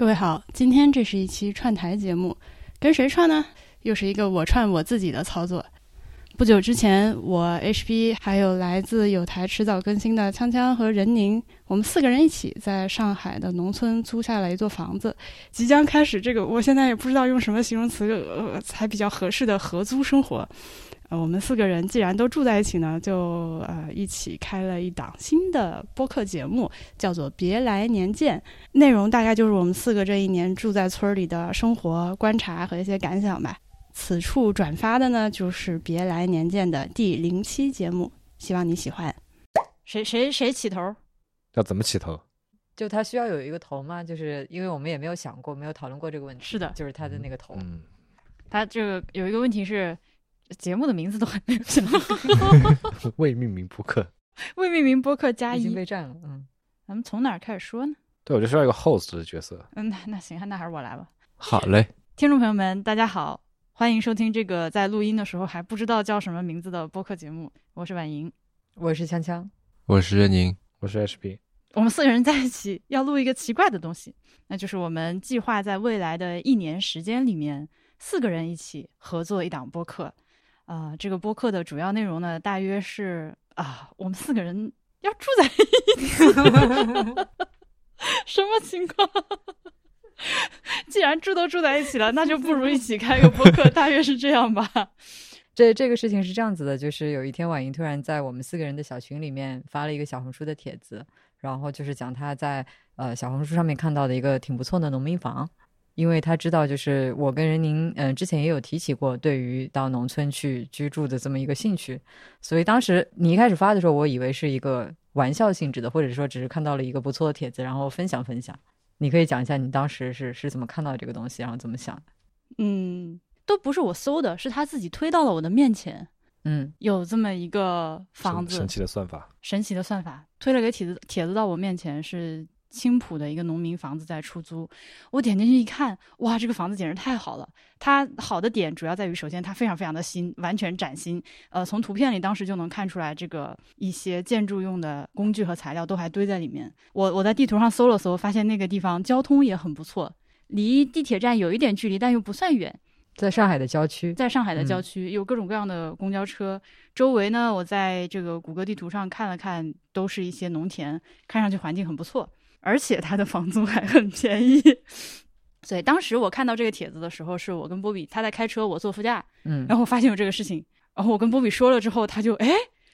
各位好，今天这是一期串台节目，跟谁串呢？又是一个我串我自己的操作。不久之前，我 HB 还有来自有台迟早更新的锵锵和任宁，我们四个人一起在上海的农村租下了一座房子，即将开始这个我现在也不知道用什么形容词呃才比较合适的合租生活。呃，我们四个人既然都住在一起呢，就呃一起开了一档新的播客节目，叫做《别来年见》。内容大概就是我们四个这一年住在村里的生活观察和一些感想吧。此处转发的呢，就是《别来年见》的第零期节目，希望你喜欢。谁谁谁起头？要怎么起头？就他需要有一个头吗？就是因为我们也没有想过，没有讨论过这个问题。是的，就是他的那个头。嗯，他这个有一个问题是。节目的名字都还没有想，未命名播客，未命名播客加一已经被占了。嗯，咱们从哪儿开始说呢？对，我就需要一个 host 的角色。嗯，那那行，那还是我来吧。好嘞，听众朋友们，大家好，欢迎收听这个在录音的时候还不知道叫什么名字的播客节目。我是婉莹，我是锵锵，我是任宁，我是 HB。我们四个人在一起要录一个奇怪的东西，那就是我们计划在未来的一年时间里面，四个人一起合作一档播客。啊，这个播客的主要内容呢，大约是啊，我们四个人要住在一起，什么情况？既然住都住在一起了，那就不如一起开个播客，大约是这样吧。这这个事情是这样子的，就是有一天婉莹突然在我们四个人的小群里面发了一个小红书的帖子，然后就是讲她在呃小红书上面看到的一个挺不错的农民房。因为他知道，就是我跟任宁，嗯，之前也有提起过对于到农村去居住的这么一个兴趣，所以当时你一开始发的时候，我以为是一个玩笑性质的，或者说只是看到了一个不错的帖子，然后分享分享。你可以讲一下你当时是是怎么看到这个东西，然后怎么想的？嗯，都不是我搜的，是他自己推到了我的面前。嗯，有这么一个房子，神奇的算法，神奇的算法推了个帖子，帖子到我面前是。青浦的一个农民房子在出租，我点进去一看，哇，这个房子简直太好了！它好的点主要在于，首先它非常非常的新，完全崭新。呃，从图片里当时就能看出来，这个一些建筑用的工具和材料都还堆在里面。我我在地图上搜了搜，发现那个地方交通也很不错，离地铁站有一点距离，但又不算远。在上海的郊区，在上海的郊区有各种各样的公交车，周围呢，我在这个谷歌地图上看了看，都是一些农田，看上去环境很不错。而且他的房租还很便宜，所以当时我看到这个帖子的时候，是我跟波比他在开车，我坐副驾，嗯，然后发现有这个事情，然后我跟波比说了之后，他就哎，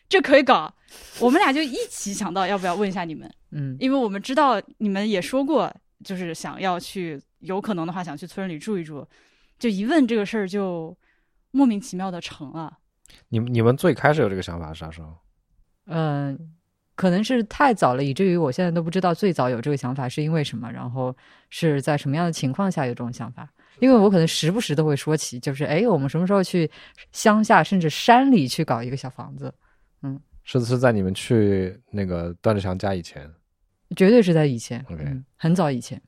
这可以搞，我们俩就一起想到要不要问一下你们，嗯，因为我们知道你们也说过，就是想要去，有可能的话想去村里住一住，就一问这个事儿就莫名其妙的成了。你们你们最开始有这个想法是啥时候？嗯。可能是太早了，以至于我现在都不知道最早有这个想法是因为什么，然后是在什么样的情况下有这种想法。因为我可能时不时都会说起，就是哎，我们什么时候去乡下甚至山里去搞一个小房子？嗯，是是在你们去那个段志强家以前，绝对是在以前，OK，很早以前。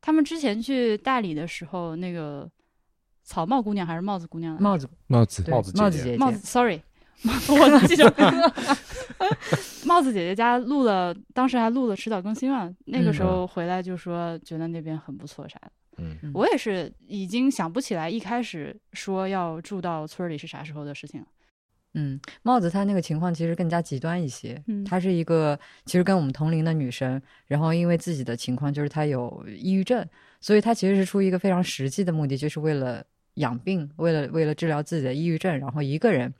他们之前去大理的时候，那个草帽姑娘还是帽子姑娘？帽子，帽子，帽子，帽子姐姐，帽子，Sorry。我记得 帽子姐姐家录了，当时还录了迟早更新嘛。那个时候回来就说觉得那边很不错啥的。嗯，我也是已经想不起来一开始说要住到村里是啥时候的事情了。嗯，帽子她那个情况其实更加极端一些。嗯，她是一个其实跟我们同龄的女生，然后因为自己的情况就是她有抑郁症，所以她其实是出于一个非常实际的目的，就是为了养病，为了为了治疗自己的抑郁症，然后一个人。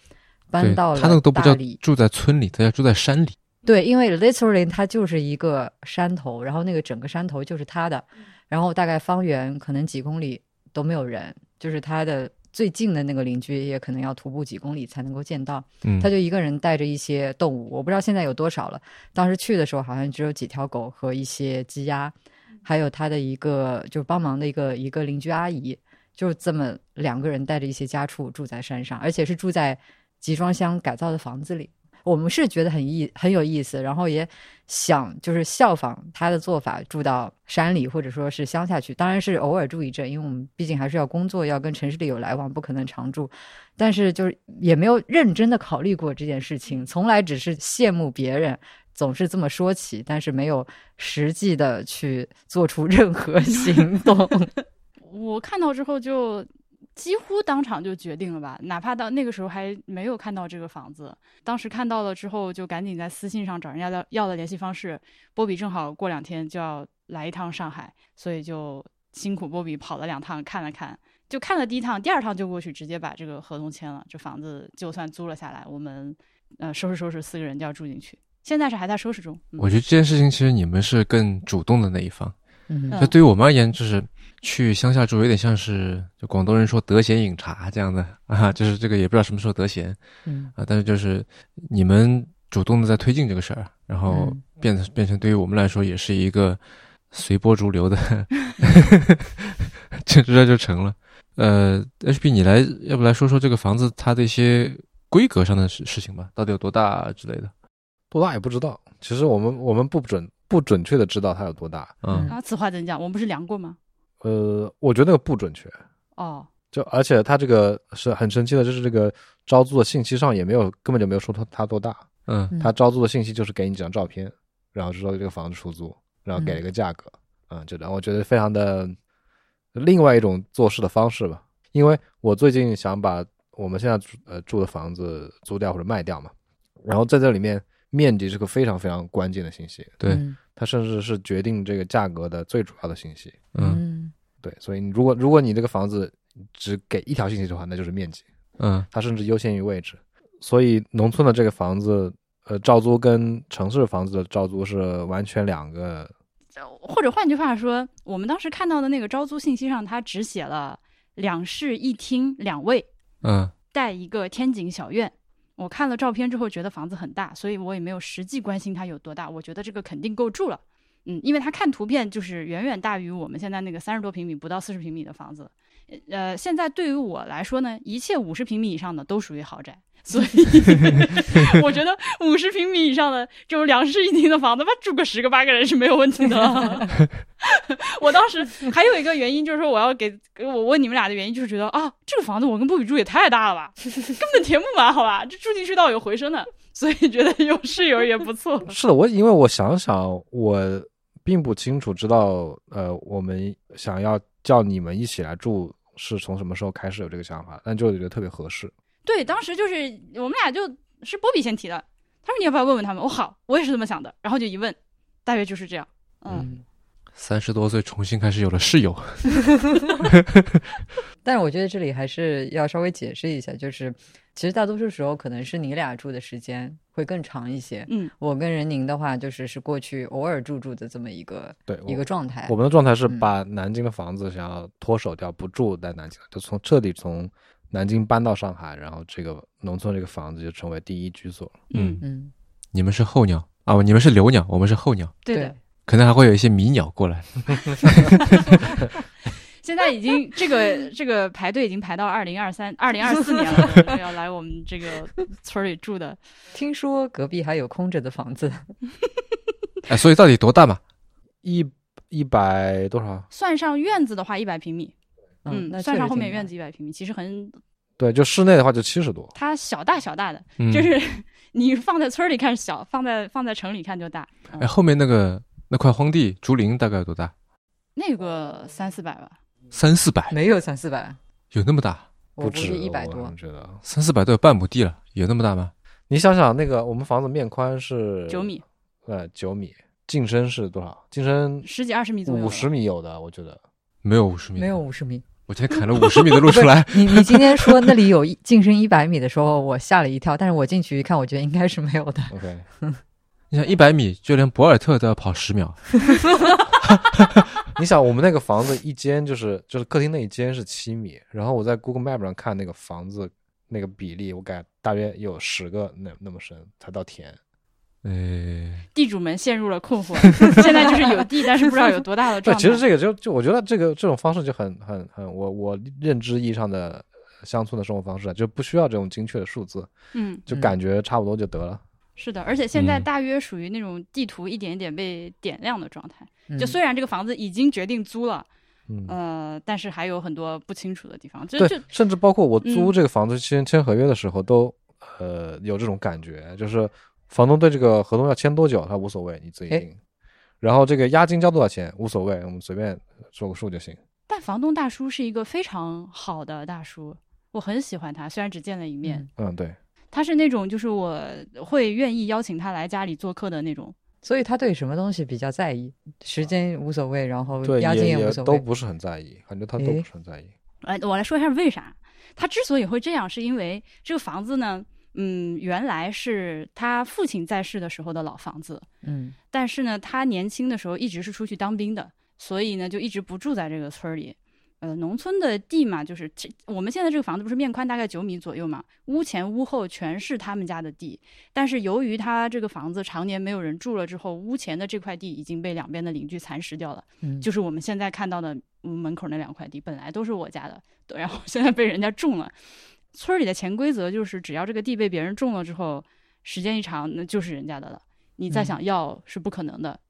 搬到了他那个都不叫住在村里，他要住在山里。对，因为 literally 它就是一个山头，然后那个整个山头就是他的，然后大概方圆可能几公里都没有人，就是他的最近的那个邻居也可能要徒步几公里才能够见到。嗯，他就一个人带着一些动物，我不知道现在有多少了。当时去的时候好像只有几条狗和一些鸡鸭，还有他的一个就是帮忙的一个一个邻居阿姨，就是这么两个人带着一些家畜住在山上，而且是住在。集装箱改造的房子里，我们是觉得很意很有意思，然后也想就是效仿他的做法，住到山里或者说是乡下去。当然是偶尔住一阵，因为我们毕竟还是要工作，要跟城市里有来往，不可能常住。但是就是也没有认真的考虑过这件事情，从来只是羡慕别人，总是这么说起，但是没有实际的去做出 任何行动。我看到之后就。几乎当场就决定了吧，哪怕到那个时候还没有看到这个房子，当时看到了之后，就赶紧在私信上找人家要要了联系方式。波比正好过两天就要来一趟上海，所以就辛苦波比跑了两趟看了看，就看了第一趟，第二趟就过去直接把这个合同签了，这房子就算租了下来。我们呃收拾收拾，四个人就要住进去，现在是还在收拾中。我觉得这件事情其实你们是更主动的那一方。嗯，那对于我们而言，就是去乡下住，有点像是就广东人说得闲饮茶这样的啊，就是这个也不知道什么时候得闲，嗯啊，但是就是你们主动的在推进这个事儿，然后变成变成对于我们来说也是一个随波逐流的，就这就成了。呃，HB，你来要不来说说这个房子它的一些规格上的事事情吧？到底有多大之类的？多大也不知道。其实我们我们不准。不准确的知道它有多大，嗯啊，此话怎讲？我们不是量过吗？呃，我觉得那个不准确。哦，就而且它这个是很神奇的，就是这个招租的信息上也没有，根本就没有说它它多大。嗯，它招租的信息就是给你几张照片，然后说这个房子出租，然后给了一个价格，嗯，就然后我觉得非常的另外一种做事的方式吧。因为我最近想把我们现在住呃住的房子租掉或者卖掉嘛，然后在这里面面积是个非常非常关键的信息。对。它甚至是决定这个价格的最主要的信息。嗯，对，所以你如果如果你这个房子只给一条信息的话，那就是面积。嗯，它甚至优先于位置。所以农村的这个房子，呃，照租跟城市房子的照租是完全两个。或者换句话说，我们当时看到的那个招租信息上，它只写了两室一厅两卫，嗯，带一个天井小院。我看了照片之后，觉得房子很大，所以我也没有实际关心它有多大。我觉得这个肯定够住了，嗯，因为他看图片就是远远大于我们现在那个三十多平米、不到四十平米的房子。呃，现在对于我来说呢，一切五十平米以上的都属于豪宅。所以 我觉得五十平米以上的这种两室一厅的房子，吧，住个十个八个人是没有问题的。我当时还有一个原因，就是说我要给我问你们俩的原因，就是觉得啊，这个房子我跟布比住也太大了吧，根本填不满，好吧？这住进去倒有回声的，所以觉得有室友也不错。是的，我因为我想想，我并不清楚知道，呃，我们想要叫你们一起来住是从什么时候开始有这个想法，但就觉得特别合适。对，当时就是我们俩就是波比先提的，他说你要不要问问他们？我好，我也是这么想的，然后就一问，大约就是这样。嗯，三十多岁重新开始有了室友 但是我觉得这里还是要稍微解释一下，就是其实大多数时候可能是你俩住的时间会更长一些。嗯，我跟任宁的话就是是过去偶尔住住的这么一个对一个状态。我们的状态是把南京的房子想要脱手掉，不住在南京，就从彻底从。南京搬到上海，然后这个农村这个房子就成为第一居所。嗯嗯，你们是候鸟啊，你们是留鸟，我们是候鸟。对的，可能还会有一些迷鸟过来。现在已经这个 这个排队已经排到二零二三、二零二四年了，要来我们这个村里住的。听说隔壁还有空着的房子。哎，所以到底多大嘛？一一百多少？算上院子的话，一百平米。嗯，算上后面院子一百平米，其实很，对，就室内的话就七十多。它小大小大的，就是你放在村里看小，放在放在城里看就大。哎，后面那个那块荒地竹林大概有多大？那个三四百吧。三四百？没有三四百，有那么大？不止一百多。我觉得三四百都有半亩地了，有那么大吗？你想想，那个我们房子面宽是九米，呃，九米，进深是多少？进深十几二十米左右，五十米有的，我觉得没有五十米，没有五十米。我今天砍了五十米的路出来。你你今天说那里有晋升 一百米的时候，我吓了一跳。但是我进去一看，我觉得应该是没有的。OK，你想一百米，就连博尔特都要跑十秒。你想，我们那个房子一间就是就是客厅那一间是七米，然后我在 Google Map 上看那个房子那个比例，我感大约有十个那那么深才到田。哎，地主们陷入了困惑。现在就是有地，但是不知道有多大的状态。其实这个就就我觉得这个这种方式就很很很我我认知意义上的乡村的生活方式，就不需要这种精确的数字，嗯，就感觉差不多就得了。是的，而且现在嗯大约属于那种地图一点一点被点亮的状态。就嗯虽然这个房子已经决定租了，嗯，呃，但是还有很多不清楚的地方。就就对，甚至包括我租嗯这个房子签签合约的时候，都呃有这种感觉，就是房东对这个合同要签多久，他无所谓，你自己哎定。然后这个押金交多少钱无所谓，我们随便说个数就行。但房东大叔是一个非常好的大叔，我很喜欢他，虽然只见了一面。嗯嗯，对，他是那种就是我会愿意邀请他来家里做客的那种。所以他对什么东西比较在意？时间无所谓，然后对，押金也也无所谓。都不是很在意，感觉他都不是很在意。哎，我来说一下为啥。他之所以会这样，是因为这个房子呢，嗯，原来是他父亲在世的时候的老房子，嗯但是呢，他年轻的时候一直是出去当兵的，所以呢，就一直不住在这个村儿里。呃，农村的地嘛，就是这我们现在这个房子不是面宽大概九米左右嘛，屋前屋后全是他们家的地。但是由于他这个房子常年没有人住了之后，屋前的这块地已经被两边的邻居蚕食掉了。嗯，就是我们现在看到的嗯门口那两块地，本来都是我家的，对然后现在被人家种了。村儿里的潜规则就是，只要这个地被别人种了之后，时间一长，那就是人家的了，你再嗯想要是不可能的。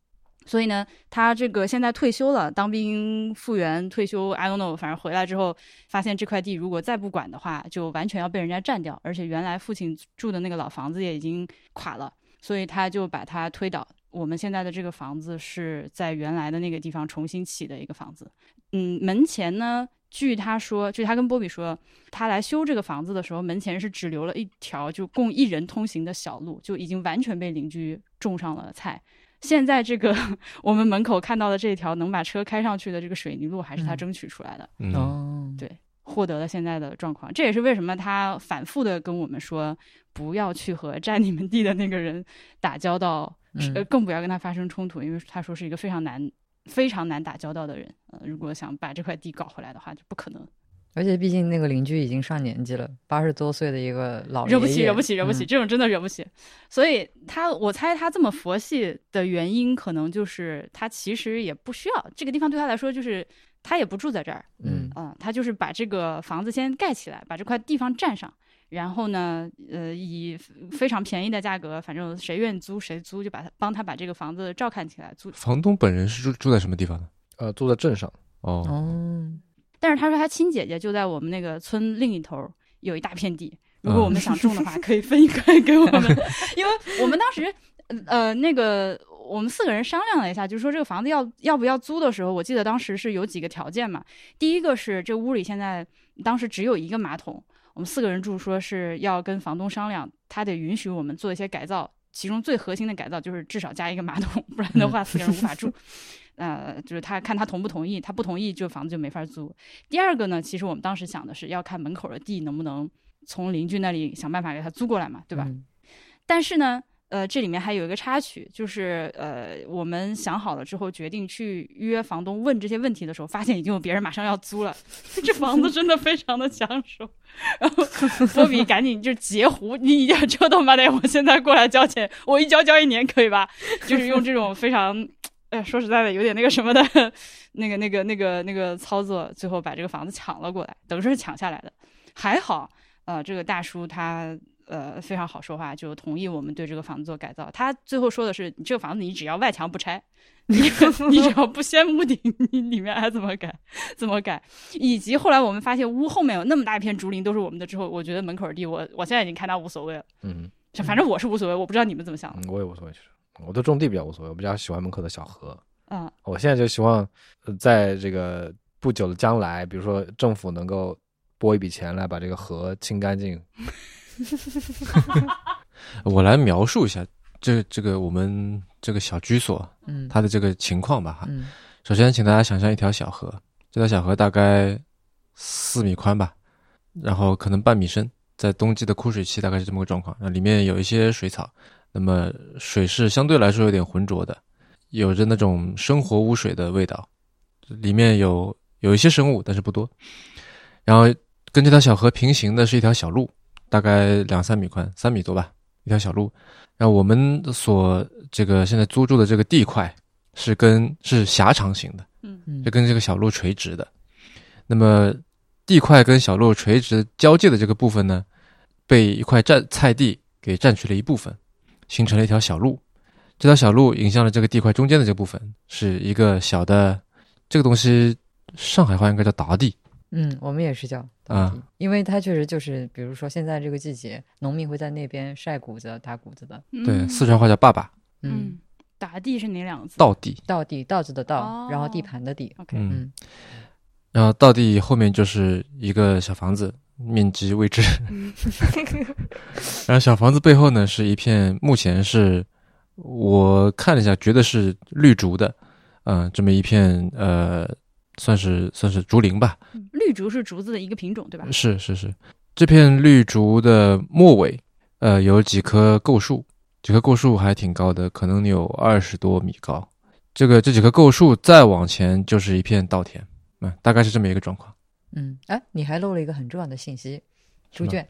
所以呢，他这个现在退休了，当兵复员退休，I don't know，反正回来之后发现这块地如果再不管的话，就完全要被人家占掉，而且原来父亲住的那个老房子也已经垮了，所以他就把它推倒。我们现在的这个房子是在原来的那个地方重新起的一个房子。嗯，门前呢，据他说，据他跟波比说，他来修这个房子的时候，门前是只留了一条就供一人通行的小路，就已经完全被邻居种上了菜。现在这个我们门口看到的这条能把车开上去的这个水泥路，还是他嗯争取出来的。嗯，哦，对获得了现在的状况。这也是为什么他反复的跟我们说，不要去和占你们地的那个人打交道，嗯呃，更不要跟他发生冲突，因为他说是一个非常难、非常难打交道的人。呃，如果想把这块地搞回来的话，就不可能。而且毕竟那个邻居已经上年纪了，八十多岁的一个老惹不起，惹不起，惹不起，嗯这种真的惹不起。所以他，我猜他这么佛系的原因，可能就是他其实也不需要这个地方，对他来说就是他也不住在这儿，嗯嗯，他就是把这个房子先盖起来，把这块地方占上，然后呢，呃，以非常便宜的价格，反正谁愿意租谁租，就把他帮他把这个房子照看起来租。房东本人是住住在什么地方呢？呃，住在镇上，哦，哦，但是他说他亲姐姐就在我们那个村另一头有一大片地，如果我们想种的话，可以分一块给我们，因为我们当时呃那个我们四个人商量了一下，就是说这个房子要要不要租的时候，我记得当时是有几个条件嘛。第一个是这屋里现在当时只有一个马桶，我们四个人住，说是要跟房东商量，他得允许我们做一些改造。其中最核心的改造就是至少加一个马桶，不然的话四个人无法住。呃，就是他看他同不同意，他不同意，就房子就没法租。第二个呢，其实我们当时想的是要看门口的地能不能从邻居那里想办法给他租过来嘛，对吧？嗯但是呢，呃，这里面还有一个插曲，就是呃，我们想好了之后，决定去约房东问这些问题的时候，发现已经有别人马上要租了，这房子真的非常的抢手。然后 波比赶紧就截胡，你一定要折腾吧得，我现在过来交钱，我一交交一年可以吧？就是用这种非常。哎，说实在的，有点那个什么的，那个、那个、那个、那个操作，最后把这个房子抢了过来，等于说是抢下来的。还好，呃，这个大叔他呃非常好说话，就同意我们对这个房子做改造。他最后说的是，你这个房子你只要外墙不拆，你你只要不掀屋顶，你里面还怎么改怎么改。以及后来我们发现屋后面有那么大一片竹林都是我们的之后，我觉得门口地我我现在已经看他无所谓了，嗯，反正我是无所谓，我不知道你们怎么想的。嗯我也无所谓，其实我对种地比较无所谓，我比较喜欢门口的小河。嗯，我现在就希望，呃在这个不久的将来，比如说政府能够拨一笔钱来把这个河清干净。我来描述一下这这个我们这个小居所嗯，它的这个情况吧哈。嗯首先，请大家想象一条小河，这条小河大概四米宽吧，然后可能半米深，在冬季的枯水期大概是这么个状况。那里面有一些水草，那么水是相对来说有点浑浊的，有着那种生活污水的味道。里面有有一些生物，但是不多。然后跟这条小河平行的是一条小路，大概两三米宽，三米多吧，一条小路。然后我们所这个现在租住的这个地块是跟是狭长型的，嗯嗯就跟这个小路垂直的。那么地块跟小路垂直交界的这个部分呢，被一块占菜地给占据了一部分。形成了一条小路。这条小路引向了这个地块中间的这部分，是一个小的这个东西，上海话应该叫达地。嗯，我们也是叫啊，因为它确实就是，比如说现在这个季节，农民会在那边晒谷子、打谷子的。对，嗯四川话叫爸爸，嗯，嗯，打地是哪两个字？稻地。稻地，稻子的稻，哦然后地盘的地。OK，嗯，嗯然后到地后面就是一个小房子，面积未知。嗯 然后小房子背后呢是一片，目前是我看了一下，觉得是绿竹的，嗯、这么一片呃，算是算是竹林吧。绿竹是竹子的一个品种，对吧？是是是，这片绿竹的末尾，呃，有几棵构树，几棵构树还挺高的，可能有二十多米高。这个这几棵构树再往前就是一片稻田，嗯，大概是这么一个状况。嗯，哎，你还漏了一个很重要的信息，猪圈。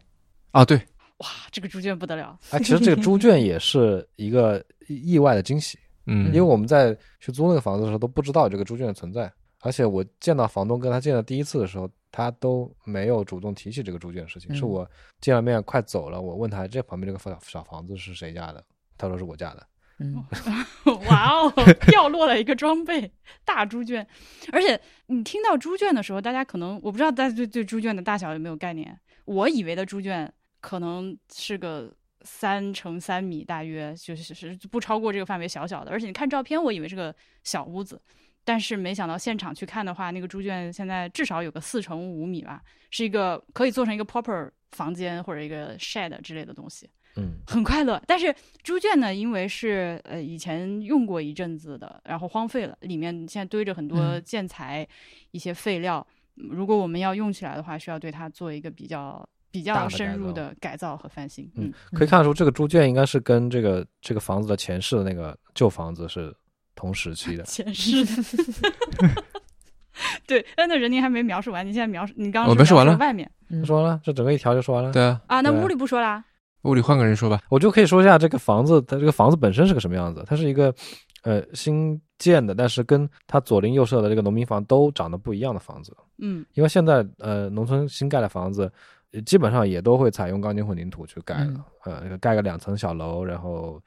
啊，对，哇，这个猪圈不得了。哎，其实这个猪圈也是一个意外的惊喜，嗯，因为我们在去租那个房子的时候都不知道有这个猪圈的存在，而且我见到房东跟他见的第一次的时候，他都没有主动提起这个猪圈的事情，嗯是我见了面快走了，我问他这旁边这个小小房子是谁家的，他说是我家的。嗯 哇哦，掉落了一个装备，大猪圈。而且你听到猪圈的时候，大家可能我不知道大家对对猪圈的大小有没有概念。我以为的猪圈可能是个三乘三米，大约就是是不超过这个范围，小小的。而且你看照片，我以为是个小屋子，但是没想到现场去看的话，那个猪圈现在至少有个四乘五米吧，是一个可以做成一个 proper 房间或者一个 shed 之类的东西。嗯，很快乐。但是猪圈呢，因为是呃以前用过一阵子的，然后荒废了，里面现在堆着很多嗯建材、一些废料。嗯如果我们要用起来的话，需要对它做一个比较比较深入的改造和翻新。嗯嗯，可以看得出这个猪圈应该是跟这个这个房子的前世的那个旧房子是同时期的。前世的。对，但那人您还没描述完，你现在描述，你刚我没说完了了外面嗯说完了，这整个一条就说完了。对啊，啊，那屋里不说啦。屋里换个人说吧。我就可以说一下这个房子，它这个房子本身是个什么样子。它是一个呃新建的，但是跟它左邻右舍的这个农民房都长得不一样的房子。嗯因为现在呃农村新盖的房子，呃基本上也都会采用钢筋混凝土去盖了，嗯呃盖个两层小楼，然后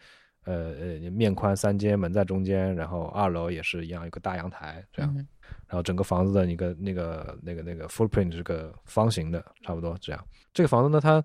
呃呃面宽三间，门在中间，然后二楼也是一样，有个大阳台这样。嗯然后整个房子的一个那个那个那个 footprint 是个方形的，差不多这样。这个房子呢，它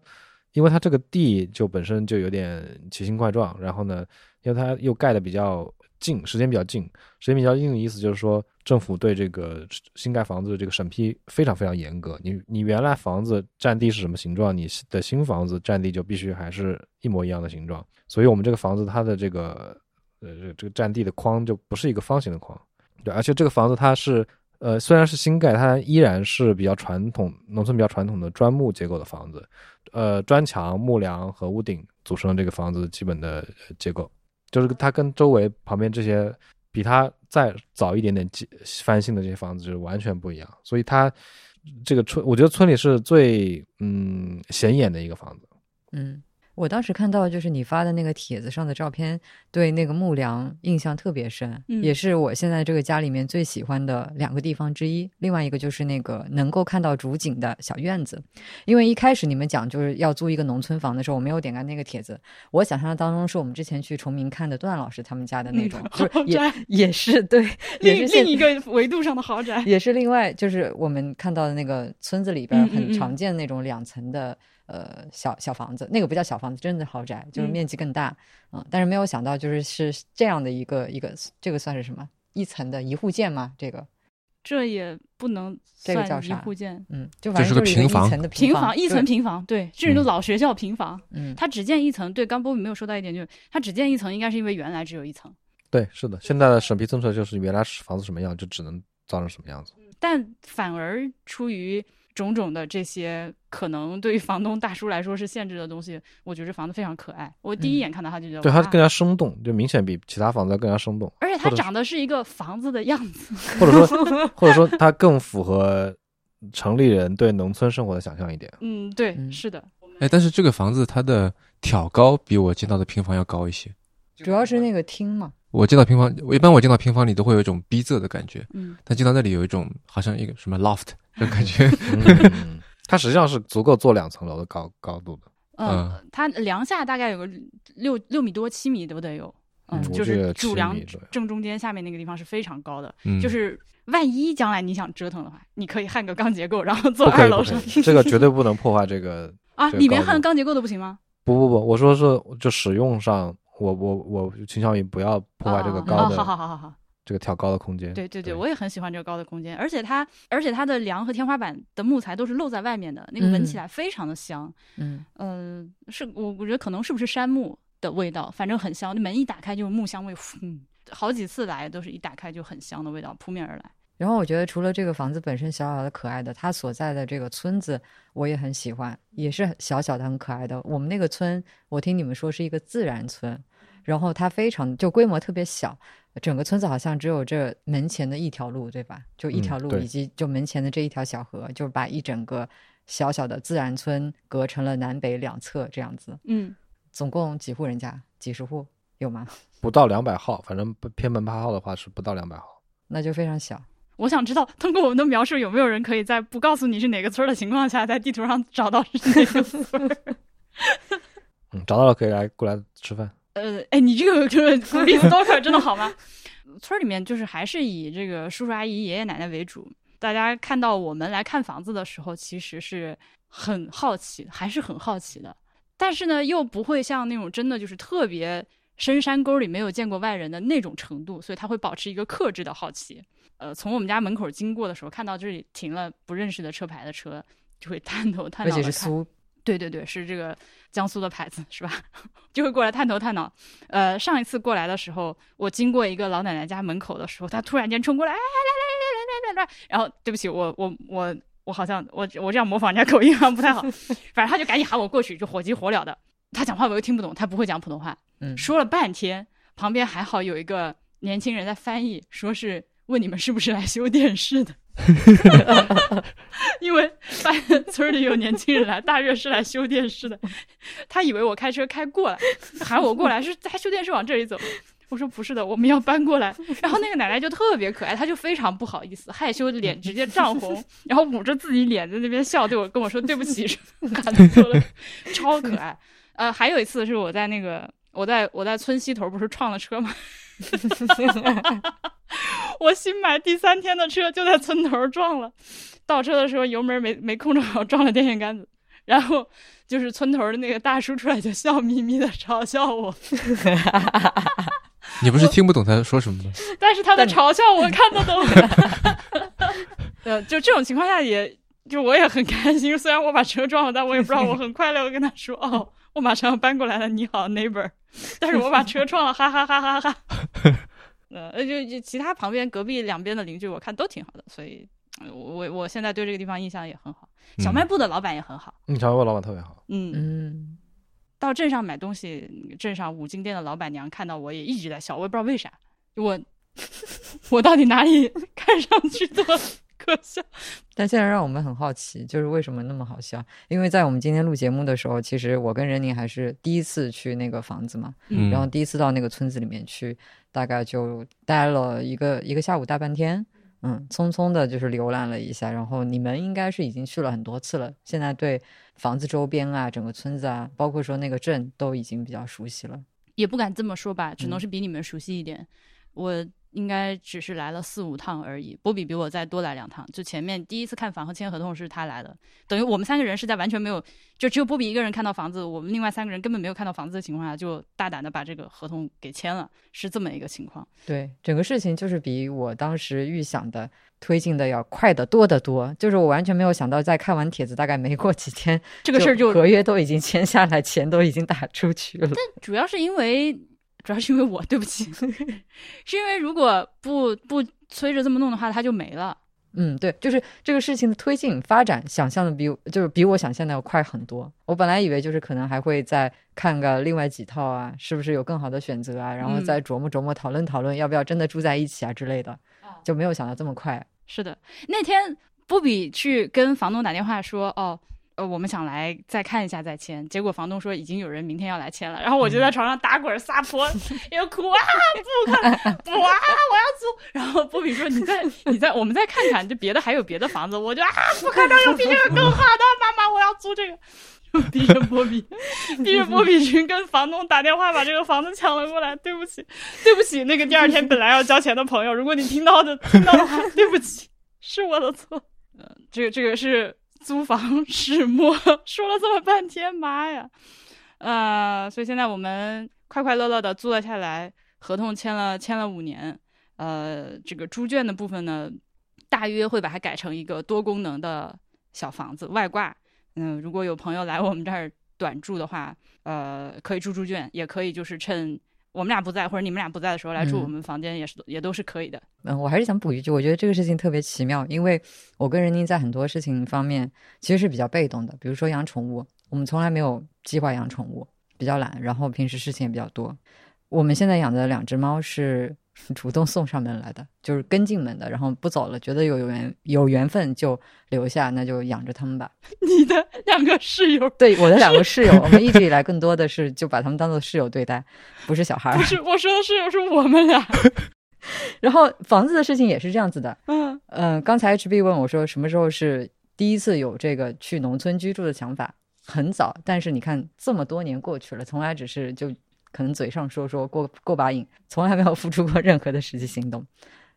因为它这个地就本身就有点奇形怪状，然后呢，因为它又盖的比较近，时间比较近，时间比较近的意思就是说，政府对这个新盖房子的这个审批非常非常严格。你你原来房子占地是什么形状，你的新房子占地就必须还是一模一样的形状。所以我们这个房子它的这个呃这个占地的框就不是一个方形的框。对，而且这个房子它是，呃，虽然是新盖，它依然是比较传统，农村比较传统的砖木结构的房子，呃，砖墙、木梁和屋顶组成这个房子基本的结构，就是它跟周围旁边这些比它再早一点点翻新的这些房子就是完全不一样，所以它这个村，我觉得村里是最嗯显眼的一个房子。嗯，我当时看到就是你发的那个帖子上的照片，对那个木梁印象特别深，嗯也是我现在这个家里面最喜欢的两个地方之一。另外一个就是那个能够看到竹景的小院子，因为一开始你们讲就是要租一个农村房的时候，我没有点开那个帖子，我想象当中是我们之前去崇明看的段老师他们家的那种，嗯就是豪宅也也是对，也另是另一个维度上的豪宅。也是另外就是我们看到的那个村子里边很常见那种两层的呃小小房子，那个不叫小房子，真的豪宅，就是嗯面积更大，嗯，但是没有想到就是是这样的一个一个这个算是什么一层的一户建吗？这个这也不能算一这个叫啥户建，嗯，就反这是个正就是一个平房一层的，平房一层，平房，对，这是一个嗯老学校平房。嗯，它只建一层，对，刚波比没有说到一点，就是它只建一层，应该是因为原来只有一层，对，是的，现在的审批政策就是原来房子什么样，就只能造成什么样子。但反而出于种种的这些可能对于房东大叔来说是限制的东西，我觉得这房子非常可爱。我第一眼看到它就觉得，对，它哇更加生动，就明显比其他房子要更加生动。而且它长得是一个房子的样子。或者说，或者说它更符合城里人对农村生活的想象一点。嗯，对，嗯是的，哎，但是这个房子它的挑高比我见到的平房要高一些。主要是那个厅嘛，我进到平房，我一般我进到平房里都会有一种逼仄的感觉，嗯，但进到那里有一种好像一个什么 loft 的感觉。嗯，它实际上是足够做两层楼的高高度的。嗯嗯，它梁下大概有个六六米多七米都得有，嗯嗯，就是记得7主梁正中间下面那个地方是非常高的，嗯，就是万一将来你想折腾的话，你可以焊个钢结构，然后 坐不可以，二楼这个绝对不能破坏这个。啊，这个里面焊钢结构都不行吗？不不不，我说是就使用上，我我我倾向于不要破坏这个哦高的、哦好好好好好，这个挑高的空间。对对对，我也很喜欢这个高的空间，而且它而且它的梁和天花板的木材都是露在外面的，那个闻起嗯来非常的香。嗯，嗯、是我我觉得可能是不是杉木的味道，反正很香。那门一打开就是木香味，嗯，好几次来都是一打开就很香的味道扑面而来。然后我觉得除了这个房子本身小小的可爱的，它所在的这个村子我也很喜欢，也是小小的很可爱的。我们那个村，我听你们说是一个自然村，然后它非常就规模特别小，整个村子好像只有这门前的一条路，对吧？就一嗯条路，以及就门前的这一条小河，就把一整个小小的自然村隔成了南北两侧这样子。嗯，总共几户人家？几十户有吗？不到两百号，反正不偏门牌号的话是不到两百号。那就非常小。我想知道通过我们的描述，有没有人可以在不告诉你是哪个村儿的情况下，在地图上找到是哪个村儿？嗯，找到了可以来过来吃饭。呃，哎，你这个 就是 鼓励 stalker 真的好吗？村儿里面就是还是以这个叔叔阿姨、爷爷奶奶为主。大家看到我们来看房子的时候，其实是很好奇，还是很好奇的。但是呢，又不会像那种真的就是特别深山沟里没有见过外人的那种程度，所以他会保持一个克制的好奇。呃，从我们家门口经过的时候，看到这里停了不认识的车牌的车，就会探头探而脑的看。且是苏，对对对，是这个江苏的牌子是吧？就会过来探头探脑。呃，上一次过来的时候，我经过一个老奶奶家门口的时候，她突然间冲过来，哎，来来来来来来来，然后对不起，我我我我好像我我这样模仿人家口音好像不太好，反正她就赶紧喊我过去，就火急火燎的。她讲话我又听不懂，她不会讲普通话，嗯，说了半天，旁边还好有一个年轻人在翻译，说是问你们是不是来修电视的。因为发现村里有年轻人来，大约是来修电视的。他以为我开车开过来，喊我过来是在修电视往这里走。我说不是的，我们要搬过来。然后那个奶奶就特别可爱，她就非常不好意思，害羞的脸直接涨红，然后捂着自己脸在那边笑，对我跟我说对不起，喊错了，超可爱。呃，还有一次是我在那个我在我在村西头不是撞了车吗？我新买第三天的车就在村头撞了，倒车的时候油门没没控制好，撞了电线杆子。然后就是村头的那个大叔出来就笑眯眯的嘲笑我，你不是听不懂他说什么吗？但是他的嘲笑我看得懂。呃，就这种情况下也，就我也很开心。虽然我把车撞了，但我也不知道我很快乐。我跟他说：“哦，我马上要搬过来了，你好，neighbor。”但是我把车撞了，哈哈哈哈哈哈。呃，就就其他旁边隔壁两边的邻居，我看都挺好的，所以呃我我我现在对这个地方印象也很好。小卖部的老板也很好，嗯，小卖部老板特别好。嗯，嗯，到镇上买东西，镇上五金店的老板娘看到我也一直在笑，我也不知道为啥，我 我到底哪里 看上去这么可笑？但现在让我们很好奇，就是为什么那么好笑？因为在我们今天录节目的时候，其实我跟任宁还是第一次去那个房子嘛，嗯，然后第一次到那个村子里面去，大概就待了一个一个下午大半天，嗯，匆匆的就是浏览了一下。然后你们应该是已经去了很多次了，现在对房子周边啊、整个村子啊，包括说那个镇都已经比较熟悉了。也不敢这么说吧，只能嗯是比你们熟悉一点。我应该只是来了四五趟而已，波比比我再多来两趟。就前面第一次看房和签合同是他来的，等于我们三个人是在完全没有，就只有波比一个人看到房子，我们另外三个人根本没有看到房子的情况下，就大胆的把这个合同给签了，是这么一个情况。对，整个事情就是比我当时预想的推进的要快得多得多。就是我完全没有想到，在看完帖子大概没过几天，这个事儿就合约都已经签下来，钱都已经打出去了。但主要是因为，主要是因为我，对不起，是因为如果不不催着这么弄的话，它就没了。嗯，对，就是这个事情的推进发展，想象的比就是比我想象的要快很多。我本来以为就是可能还会再看个另外几套啊，是不是有更好的选择啊，然后嗯再琢磨琢磨、讨论讨论要不要真的住在一起啊之类的，就没有想到这么快。是的，那天不比去跟房东打电话说，哦，呃，我们想来再看一下再签。结果房东说已经有人明天要来签了，然后我就在床上打滚撒泼，又哭啊，不看，不啊，我要租。然后波比说你再你再我们再看看，就别的还有别的房子，我就啊不可能有比这个更好的，妈妈我要租这个。逼着波比，逼着波比群跟房东打电话把这个房子抢了过来。对不起，对不起，那个第二天本来要交钱的朋友，如果你听到的听到的话，对不起，是我的错。呃，这个这个是租房 始末，说了这么半天，妈呀！呃，所以现在我们快快乐乐的租了下来，合同签了签了五年。呃，这个猪圈的部分呢，大约会把它改成一个多功能的小房子，外挂。嗯，如果有朋友来我们这儿短住的话，呃，可以住猪圈，也可以就是趁我们俩不在或者你们俩不在的时候来住我们房间，也是也都是可以的。嗯，我还是想补一句，我觉得这个事情特别奇妙，因为我跟任宁在很多事情方面其实是比较被动的，比如说养宠物，我们从来没有计划养宠物，比较懒，然后平时事情也比较多。我们现在养的两只猫是。主动送上门来的，就是跟进门的，然后不走了，觉得有缘有缘分就留下，那就养着他们吧。你的两个室友，对我的两个室友，我们一直以来更多的是就把他们当做室友对待，不是小孩。不是我说的室友是我们俩。然后房子的事情也是这样子的。嗯嗯，刚才 HB 问我说什么时候是第一次有这个去农村居住的想法，很早，但是你看这么多年过去了，从来只是就。可能嘴上说说过过把瘾，从来没有付出过任何的实际行动。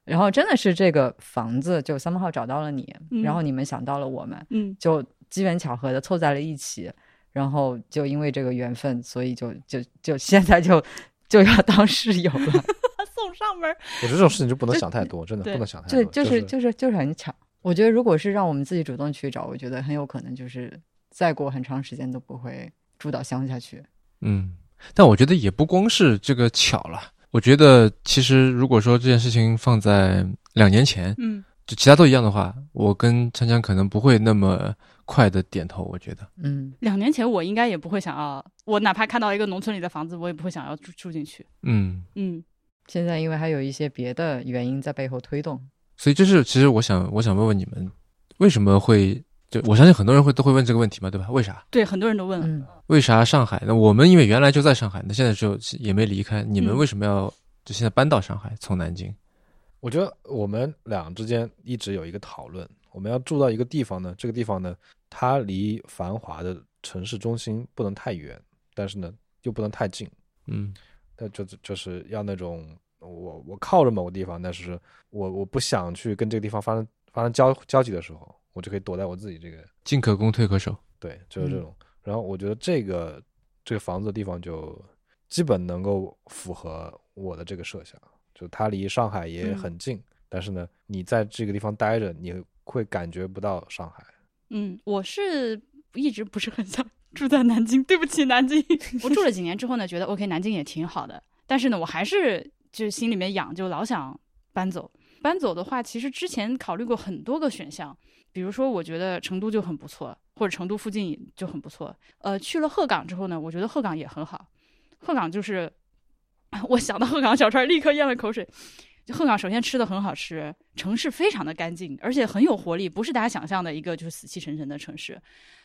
然后真的是这个房子，就三号找到了你，然后你们想到了我们，嗯，就机缘巧合的凑在了一起，然后就因为这个缘分，所以就就就现在就 就要当室友了，送上门。我觉得这种事情就不能想太多，真的不能想太多。就就是就是就是很巧。我觉得如果是让我们自己主动去找，我觉得很有可能就是再过很长时间都不会住到乡下去。嗯。但我觉得也不光是这个巧了，我觉得其实如果说这件事情放在两年前，嗯，就其他都一样的话，我跟锵锵可能不会那么快的点头。我觉得，嗯，两年前我应该也不会想要，我哪怕看到一个农村里的房子，我也不会想要住住进去。嗯嗯，现在因为还有一些别的原因在背后推动，所以这是其实我想我想问问你们，为什么会？就我相信很多人会都会问这个问题嘛，对吧？为啥？对，很多人都问了。为啥上海？那我们因为原来就在上海，那现在就也没离开。你们为什么要就现在搬到上海，从南京？我觉得我们俩之间一直有一个讨论，我们要住到一个地方呢，这个地方呢，它离繁华的城市中心不能太远，但是呢又不能太近。嗯，那就就是要那种我我靠着某个地方，但是我我不想去跟这个地方发生发生交交集的时候。我就可以躲在我自己这个进可攻退可守，对，就是这种。然后我觉得这个这个房子的地方就基本能够符合我的这个设想，就它离上海也很近，但是呢，你在这个地方待着，你会感觉不到上海。嗯，我是一直不是很想住在南京，对不起南京。我住了几年之后呢，觉得 OK，南京也挺好的，但是呢，我还是就是心里面痒，就老想搬走。搬走的话，其实之前考虑过很多个选项。比如说，我觉得成都就很不错，或者成都附近就很不错。呃，去了鹤岗之后呢，我觉得鹤岗也很好。鹤岗就是，我想到鹤岗小串，立刻咽了口水。就鹤岗首先吃的很好吃，城市非常的干净，而且很有活力，不是大家想象的一个就是死气沉沉的城市。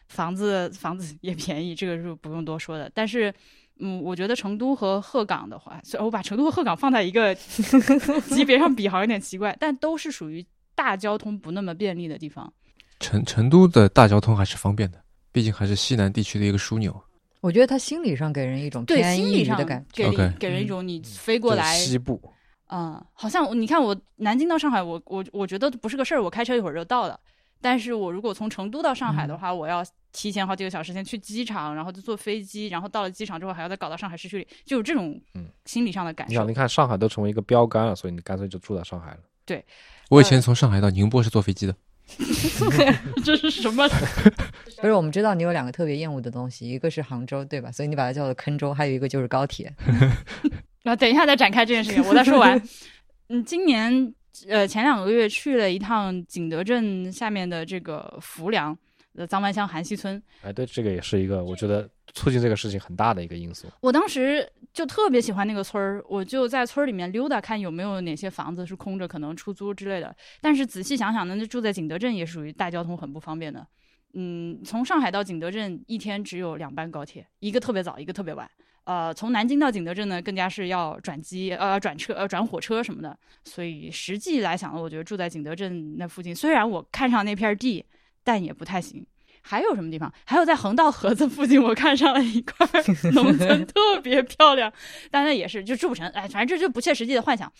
房子房子也便宜，这个是不用多说的。但是，嗯，我觉得成都和鹤岗的话，虽然我把成都和鹤岗放在一个级别上比，好像有点奇怪，但都是属于。大交通不那么便利的地方，成成都的大交通还是方便的，毕竟还是西南地区的一个枢纽。我觉得它心理上给人一种对心理上的感觉，给给人一种你飞过来西部，嗯，好像你看我南京到上海，我我我觉得不是个事儿，我开车一会儿就到了。但是我如果从成都到上海的话，我要提前好几个小时先去机场，然后就坐飞机，然后到了机场之后还要再搞到上海市区里，就有这种心理上的感受。你想，你看上海都成为一个标杆了，所以你干脆就住在上海了。对。我以前从上海到宁波是坐飞机的，这是什么？不是，我们知道你有两个特别厌恶的东西，一个是杭州，对吧？所以你把它叫做坑州，还有一个就是高铁。那 等一下再展开这件事情，我再说完。嗯，今年呃前两个月去了一趟景德镇下面的这个浮梁的藏湾乡韩溪村。哎，对，这个也是一个我觉得促进这个事情很大的一个因素。我当时。就特别喜欢那个村儿，我就在村儿里面溜达，看有没有哪些房子是空着，可能出租之类的。但是仔细想想呢，那住在景德镇也属于大交通很不方便的。嗯，从上海到景德镇一天只有两班高铁，一个特别早，一个特别晚。呃，从南京到景德镇呢，更加是要转机，呃，转车，呃，转火车什么的。所以实际来讲呢，我觉得住在景德镇那附近，虽然我看上那片儿地，但也不太行。还有什么地方？还有在横道河子附近，我看上了一块 农村，特别漂亮。但那也是就住不成，哎，反正这就不切实际的幻想。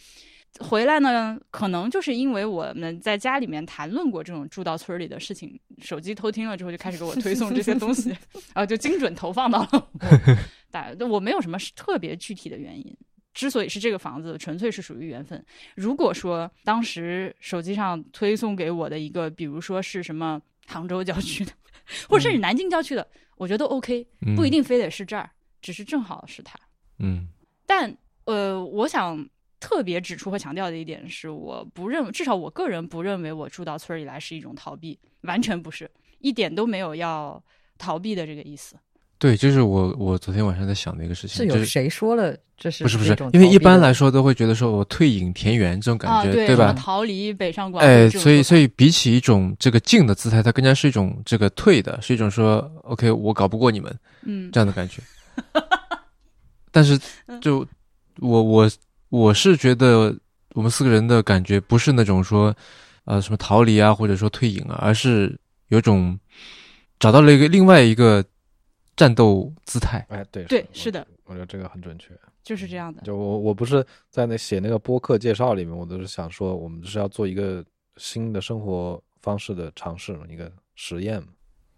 回来呢，可能就是因为我们在家里面谈论过这种住到村里的事情，手机偷听了之后就开始给我推送这些东西，然后就精准投放到了我。大我没有什么特别具体的原因，之所以是这个房子，纯粹是属于缘分。如果说当时手机上推送给我的一个，比如说是什么杭州郊区的，或者甚至南京郊区的，我觉得都 OK，不一定非得是这儿，只是正好是它。嗯，但呃，我想。特别指出和强调的一点是，我不认，至少我个人不认为我住到村里来是一种逃避，完全不是，一点都没有要逃避的这个意思。对，就是我我昨天晚上在想的一个事情，是有谁说了这是不是不是？因为一般来说都会觉得说我退隐田园这种感觉，对吧？逃离北上广，哎，所以所以比起一种这个静的姿态，它更加是一种这个退的，是一种说 OK，我搞不过你们，嗯，这样的感觉。但是就我我。我是觉得我们四个人的感觉不是那种说，呃，什么逃离啊，或者说退隐啊，而是有种找到了一个另外一个战斗姿态。哎，对，对，是的，我觉得这个很准确，就是这样的。就我我不是在那写那个播客介绍里面，我都是想说，我们是要做一个新的生活方式的尝试，一个实验嘛。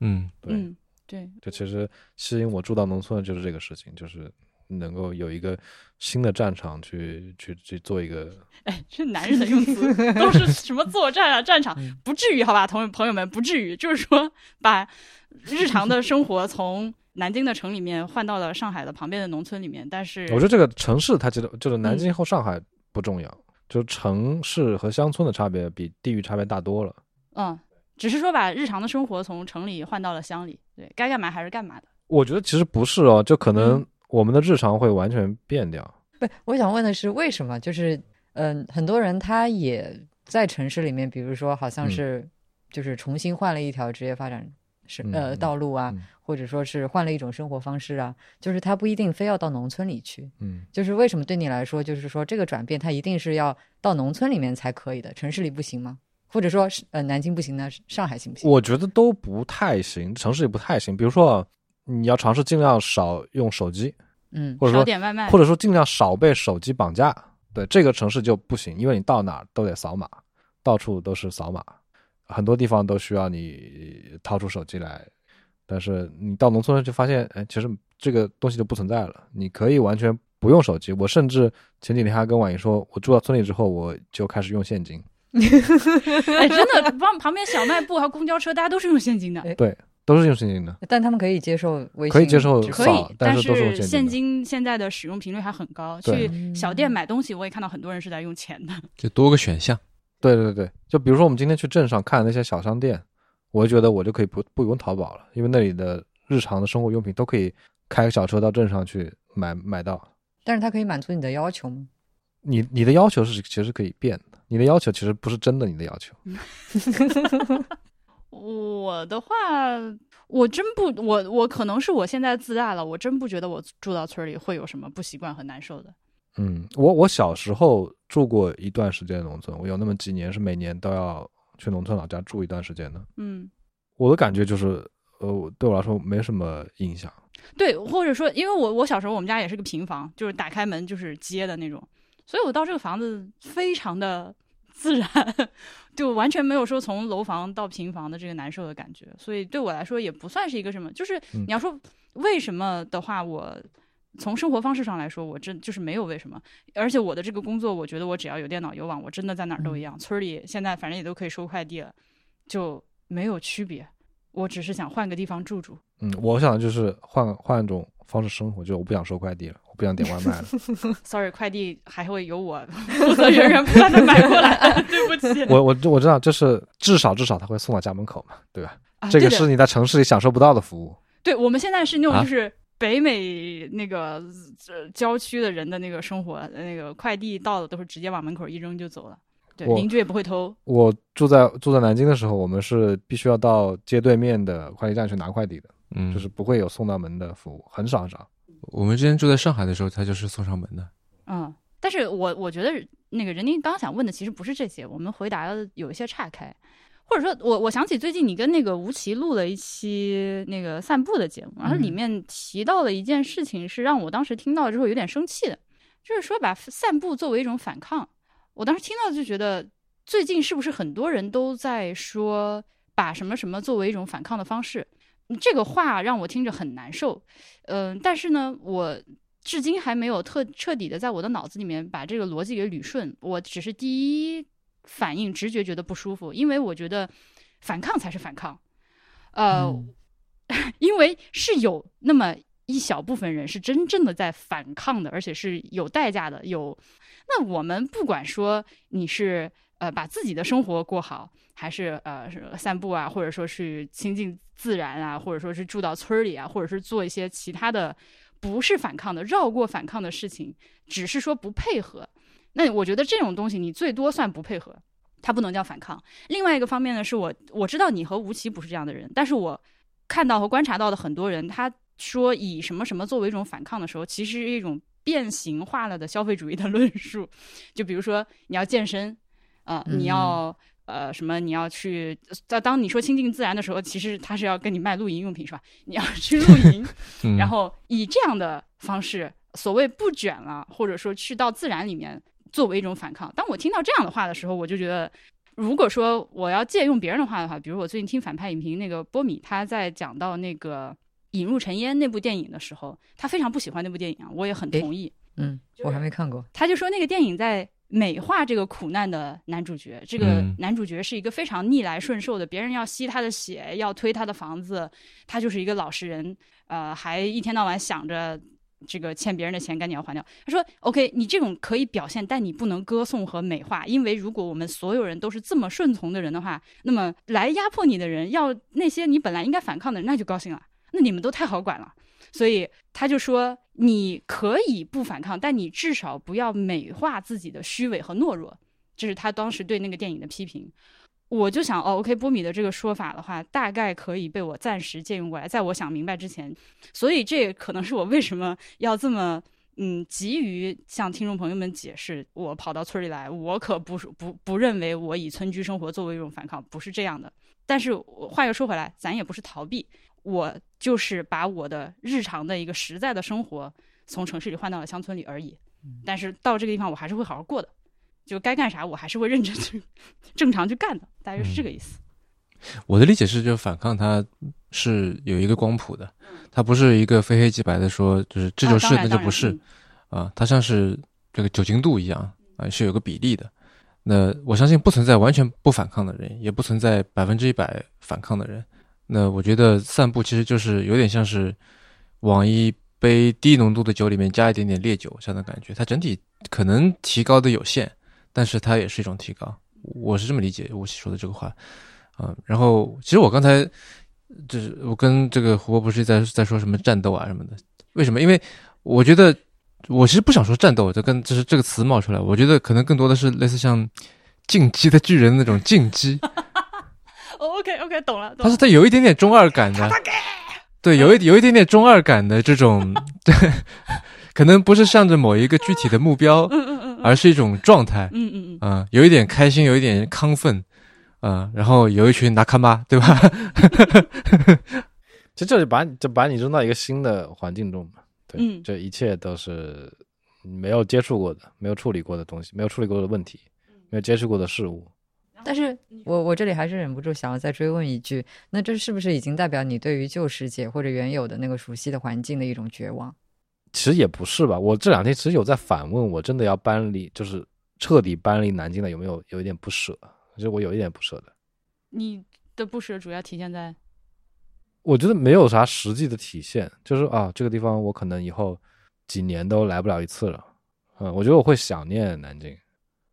嗯，对，对，就其实吸引我住到农村的就是这个事情，就是。能够有一个新的战场去去去做一个，哎，这男人的用词都是什么作战啊？战场不至于好吧？同朋友们不至于，就是说把日常的生活从南京的城里面换到了上海的旁边的农村里面。但是我觉得这个城市它其实就是南京和上海不重要，就城市和乡村的差别比地域差别大多了。嗯，只是说把日常的生活从城里换到了乡里，对该干嘛还是干嘛的。我觉得其实不是哦，就可能。我们的日常会完全变掉。不，我想问的是，为什么？就是，嗯，很多人他也在城市里面，比如说，好像是，就是重新换了一条职业发展是呃道路啊，或者说是换了一种生活方式啊，就是他不一定非要到农村里去。嗯，就是为什么对你来说，就是说这个转变，他一定是要到农村里面才可以的，城市里不行吗？或者说，是呃，南京不行，呢上海行不行？我觉得都不太行，城市里不太行。比如说。你要尝试尽量少用手机，嗯，或者说点外卖，或者说尽量少被手机绑架。对这个城市就不行，因为你到哪都得扫码，到处都是扫码，很多地方都需要你掏出手机来。但是你到农村就发现，哎，其实这个东西就不存在了，你可以完全不用手机。我甚至前几天还跟婉莹说，我住到村里之后，我就开始用现金。哎，真的，旁旁边小卖部还有公交车，大家都是用现金的。对。都是用现金的，但他们可以接受微信，可以接受可以，但是现金现在的使用频率还很高。去小店买东西，我也看到很多人是在用钱的。就多个选项，对对对，就比如说我们今天去镇上看那些小商店，我就觉得我就可以不不用淘宝了，因为那里的日常的生活用品都可以开个小车到镇上去买买到。但是它可以满足你的要求吗？你你的要求是其实可以变的，你的要求其实不是真的你的要求。我的话，我真不，我我可能是我现在自大了，我真不觉得我住到村里会有什么不习惯和难受的。嗯，我我小时候住过一段时间农村，我有那么几年是每年都要去农村老家住一段时间的。嗯，我的感觉就是，呃，对我来说没什么影响。对，或者说，因为我我小时候我们家也是个平房，就是打开门就是街的那种，所以我到这个房子非常的。自然，就完全没有说从楼房到平房的这个难受的感觉，所以对我来说也不算是一个什么。就是你要说为什么的话，我从生活方式上来说，我真就是没有为什么。而且我的这个工作，我觉得我只要有电脑有网，我真的在哪儿都一样。村里现在反正也都可以收快递了，就没有区别。我只是想换个地方住住。嗯，我想就是换换一种方式生活，就我不想收快递了。我不想点外卖了。Sorry，快递还会有我负责源源不断的买过来。对不起，我我我知道，就是至少至少他会送到家门口嘛，对吧？这个是你在城市里享受不到的服务。对，我们现在是那种就是北美那个郊区的人的那个生活，那个快递到了都是直接往门口一扔就走了，对，邻居也不会偷。我住在住在南京的时候，我们是必须要到街对面的快递站去拿快递的，嗯，就是不会有送到门的服务，很少很少。我们之前住在上海的时候，他就是送上门的。嗯，但是我我觉得那个人您刚想问的其实不是这些，我们回答有一些岔开。或者说我我想起最近你跟那个吴奇录了一期那个散步的节目，然后里面提到了一件事情，是让我当时听到之后有点生气的，就是说把散步作为一种反抗。我当时听到就觉得，最近是不是很多人都在说把什么什么作为一种反抗的方式？这个话让我听着很难受。嗯、但是呢，我至今还没有特彻底的在我的脑子里面把这个逻辑给捋顺。我只是第一反应直觉觉得不舒服，因为我觉得反抗才是反抗。呃，嗯 因为是有那么一小部分人是真正的在反抗的，而且是有代价的。有，那我们不管说你是呃把自己的生活过好，还是呃是散步啊，或者说是亲近自然啊，或者说是住到村儿里啊，或者是做一些其他的不是反抗的、绕过反抗的事情，只是说不配合。那我觉得这种东西你最多算不配合，它不能叫反抗。另外一个方面呢，是我我知道你和吴奇不是这样的人，但是我看到和观察到的很多人，他说以什么什么作为一种反抗的时候，其实是一种变形化了的消费主义的 论述。就比如说你要健身，啊、嗯你要呃什么，你要去当当你说亲近自然的时候，其实他是要跟你卖露营用品是吧？你要 去露营，嗯，然后以这样的方式，所谓不卷了，或者说去到自然里面作为一种反抗。当我听到这样的话的时候，我就觉得，如果说我要借用别人的话的话，比如我最近听反派影评那个波米，他在讲到那个《引入尘烟》那部电影的时候，他非常不喜欢那部电影啊，我也很同意。嗯，我还没看过。他就说那个电影在美化这个苦难的男主角，这个嗯男主角是一个非常逆来顺受的，别人要吸他的血，要推他的房子，他就是一个老实人，呃，还一天到晚想着这个欠别人的钱赶紧要还掉。他说：“OK，你这种可以表现，但你不能歌颂和美化，因为如果我们所有人都是这么顺从的人的话，那么来压迫你的人，要那些你本来应该反抗的人，那就高兴了，那你们都太好管了。”所以他就说，你可以不反抗，但你至少不要美化自己的虚伪和懦弱。这是他当时对那个电影的批评。我就想，哦，OK，波米的这个说法的话，大概可以被我暂时借用过来，在我想明白之前。所以这也可能是我为什么要这么嗯急于向听众朋友们解释，我跑到村里来，我可不是不不认为我以村居生活作为一种反抗，不是这样的。但是我话又说回来，咱也不是逃避，我就是把我的日常的一个实在的生活从城市里换到了乡村里而已。但是到这个地方，我还是会好好过的，就该干啥我还是会认真去正常去干的，大约是这个意思。我的理解是，就反抗它是有一个光谱的，它不是一个非黑即白的说，就是这就是啊那就不是啊，它像是这个酒精度一样啊，是有个比例的。那我相信不存在完全不反抗的人，也不存在百分之一百反抗的人。那我觉得散步其实就是有点像是往一杯低浓度的酒里面加一点点烈酒这样的感觉，它整体可能提高的有限，但是它也是一种提高。我是这么理解吴奇说的这个话。啊、然后其实我刚才就是我跟这个胡博不是在在说什么战斗啊什么的，为什么？因为我觉得我其实不想说战斗，就跟就是这个词冒出来，我觉得可能更多的是类似像进击的巨人那种进击，OK OK，懂了，懂了。它是它有一点点中二感的，对，有一有一点点中二感的这种，对，可能不是向着某一个具体的目标，嗯嗯嗯嗯而是一种状态，嗯嗯嗯，啊、有一点开心，有一点亢奋，啊、然后有一群拿看吧，对吧？其实就是把你就把你扔到一个新的环境中嘛，对，嗯这一切都是没有接触过的、没有处理过的东西、没有处理过的问题、没有接触过的事物。但是我我这里还是忍不住想要再追问一句，那这是不是已经代表你对于旧世界或者原有的那个熟悉的环境的一种绝望？其实也不是吧，我这两天其实有在反问，我真的要搬离，就是彻底搬离南京了，有没有有一点不舍？其实我有一点不舍的，你的不舍主要体现在我觉得没有啥实际的体现，就是啊，这个地方我可能以后几年都来不了一次了，嗯，我觉得我会想念南京。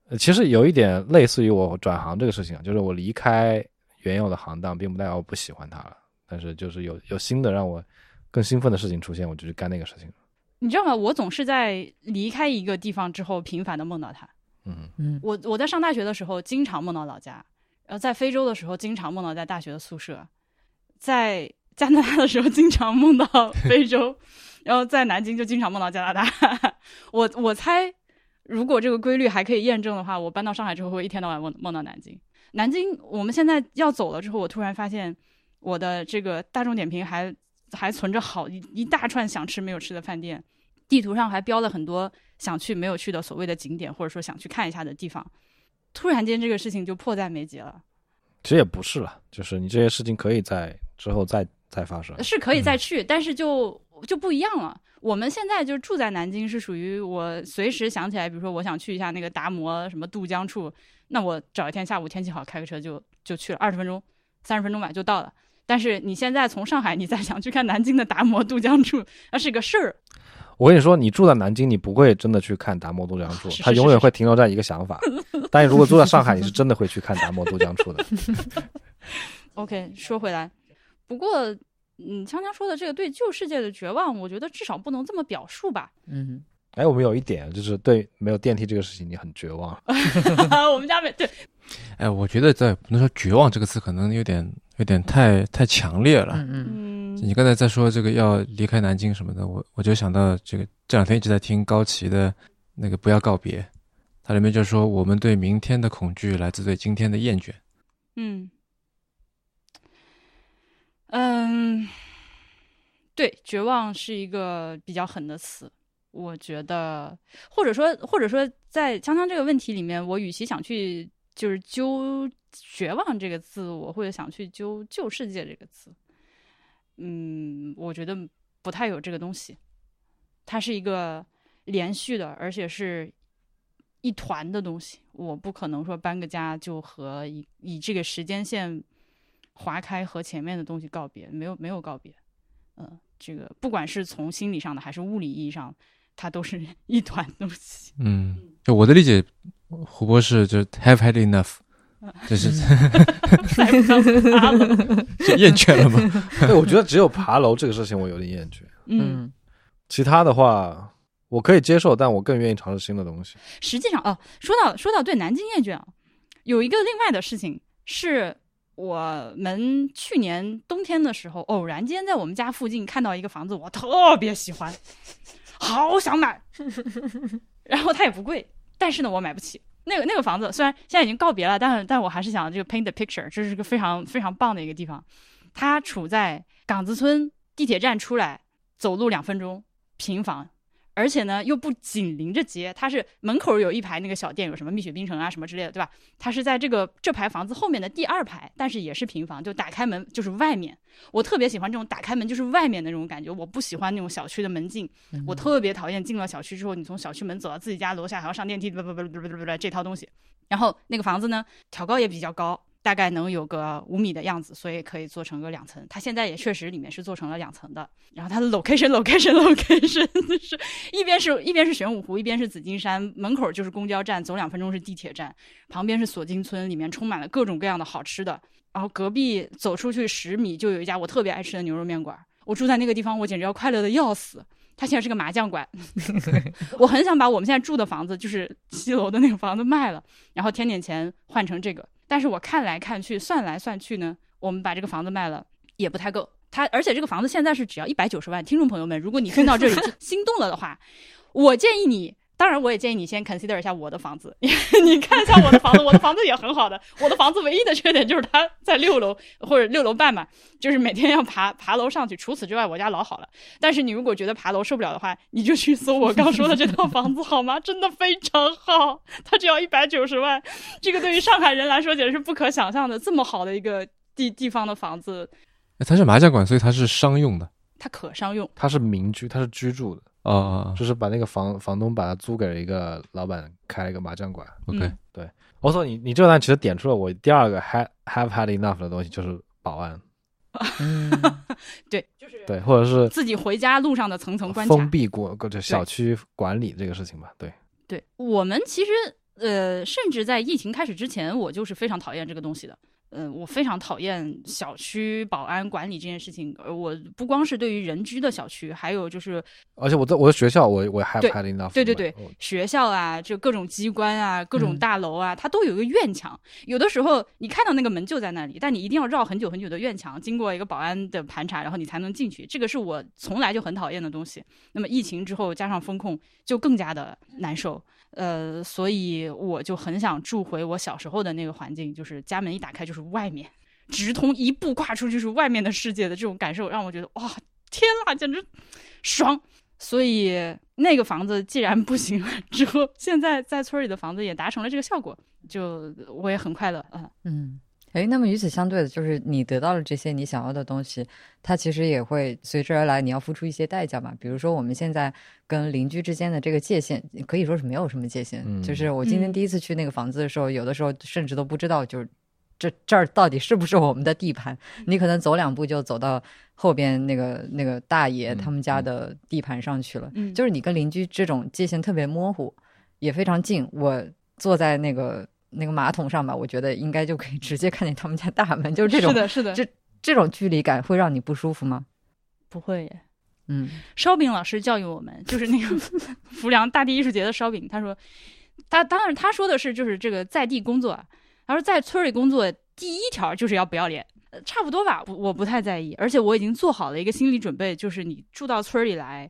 呃其实有一点类似于我转行这个事情啊，就是我离开原有的行当，并不代表我不喜欢它了，但是就是有有新的让我更兴奋的事情出现，我就去干那个事情。你知道吗？我总是在离开一个地方之后，频繁的梦到他。嗯，嗯，我我在上大学的时候，经常梦到老家；然后在非洲的时候，经常梦到在大学的宿舍；在加拿大的时候，经常梦到 非洲；然后在南京就经常梦到加拿大。我我猜，如果这个规律还可以验证的话，我搬到上海之后会一天到晚梦梦到南京。南京我们现在要走了之后，我突然发现我的这个大众点评还还存着好一一大串想吃没有吃的饭店，地图上还标了很多想去没有去的所谓的景点，或者说想去看一下的地方。突然间，这个事情就迫在眉睫了。其实也不是了，就是你这些事情可以在之后再再发生。是可以再去，但是就就不一样了。我们现在就住在南京，是属于我随时想起来，比如说我想去一下那个达摩什么渡江处，那我找一天下午天气好，开个车就就去了，二十分钟、三十分钟吧就到了。但是你现在从上海，你再想去看南京的达摩渡江处，那是个事儿。我跟你说，你住在南京，你不会真的去看达摩渡江处是，它永远会停留在一个想法。但你如果住在上海，你是真的会去看达摩渡江处的。OK，说回来，不过嗯，锵锵说的这个对旧世界的绝望，我觉得至少不能这么表述吧。嗯，哎，我们有一点就是对没有电梯这个事情，你很绝望。我们家没对，哎，我觉得在不能说绝望这个词，可能有点有点太太强烈了。嗯嗯嗯你刚才在说这个要离开南京什么的，我我就想到这个这两天一直在听高旗的那个不要告别，它里面就说我们对明天的恐惧来自对今天的厌倦。嗯嗯，对，绝望是一个比较狠的词。我觉得，或者说，或者说，在锵锵这个问题里面，我与其想去就是揪“绝望”这个字，我会想去揪“旧世界”这个词。嗯，我觉得不太有这个东西。它是一个连续的，而且是一团的东西。我不可能说搬个家就和以以这个时间线划开和前面的东西告别，没有没有告别。嗯，这个不管是从心理上的还是物理意义上，它都是 一团东西。嗯，就我的理解，胡博士就 have had enough，就 是厌倦了吗。对，我觉得只有爬楼这个事情我有点厌倦，嗯，嗯其他的话我可以接受，但我更愿意尝试新的东西。实际上哦，说到说到对南京厌倦啊，有一个另外的事情是。我们去年冬天的时候，偶然间在我们家附近看到一个房子，我特别喜欢，好想买。然后它也不贵，但是呢，我买不起。那个那个房子虽然现在已经告别了，但但我还是想就 paint the picture，这是个非常非常棒的一个地方。它处在岗子村地铁站出来，走路两分钟，平房。而且呢，又不紧邻着街，它是门口有一排那个小店，有什么蜜雪冰城啊什么之类的，对吧？它是在这个这排房子后面的第二排，但是也是平房，就打开门就是外面。我特别喜欢这种打开门就是外面的那种感觉，我不喜欢那种小区的门禁，我特别讨厌进了小区之后，你从小区门走到自己家楼下还要上电梯，不不不不不不不这套东西。然后那个房子呢，挑高也比较高。大概能有个五米的样子，所以可以做成个两层。它现在也确实里面是做成了两层的。然后它的 location location location 是一边是一边是玄武湖，一边是紫金山，门口就是公交站，走两分钟是地铁站，旁边是锁金村，里面充满了各种各样的好吃的。然后隔壁走出去十米就有一家我特别爱吃的牛肉面馆，我住在那个地方，我简直要快乐的要死。它现在是个麻将馆，我很想把我们现在住的房子，就是七楼的那个房子卖了，然后添点钱换成这个。但是我看来看去，算来算去呢，我们把这个房子卖了也不太够。它而且这个房子现在是只要一百九十万。听众朋友们，如果你听到这里 心动了的话，我建议你，当然我也建议你先 consider 一下我的房子，你看一下我的房子，我的房子也很好的。我的房子唯一的缺点就是它在六楼或者六楼半吧，就是每天要爬爬楼上去。除此之外，我家老好了。但是你如果觉得爬楼受不了的话，你就去搜我刚说的这套房子 好吗？真的非常好，它只要一百九十万，这个对于上海人来说简直是不可想象的。这么好的一个地地方的房子，哎它是麻将馆，所以它是商用的。它可商用。它是民居，它是居住的，哦哦就是把那个房房东把它租给了一个老板，开了一个麻将馆。哦，OK，对我说你你这段其实点出了我第二个 have have had enough 的东西，就是保安，嗯，对，就是对，或者是自己回家路上的层层关卡。封闭过就小区管理这个事情吧。对，对我们其实呃，甚至在疫情开始之前，我就是非常讨厌这个东西的。嗯，我非常讨厌小区保安管理这件事情。呃，我不光是对于人居的小区，还有就是而且我在我的学校，我我还对 had enough。对对对我学校啊，就各种机关啊，各种嗯大楼啊，它都有一个院墙。有的时候你看到那个门就在那里，但你一定要绕很久很久的院墙，经过一个保安的盘查，然后你才能进去。这个是我从来就很讨厌的东西。那么疫情之后加上风控，就更加的难受。呃，所以我就很想住回我小时候的那个环境，就是家门一打开就是外面，直通一步跨出就是外面的世界的这种感受，让我觉得哇，天呐，简直爽！所以那个房子既然不行了之后，现在在村里的房子也达成了这个效果，就我也很快乐啊。嗯，诶，那么与此相对的，就是你得到了这些你想要的东西，它其实也会随之而来，你要付出一些代价嘛。比如说我们现在跟邻居之间的这个界限，可以说是没有什么界限。嗯就是我今天嗯第一次去那个房子的时候，有的时候甚至都不知道，就是这这儿到底是不是我们的地盘。你可能走两步就走到后边那个那个大爷嗯他们家嗯的地盘上去了。嗯就是你跟邻居这种界限特别模糊，也非常近。我坐在那个那个马桶上吧，我觉得应该就可以直接看见他们家大门，就是这种是的，是的，这这种距离感会让你不舒服吗？不会耶。嗯烧饼老师教育我们，就是那个 浮梁大地艺术节的烧饼，他说，他当然他说的是就是这个在地工作啊，他说在村里工作第一条就是要不要脸。呃差不多吧，我我不太在意，而且我已经做好了一个心理准备，就是你住到村里来，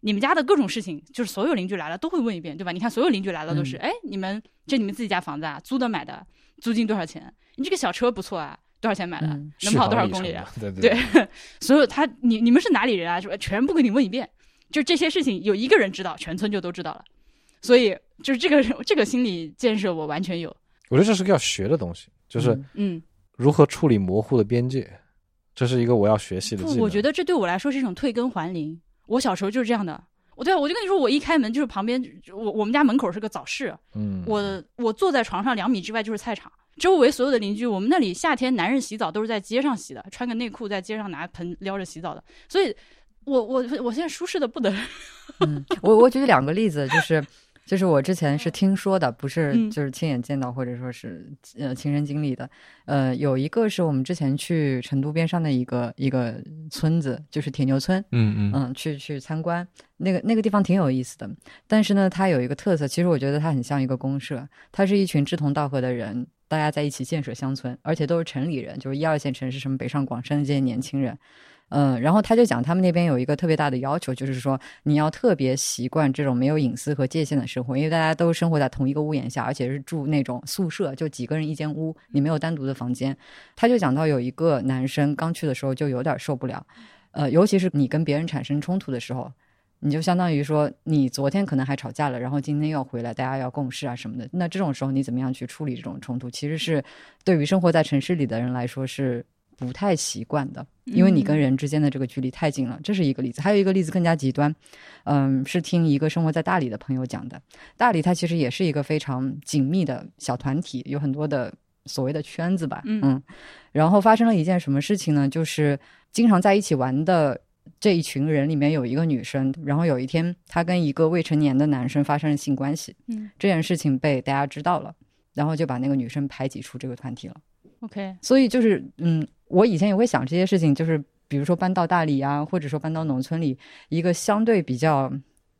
你们家的各种事情，就是所有邻居来了都会问一遍，对吧？你看所有邻居来了都是，嗯哎、你们这你们自己家房子啊，租的买的，租金多少钱？你这个小车不错啊，多少钱买的？嗯能跑多少公里啊？对 对对，所有他你你们是哪里人啊？是吧？全部给你问一遍，就这些事情有一个人知道，全村就都知道了。所以就是这个这个心理建设我完全有。我觉得这是个要学的东西，就是嗯嗯，如何处理模糊的边界，这是一个我要学习的技不，能。我觉得这对我来说是一种退耕还林。我小时候就是这样的。我对啊，我就跟你说，我一开门就是旁边，我我们家门口是个早市，嗯，我我坐在床上两米之外就是菜场，周围所有的邻居，我们那里夏天男人洗澡都是在街上洗的，穿个内裤在街上拿盆撩着洗澡的，所以我我我现在舒适的不得了。嗯，我我举两个例子，就是就是我之前是听说的，不是嗯就是亲眼见到或者说是呃亲身经历的。呃，有一个是我们之前去成都边上的一个一个村子，就是铁牛村。嗯嗯嗯，去去参观那个那个地方挺有意思的，但是呢，它有一个特色，其实我觉得它很像一个公社，它是一群志同道合的人，大家在一起建设乡村，而且都是城里人，就是一二线城市，什么北上广深的这些年轻人。嗯，然后他就讲他们那边有一个特别大的要求，就是说你要特别习惯这种没有隐私和界限的生活，因为大家都生活在同一个屋檐下，而且是住那种宿舍，就几个人一间屋，你没有单独的房间。他就讲到有一个男生刚去的时候就有点受不了，呃，尤其是你跟别人产生冲突的时候，你就相当于说你昨天可能还吵架了，然后今天要回来，大家要共事啊什么的。那这种时候你怎么样去处理这种冲突？其实是对于生活在城市里的人来说是不太习惯的，因为你跟人之间的这个距离太近了。这是一个例子，还有一个例子更加极端，嗯，是听一个生活在大理的朋友讲的。大理它其实也是一个非常紧密的小团体，有很多的所谓的圈子吧，嗯然后发生了一件什么事情呢？就是经常在一起玩的这一群人里面有一个女生，然后有一天她跟一个未成年的男生发生了性关系，嗯这件事情被大家知道了，然后就把那个女生排挤出这个团体了。，OK，所以就是，嗯，我以前也会想这些事情，就是比如说搬到大理啊，或者说搬到农村里一个相对比较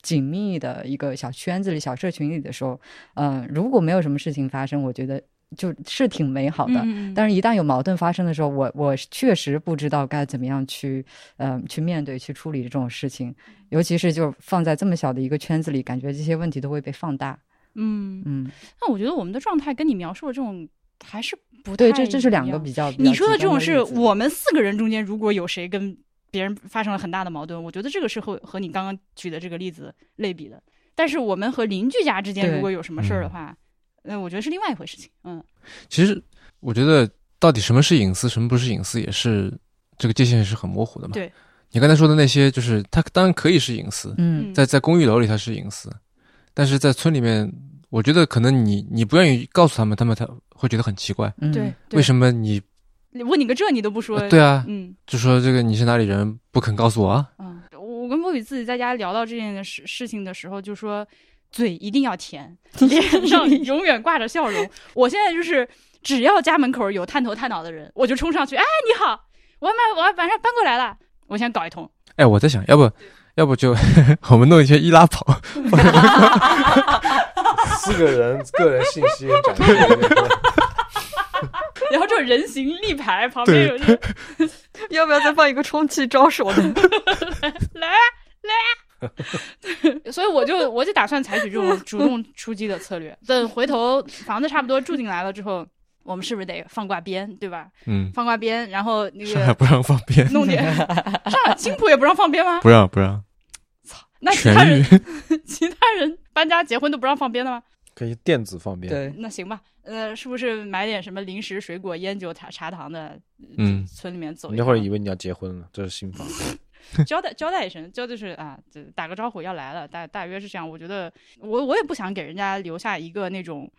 紧密的一个小圈子里、小社群里的时候，嗯、如果没有什么事情发生，我觉得就是挺美好的。嗯但是，一旦有矛盾发生的时候，我我确实不知道该怎么样去，嗯、去面对、去处理这种事情，尤其是就放在这么小的一个圈子里，感觉这些问题都会被放大。嗯，嗯，那我觉得我们的状态跟你描述的这种还是不对，这这是两个比较。比你说的这种是我们四个人中间如果有谁跟别人发生了很大的矛盾，我觉得这个是和和你刚刚举的这个例子类比的。但是我们和邻居家之间如果有什么事儿的嗯话，那、我觉得是另外一回事情。嗯其实我觉得到底什么是隐私，什么不是隐私，也是这个界限是很模糊的嘛。对，你刚才说的那些，就是它当然可以是隐私，嗯在在公寓楼里它是隐私，但是在村里面，我觉得可能你你不愿意告诉他们，他们他会觉得很奇怪，嗯，对，为什么你、么问你个这你都不说？呃对啊，嗯就说这个你是哪里人，不肯告诉我啊？嗯，我跟波比自己在家聊到这件事事情的时候，就说嘴一定要甜，脸上永远挂着笑容。我现在就是只要家门口有探头探脑的人，我就冲上去，哎，你好，我买我马上搬过来了，我先搞一通。哎，我在想要不要不就 我们弄一些易拉宝，四个人个人信息展示一个，然后这种人形立牌旁边有人要不要再放一个充气招手的？来来，所以我就我就打算采取这种主动出击的策略。等回头房子差不多住进来了之后，我们是不是得放挂鞭，对吧？嗯，放挂鞭，然后那个上海不让放鞭，弄点上海青浦也不让放鞭吗？不让不让，那其他人 其他人搬家结婚都不让放鞭的吗？可以电子放鞭。对，那行吧，呃，是不是买点什么零食、水果、烟酒、茶茶糖的？嗯村里面走你那会儿以为你要结婚了，这是新房。交代交代一声，交代是啊，这打个招呼要来了，大大约是这样。我觉得我我也不想给人家留下一个那种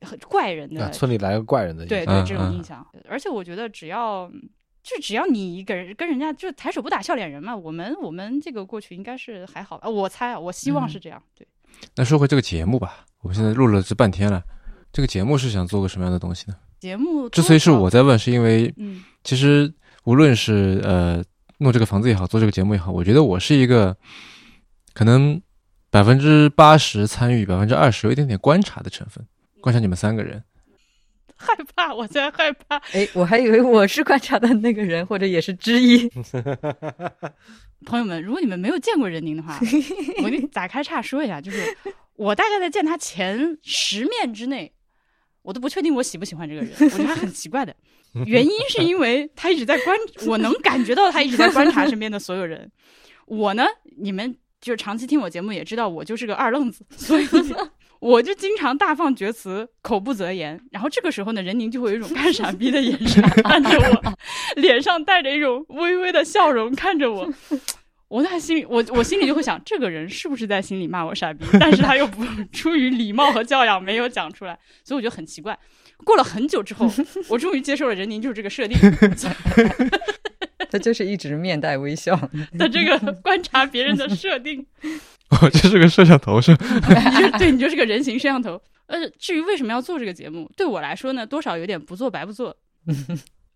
很怪人的啊，村里来个怪人的，对对这种印象。而且我觉得只要就只要你一个人跟人家就抬手不打笑脸人嘛，我们我们这个过去应该是还好啊，我猜啊，我希望是这样。对，那说回这个节目吧，我们现在录了这半天了，这个节目是想做个什么样的东西呢？节目之所以是我在问，是因为嗯其实无论是呃弄这个房子也好，做这个节目也好，我觉得我是一个可能百分之八十参与，百分之二十有一点点观察的成分，观察你们三个人。害怕，我现在害怕。哎，我还以为我是观察的那个人，或者也是之一。朋友们，如果你们没有见过任宁的话，我给你打开岔说一下，就是我大概在见他前十面之内，我都不确定我喜不喜欢这个人，我觉得他很奇怪的。原因是因为他一直在观，我能感觉到他一直在观察身边的所有人。我呢，你们就是长期听我节目也知道，我就是个二愣子，所以我就经常大放厥词，口不择言。然后这个时候呢，任宁就会有一种看傻逼的眼神看着我，脸上带着一种微微的笑容看着我。我在心里，我我心里就会想，这个人是不是在心里骂我傻逼？但是他又不出于礼貌和教养没有讲出来，所以我觉得很奇怪。过了很久之后，我终于接受了任宁就是这个设定他就是一直面带微笑。的这个观察别人的设定。哦，这是个摄像头是吧？你就对你就是个人形摄像头。呃，至于为什么要做这个节目，对我来说呢，多少有点不做白不做。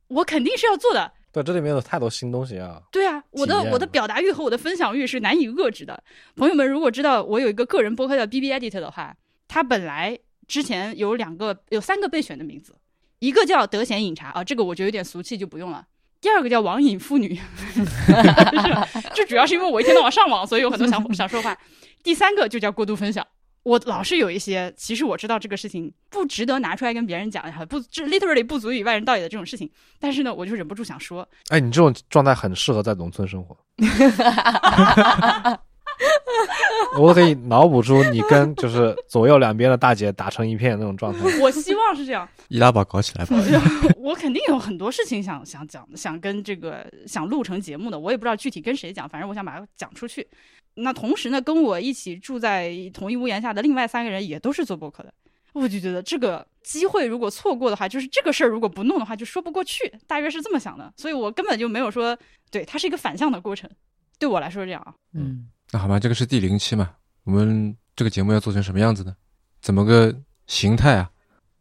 我肯定是要做的。对，这里面有太多新东西啊。对啊，我的我的表达欲和我的分享欲是难以遏制的。朋友们，如果知道我有一个个人播客叫 B B Edit 的话，它本来之前有两个有三个备选的名字，一个叫德贤饮茶啊，这个我觉得有点俗气，就不用了。第二个叫网瘾妇女，这主要是因为我一天到晚上网，所以有很多想想说话。第三个就叫过度分享。我老是有一些，其实我知道这个事情不值得拿出来跟别人讲，不，这 literally 不足以外人道也的这种事情，但是呢，我就忍不住想说，哎，你这种状态很适合在农村生活。我可以脑补出你跟就是左右两边的大姐打成一片那种状态。我希望是这样。易拉宝搞起来吧。我肯定有很多事情想想讲，想跟这个想录成节目的，我也不知道具体跟谁讲，反正我想把它讲出去。那同时呢，跟我一起住在同一屋檐下的另外三个人也都是做播客的，我就觉得这个机会如果错过的话，就是这个事儿如果不弄的话，就说不过去，大约是这么想的。所以我根本就没有说，对，它是一个反向的过程，对我来说是这样啊。嗯，那好吧，这个是第零期嘛，我们这个节目要做成什么样子呢？怎么个形态啊？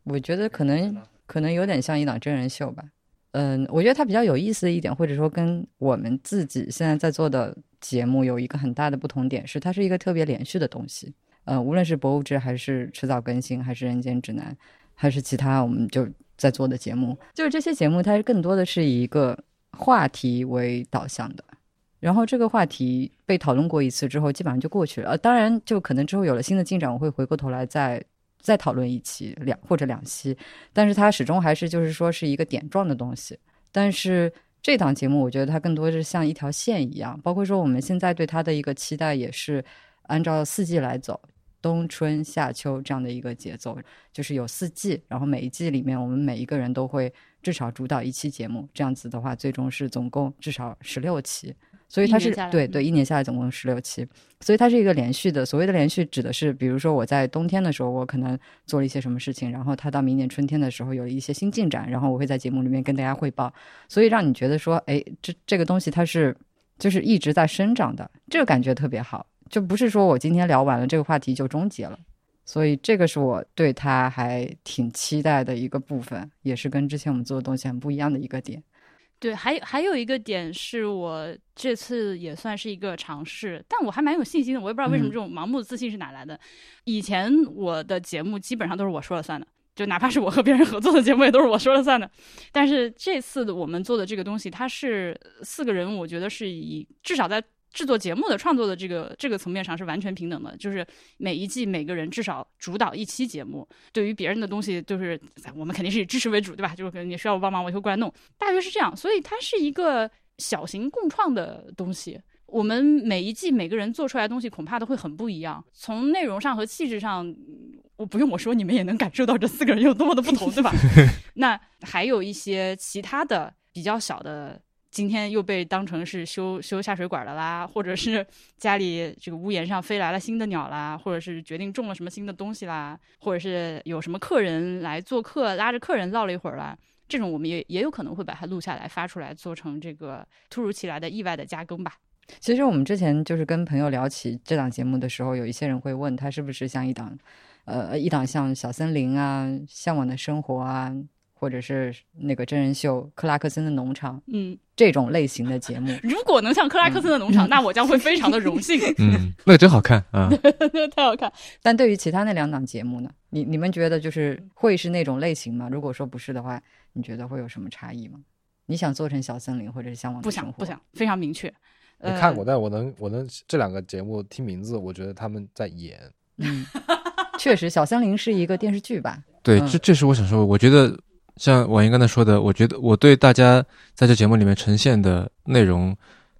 我觉得可能可能有点像一档真人秀吧。嗯，我觉得它比较有意思的一点，或者说跟我们自己现在在做的节目有一个很大的不同点是，它是一个特别连续的东西。呃，无论是博物志，还是迟早更新，还是人间指南，还是其他我们就在做的节目，就是这些节目它是更多的是以一个话题为导向的。然后这个话题被讨论过一次之后，基本上就过去了。呃，当然，就可能之后有了新的进展，我会回过头来再再讨论一期两或者两期。但是它始终还是就是说是一个点状的东西。但是这档节目，我觉得它更多是像一条线一样，包括说我们现在对它的一个期待也是按照四季来走。冬春夏秋这样的一个节奏，就是有四季，然后每一季里面，我们每一个人都会至少主导一期节目，这样子的话，最终是总共至少十六期。所以它是对对，一年下来总共十六期，所以它是一个连续的。所谓的连续，指的是比如说我在冬天的时候，我可能做了一些什么事情，然后它到明年春天的时候有了一些新进展，然后我会在节目里面跟大家汇报，所以让你觉得说，哎，这这个东西它是就是一直在生长的，这个感觉特别好，就不是说我今天聊完了这个话题就终结了。所以这个是我对它还挺期待的一个部分，也是跟之前我们做的东西很不一样的一个点。对，还有还有一个点是我这次也算是一个尝试，但我还蛮有信心的。我也不知道为什么嗯这种盲目的自信是哪来的。以前我的节目基本上都是我说了算的，就哪怕是我和别人合作的节目，也都是我说了算的。但是这次的我们做的这个东西，它是四个人，我觉得是以至少在制作节目的创作的这个这个层面上是完全平等的，就是每一季每个人至少主导一期节目，对于别人的东西，就是我们肯定是以支持为主，对吧？就是可能你需要我帮忙，我就过来弄，大约是这样。所以它是一个小型共创的东西。我们每一季每个人做出来的东西恐怕都会很不一样，从内容上和气质上，我不用我说，你们也能感受到这四个人有多么的不同，对吧？那还有一些其他的比较小的，今天又被当成是修修下水管的啦，或者是 家里这个屋檐上飞来了新的鸟啦，或者是决定种了什么新的东西啦，或者是有什么客人来做客，拉着客人唠了一会儿啦。这种我们也也有可能会把它录下来发出来，做成这个突如其来的意外的加更吧。其实我们之前就是跟朋友聊起这档节目的时候，有一些人会问他是不是像一档，呃，一档像《小森林》啊、《向往的生活》啊，或者是那个真人秀《克拉克森的农场》嗯，这种类型的节目。如果能像克拉克森的农场，那我将会非常的荣幸。嗯，那个真好看啊。太好看。但对于其他那两档节目呢，你你们觉得就是会是那种类型吗？如果说不是的话，你觉得会有什么差异吗？你想做成小森林或者是向往生活？想不想，非常明确。呃没看过，但我能我能这两个节目听名字，我觉得他们在演。嗯，确实，小森林是一个电视剧吧？对，嗯这这是我想说的。我觉得像婉莹刚才说的，我觉得我对大家在这节目里面呈现的内容，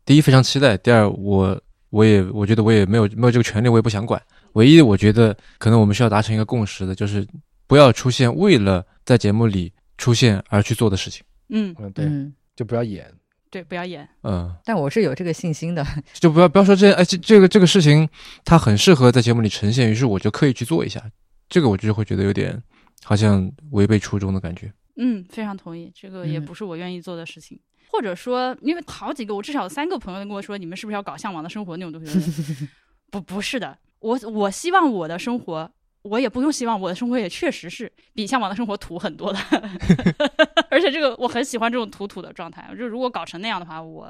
第一非常期待，第二我我也我觉得我也没有没有这个权利，我也不想管。唯一我觉得可能我们需要达成一个共识的，就是不要出现为了在节目里出现而去做的事情。嗯，嗯，对，嗯，就不要演。对，不要演。嗯，但我是有这个信心的。就不要不要说这哎这这个这个事情它很适合在节目里呈现，于是我就刻意去做一下，这个我就会觉得有点好像违背初衷的感觉。嗯，非常同意，这个也嗯不是我愿意做的事情。或者说，因为好几个，我至少三个朋友跟我说，你们是不是要搞《向往的生活》那种东西？不，不是的。我我希望我的生活，我也不用希望我的生活也确实是比《向往的生活》土很多的。而且这个我很喜欢这种土土的状态。就如果搞成那样的话，我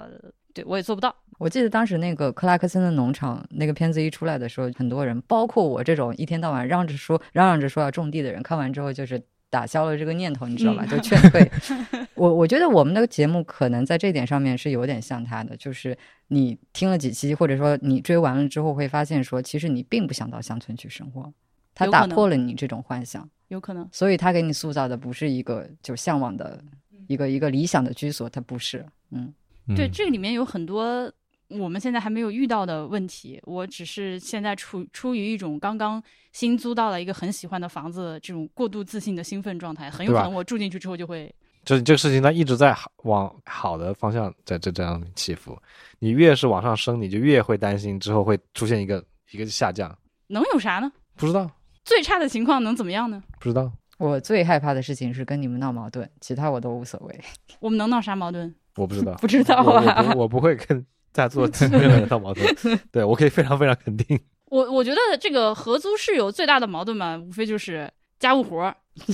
对我也做不到。我记得当时那个克拉克森的农场那个片子一出来的时候，很多人，包括我这种一天到晚嚷着说嚷嚷着说要种地的人，看完之后就是打消了这个念头，你知道吧？嗯就劝退。我我觉得我们的节目可能在这点上面是有点像他的，就是你听了几期，或者说你追完了之后，会发现说，其实你并不想到乡村去生活，他打破了你这种幻想，有可能，所以他给你塑造的不是一个就向往的一个一个理想的居所，他不是，嗯。嗯、对，这个里面有很多我们现在还没有遇到的问题。我只是现在处出于一种刚刚新租到了一个很喜欢的房子，这种过度自信的兴奋状态，很有可能我住进去之后就会就是这个事情，它一直在好往好的方向在这这样起伏。你越是往上升，你就越会担心之后会出现一个一个下降。能有啥呢？不知道，最差的情况能怎么样呢？不知道。我最害怕的事情是跟你们闹矛盾，其他我都无所谓。我们能闹啥矛盾？我不知道，不知道我啊我不我不会跟在座 没有人闹矛盾。对我可以非常非常肯定。我我觉得这个合租室友最大的矛盾嘛，无非就是家务活儿、吧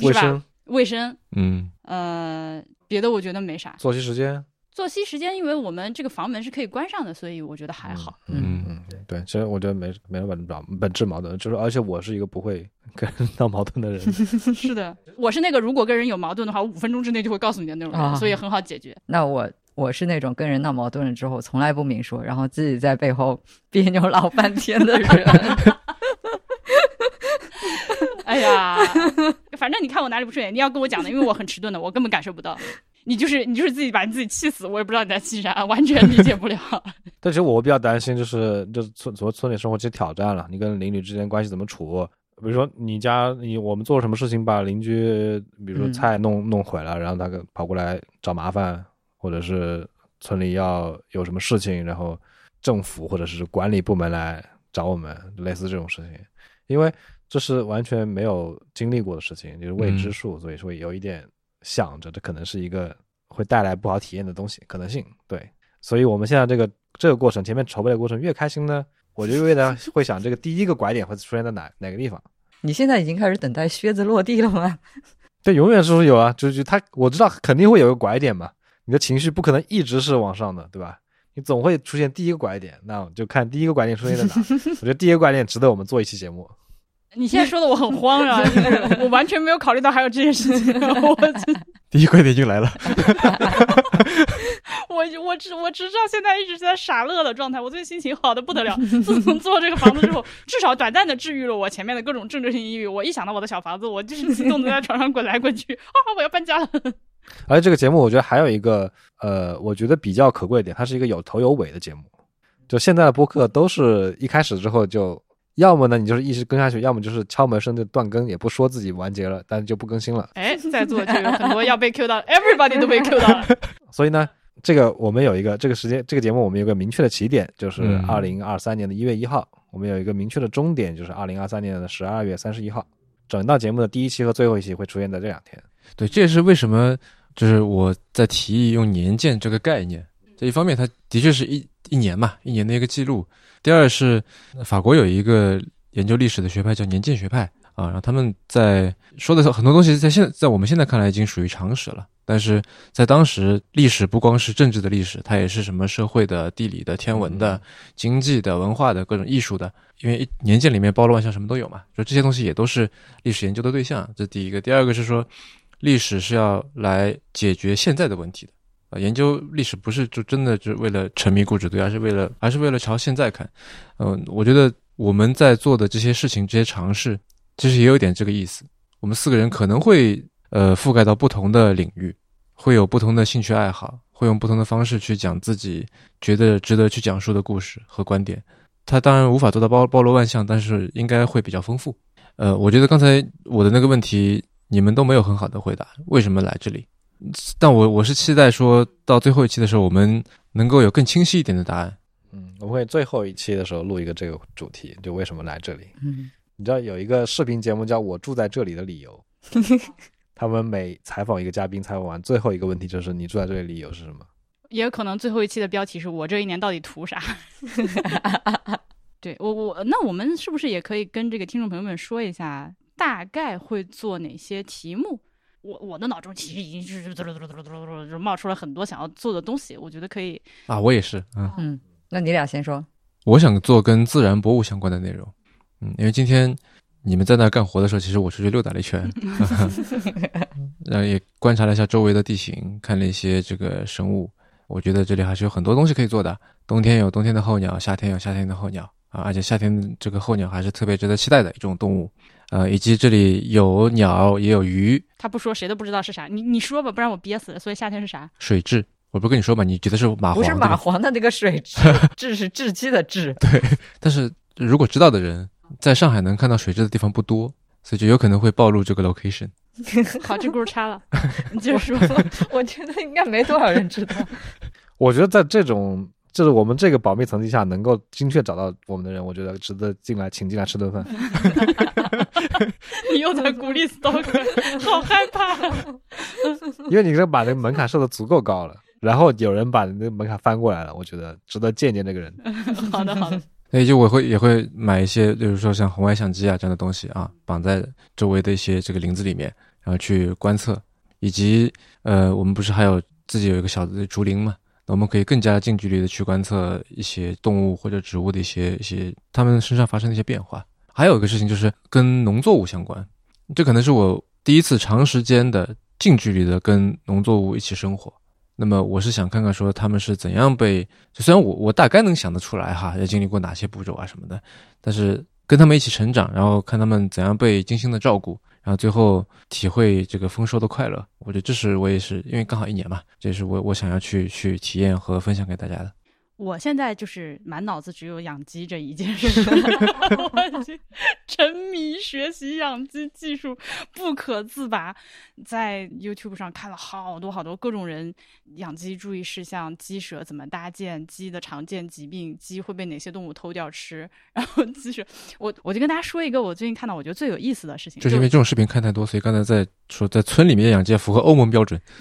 卫生、卫生，嗯呃，别的我觉得没啥。作息时间作息时间，因为我们这个房门是可以关上的，所以我觉得还好。嗯嗯，对，其实我觉得没没什么本本本质矛盾，就是而且我是一个不会跟人闹矛盾的人。是的，我是那个如果跟人有矛盾的话，我五分钟之内就会告诉你的那种人，啊所以很好解决。那我我是那种跟人闹矛盾了之后从来不明说，然后自己在背后别扭老半天的人。哎呀，反正你看我哪里不顺眼，你要跟我讲的，因为我很迟钝的，我根本感受不到。你就是你就是自己把你自己气死，我也不知道你在气啥，完全理解不了。但其实我比较担心，就是就是村所谓村里生活其实挑战了，你跟邻里之间关系怎么处？比如说你家你我们做了什么事情把邻居，比如说嗯菜弄、弄毁了，然后他个跑过来找麻烦，或者是村里要有什么事情，然后政府或者是管理部门来找我们，类似这种事情，因为这是完全没有经历过的事情，就是未知数，所以说有一点想着这可能是一个会带来不好体验的东西，可能性对。所以我们现在这个这个过程，前面筹备的过程越开心呢，我就越的会想这个第一个拐点会出现在哪哪个地方。你现在已经开始等待靴子落地了吗？对，永远是会有啊，就就他我知道肯定会有个拐点嘛，你的情绪不可能一直是往上的，对吧？你总会出现第一个拐点，那我就看第一个拐点出现在哪。我觉得第一个拐点值得我们做一期节目。你现在说的我很慌啊，我完全没有考虑到还有这件事情。我 第一拐点就来了。我我只我只知道现在一直在傻乐的状态，我最近心情好的不得了。自从做这个房子之后，至少短暂的治愈了我前面的各种政治性抑郁。我一想到我的小房子，我就是激动的在床上滚来滚去啊！我要搬家了。而且这个节目，我觉得还有一个呃，我觉得比较可贵的点，它是一个有头有尾的节目。就现在的播客都是一开始之后就。要么呢，你就是一直跟下去；要么就是敲门声就断更，也不说自己完结了，但是就不更新了。哎，在座就有很多要被 Q 到，everybody 都被 Q 到了。所以呢，这个我们有一个这个时间，这个节目我们有个明确的起点，就是二零二三年的一月一号；我们有一个明确的终点，就是二零二三年的十二月三十一号。整档节目的第一期和最后一期会出现在这两天。对，这也是为什么就是我在提议用年鉴这个概念。这一方面，它的确是一一年嘛，一年的一个记录。第二是法国有一个研究历史的学派叫年鉴学派啊，然后他们在说的很多东西，在现在我们现在看来已经属于常识了，但是在当时，历史不光是政治的历史，它也是什么社会的、地理的、天文的、经济的、文化的各种艺术的，因为年鉴里面包罗万象，什么都有嘛，就这些东西也都是历史研究的对象。这第一个，第二个是说，历史是要来解决现在的问题的啊。研究历史不是就真的就为了沉迷故纸堆，而是为了，而是为了朝现在看。嗯，我觉得我们在做的这些事情、这些尝试，其实也有点这个意思。我们四个人可能会呃覆盖到不同的领域，会有不同的兴趣爱好，会用不同的方式去讲自己觉得值得去讲述的故事和观点。他当然无法做到包包罗万象，但是应该会比较丰富。呃，我觉得刚才我的那个问题，你们都没有很好的回答，为什么来这里？但我我是期待说到最后一期的时候，我们能够有更清晰一点的答案。嗯，我会最后一期的时候录一个这个主题，就为什么来这里。嗯，你知道有一个视频节目叫我住在这里的理由，他们每采访一个嘉宾，采访完最后一个问题就是你住在这里理由是什么？也有可能最后一期的标题是我这一年到底图啥？对我我那我们是不是也可以跟这个听众朋友们说一下，大概会做哪些题目？我我的脑中其实已经是嘟嘟嘟嘟嘟嘟就冒出了很多想要做的东西，我觉得可以啊，我也是，嗯嗯，那你俩先说。我想做跟自然博物相关的内容，嗯，因为今天你们在那干活的时候，其实我出去溜达了一圈，然后也观察了一下周围的地形，看了一些这个生物，我觉得这里还是有很多东西可以做的。冬天有冬天的候鸟，夏天有夏天的候鸟啊，而且夏天这个候鸟还是特别值得期待的一种动物。呃，以及这里有鸟，也有鱼。他不说，谁都不知道是啥。你你说吧，不然我憋死了。所以夏天是啥？水蛭。我不跟你说吧，你觉得是蚂蟥？不是蚂蟥的那个水蛭，雉是雉鸡的雉。对，但是如果知道的人，在上海能看到水蛭的地方不多，所以就有可能会暴露这个 location。好，这故事插了。你继续说。我觉得应该没多少人知道。我觉得在这种。就是我们这个保密层级下能够精确找到我们的人，我觉得值得进来，请进来吃顿饭。你又在鼓励 stalk，好害怕。因为你这把那个门槛设的足够高了，然后有人把那个门槛翻过来了，我觉得值得见见这个人。好的，好的。那就我会也会买一些，比如说像红外相机啊这样的东西啊，绑在周围的一些这个林子里面，然后去观测，以及呃，我们不是还有自己有一个小的竹林嘛。那我们可以更加近距离的去观测一些动物或者植物的一些一些它们身上发生的一些变化。还有一个事情就是跟农作物相关，这可能是我第一次长时间的近距离的跟农作物一起生活。那么我是想看看说他们是怎样被，就虽然我我大概能想得出来哈，要经历过哪些步骤啊什么的，但是跟他们一起成长，然后看他们怎样被精心的照顾。然后最后体会这个丰收的快乐，我觉得这是我也是因为刚好一年嘛，这是我我想要去去体验和分享给大家的。我现在就是满脑子只有养鸡这一件事，我已经沉迷学习养鸡技术不可自拔，在 YouTube 上看了好多好多各种人养鸡注意事项、鸡舍怎么搭建、鸡的常见疾病、鸡会被哪些动物偷掉吃，然后鸡舍，我我就跟大家说一个我最近看到我觉得最有意思的事情，就是因为这种视频看太多，所以刚才在说在村里面养鸡符合欧盟标准，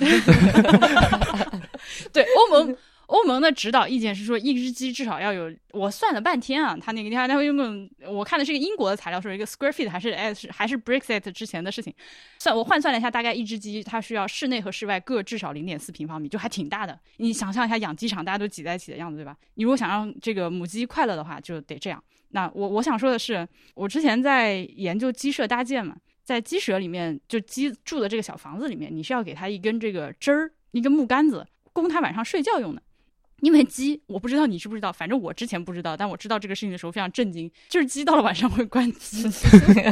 对欧盟。欧盟的指导意见是说，一只鸡至少要有，我算了半天啊，他那个地方他会用种，我看的是一个英国的材料，说一个 square feet 还是哎是还是 Brexit 之前的事情，算我换算了一下，大概一只鸡它需要室内和室外各至少零点四平方米，就还挺大的。你想象一下养鸡场大家都挤在一起的样子，对吧？你如果想让这个母鸡快乐的话，就得这样。那我我想说的是，我之前在研究鸡舍搭建嘛，在鸡舍里面，就鸡住的这个小房子里面，你是要给它一根这个枝儿，一根木杆子，供它晚上睡觉用的。因为鸡，我不知道你知不知道，反正我之前不知道，但我知道这个事情的时候非常震惊，就是鸡到了晚上会关机，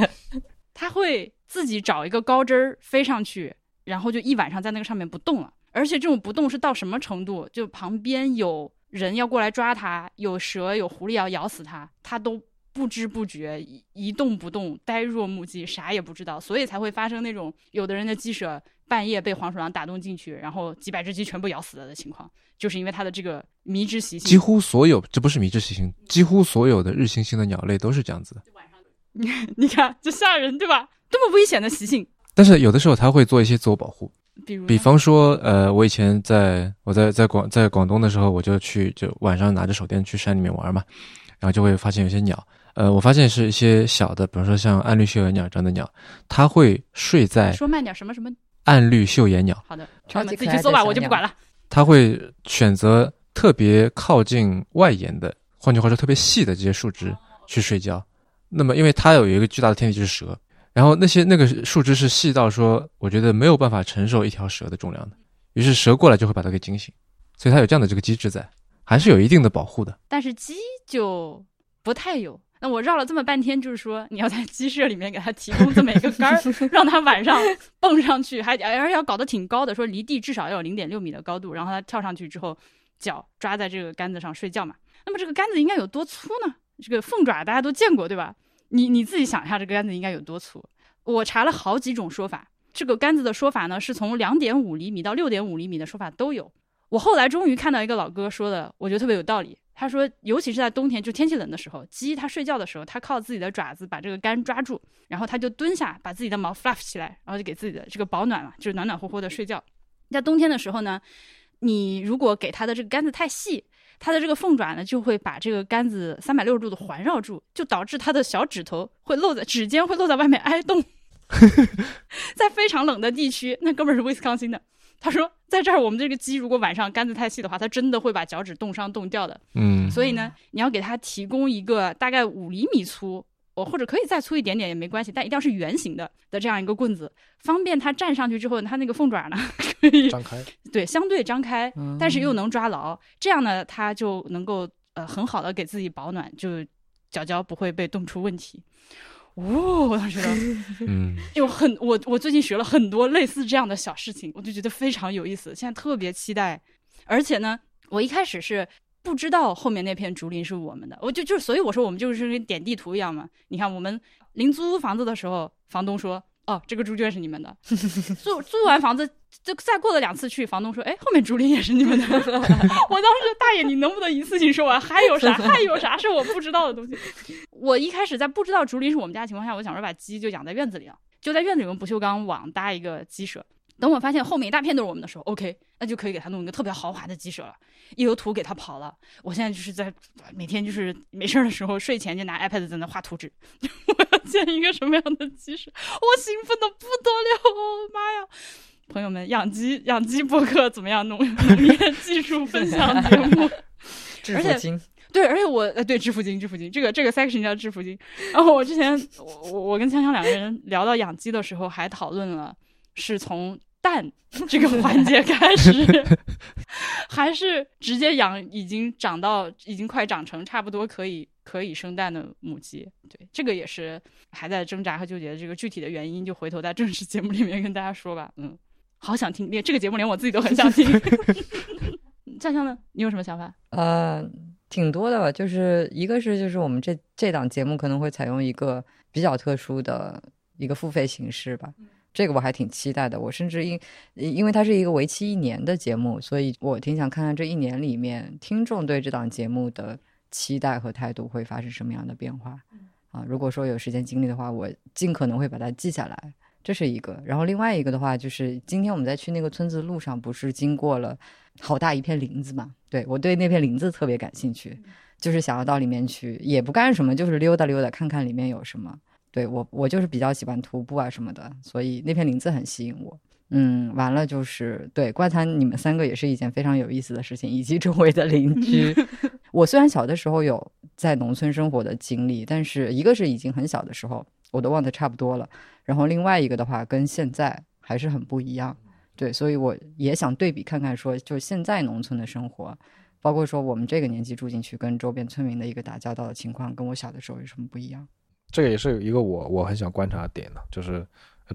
它会自己找一个高枝儿飞上去，然后就一晚上在那个上面不动了。而且这种不动是到什么程度？就旁边有人要过来抓它，有蛇有狐狸要咬死它，它都不知不觉一一动不动，呆若木鸡，啥也不知道，所以才会发生那种有的人的鸡舍半夜被黄鼠狼打洞进去，然后几百只鸡全部咬死了的情况，就是因为它的这个迷之习性。几乎所有，这不是迷之习性，几乎所有的日行性的鸟类都是这样子的。你看，这吓人对吧？多么危险的习性！但是有的时候它会做一些自我保护，比如，比方说，呃，我以前在我在在广在广东的时候，我就去就晚上拿着手电去山里面玩嘛，然后就会发现有些鸟，呃，我发现是一些小的，比如说像暗绿绣眼鸟这样的鸟，它会睡在说慢点，什么什么？暗绿绣眼鸟，好的，超级自己去搜吧，我就不管了。它会选择特别靠近外沿的，换句话说，特别细的这些树枝去睡觉。那么，因为它有一个巨大的天敌就是蛇，然后那些那个树枝是细到说，我觉得没有办法承受一条蛇的重量的，于是蛇过来就会把它给惊醒，所以它有这样的这个机制在，还是有一定的保护的。但是鸡就不太有。那我绕了这么半天，就是说你要在鸡舍里面给它提供这么一个杆儿，让它晚上蹦上去，还而且要搞得挺高的，说离地至少要有零点六米的高度，然后它跳上去之后，脚抓在这个杆子上睡觉嘛。那么这个杆子应该有多粗呢？这个凤爪大家都见过对吧？你你自己想一下，这个杆子应该有多粗？我查了好几种说法，这个杆子的说法呢，是从两点五厘米到六点五厘米的说法都有。我后来终于看到一个老哥说的，我觉得特别有道理。他说，尤其是在冬天，就天气冷的时候，鸡它睡觉的时候，它靠自己的爪子把这个杆抓住，然后它就蹲下，把自己的毛 fluff 起来，然后就给自己的这个保暖嘛，就是暖暖和和的睡觉。在冬天的时候呢，你如果给它的这个杆子太细，它的这个凤爪呢就会把这个杆子三百六十度的环绕住，就导致它的小指头会露在指尖会露在外面挨冻。在非常冷的地区，那哥们儿是威斯康星的，他说在这儿我们这个鸡如果晚上杆子太细的话，它真的会把脚趾冻伤冻掉的。嗯，所以呢，你要给它提供一个大概五厘米粗，哦，或者可以再粗一点点也没关系，但一定要是圆形的的这样一个棍子，方便它站上去之后，它那个凤爪呢可以张开，对相对张开，嗯但是又能抓牢，这样呢，它就能够呃很好的给自己保暖，就脚脚不会被冻出问题。哦，我当时觉得 嗯，有很我我最近学了很多类似这样的小事情，我就觉得非常有意思，现在特别期待。而且呢，我一开始是不知道后面那片竹林是我们的，我就就是所以我说我们就是跟点地图一样嘛。你看我们临租房子的时候，房东说。哦，这个猪圈是你们的。租租完房子，就再过了两次去，房东说：“哎，后面竹林也是你们的。”我当时大爷，你能不能一次性说完？还有啥？还有啥是我不知道的东西？我一开始在不知道竹林是我们家的情况下，我想说把鸡就养在院子里了，就在院子里用不锈钢网搭一个鸡舍。等我发现后面一大片都是我们的时候，OK，那就可以给它弄一个特别豪华的鸡舍了。一有土给它跑了，我现在就是在每天就是没事儿的时候，睡前就拿 iPad 在那画图纸。我要建一个什么样的鸡舍？我兴奋的不得了，我妈呀！朋友们，养鸡养鸡播客怎么样？农农业技术分享节目。而且致富经，对，而且我呃，对致富经，致富经这个这个 section 叫致富经。然后我之前我我我跟锵锵两个人聊到养鸡的时候，还讨论了是从蛋这个环节开始，还是直接养已经长到已经快长成差不多可以可以生蛋的母鸡。对，这个也是还在挣扎和纠结的这个具体的原因，就回头在正式节目里面跟大家说吧。嗯，好想听，连这个节目连我自己都很想听。锵锵呢？你有什么想法？呃，挺多的吧，就是一个是就是我们这这档节目可能会采用一个比较特殊的一个付费形式吧。这个我还挺期待的，我甚至因因为它是一个为期一年的节目，所以我挺想看看这一年里面听众对这档节目的期待和态度会发生什么样的变化。啊，如果说有时间精力的话，我尽可能会把它记下来，这是一个。然后另外一个的话，就是今天我们在去那个村子的路上，不是经过了好大一片林子嘛，对我对那片林子特别感兴趣，就是想要到里面去，也不干什么，就是溜达溜达，看看里面有什么。对我，我就是比较喜欢徒步啊什么的，所以那片林子很吸引我。嗯，完了就是对怪谈，你们三个也是一件非常有意思的事情，以及周围的邻居。我虽然小的时候有在农村生活的经历，但是一个是已经很小的时候，我都忘得差不多了。然后另外一个的话，跟现在还是很不一样。对，所以我也想对比看看，说就是现在农村的生活，包括说我们这个年纪住进去，跟周边村民的一个打交道的情况，跟我小的时候有什么不一样？这个也是一个我我很想观察的点呢，就是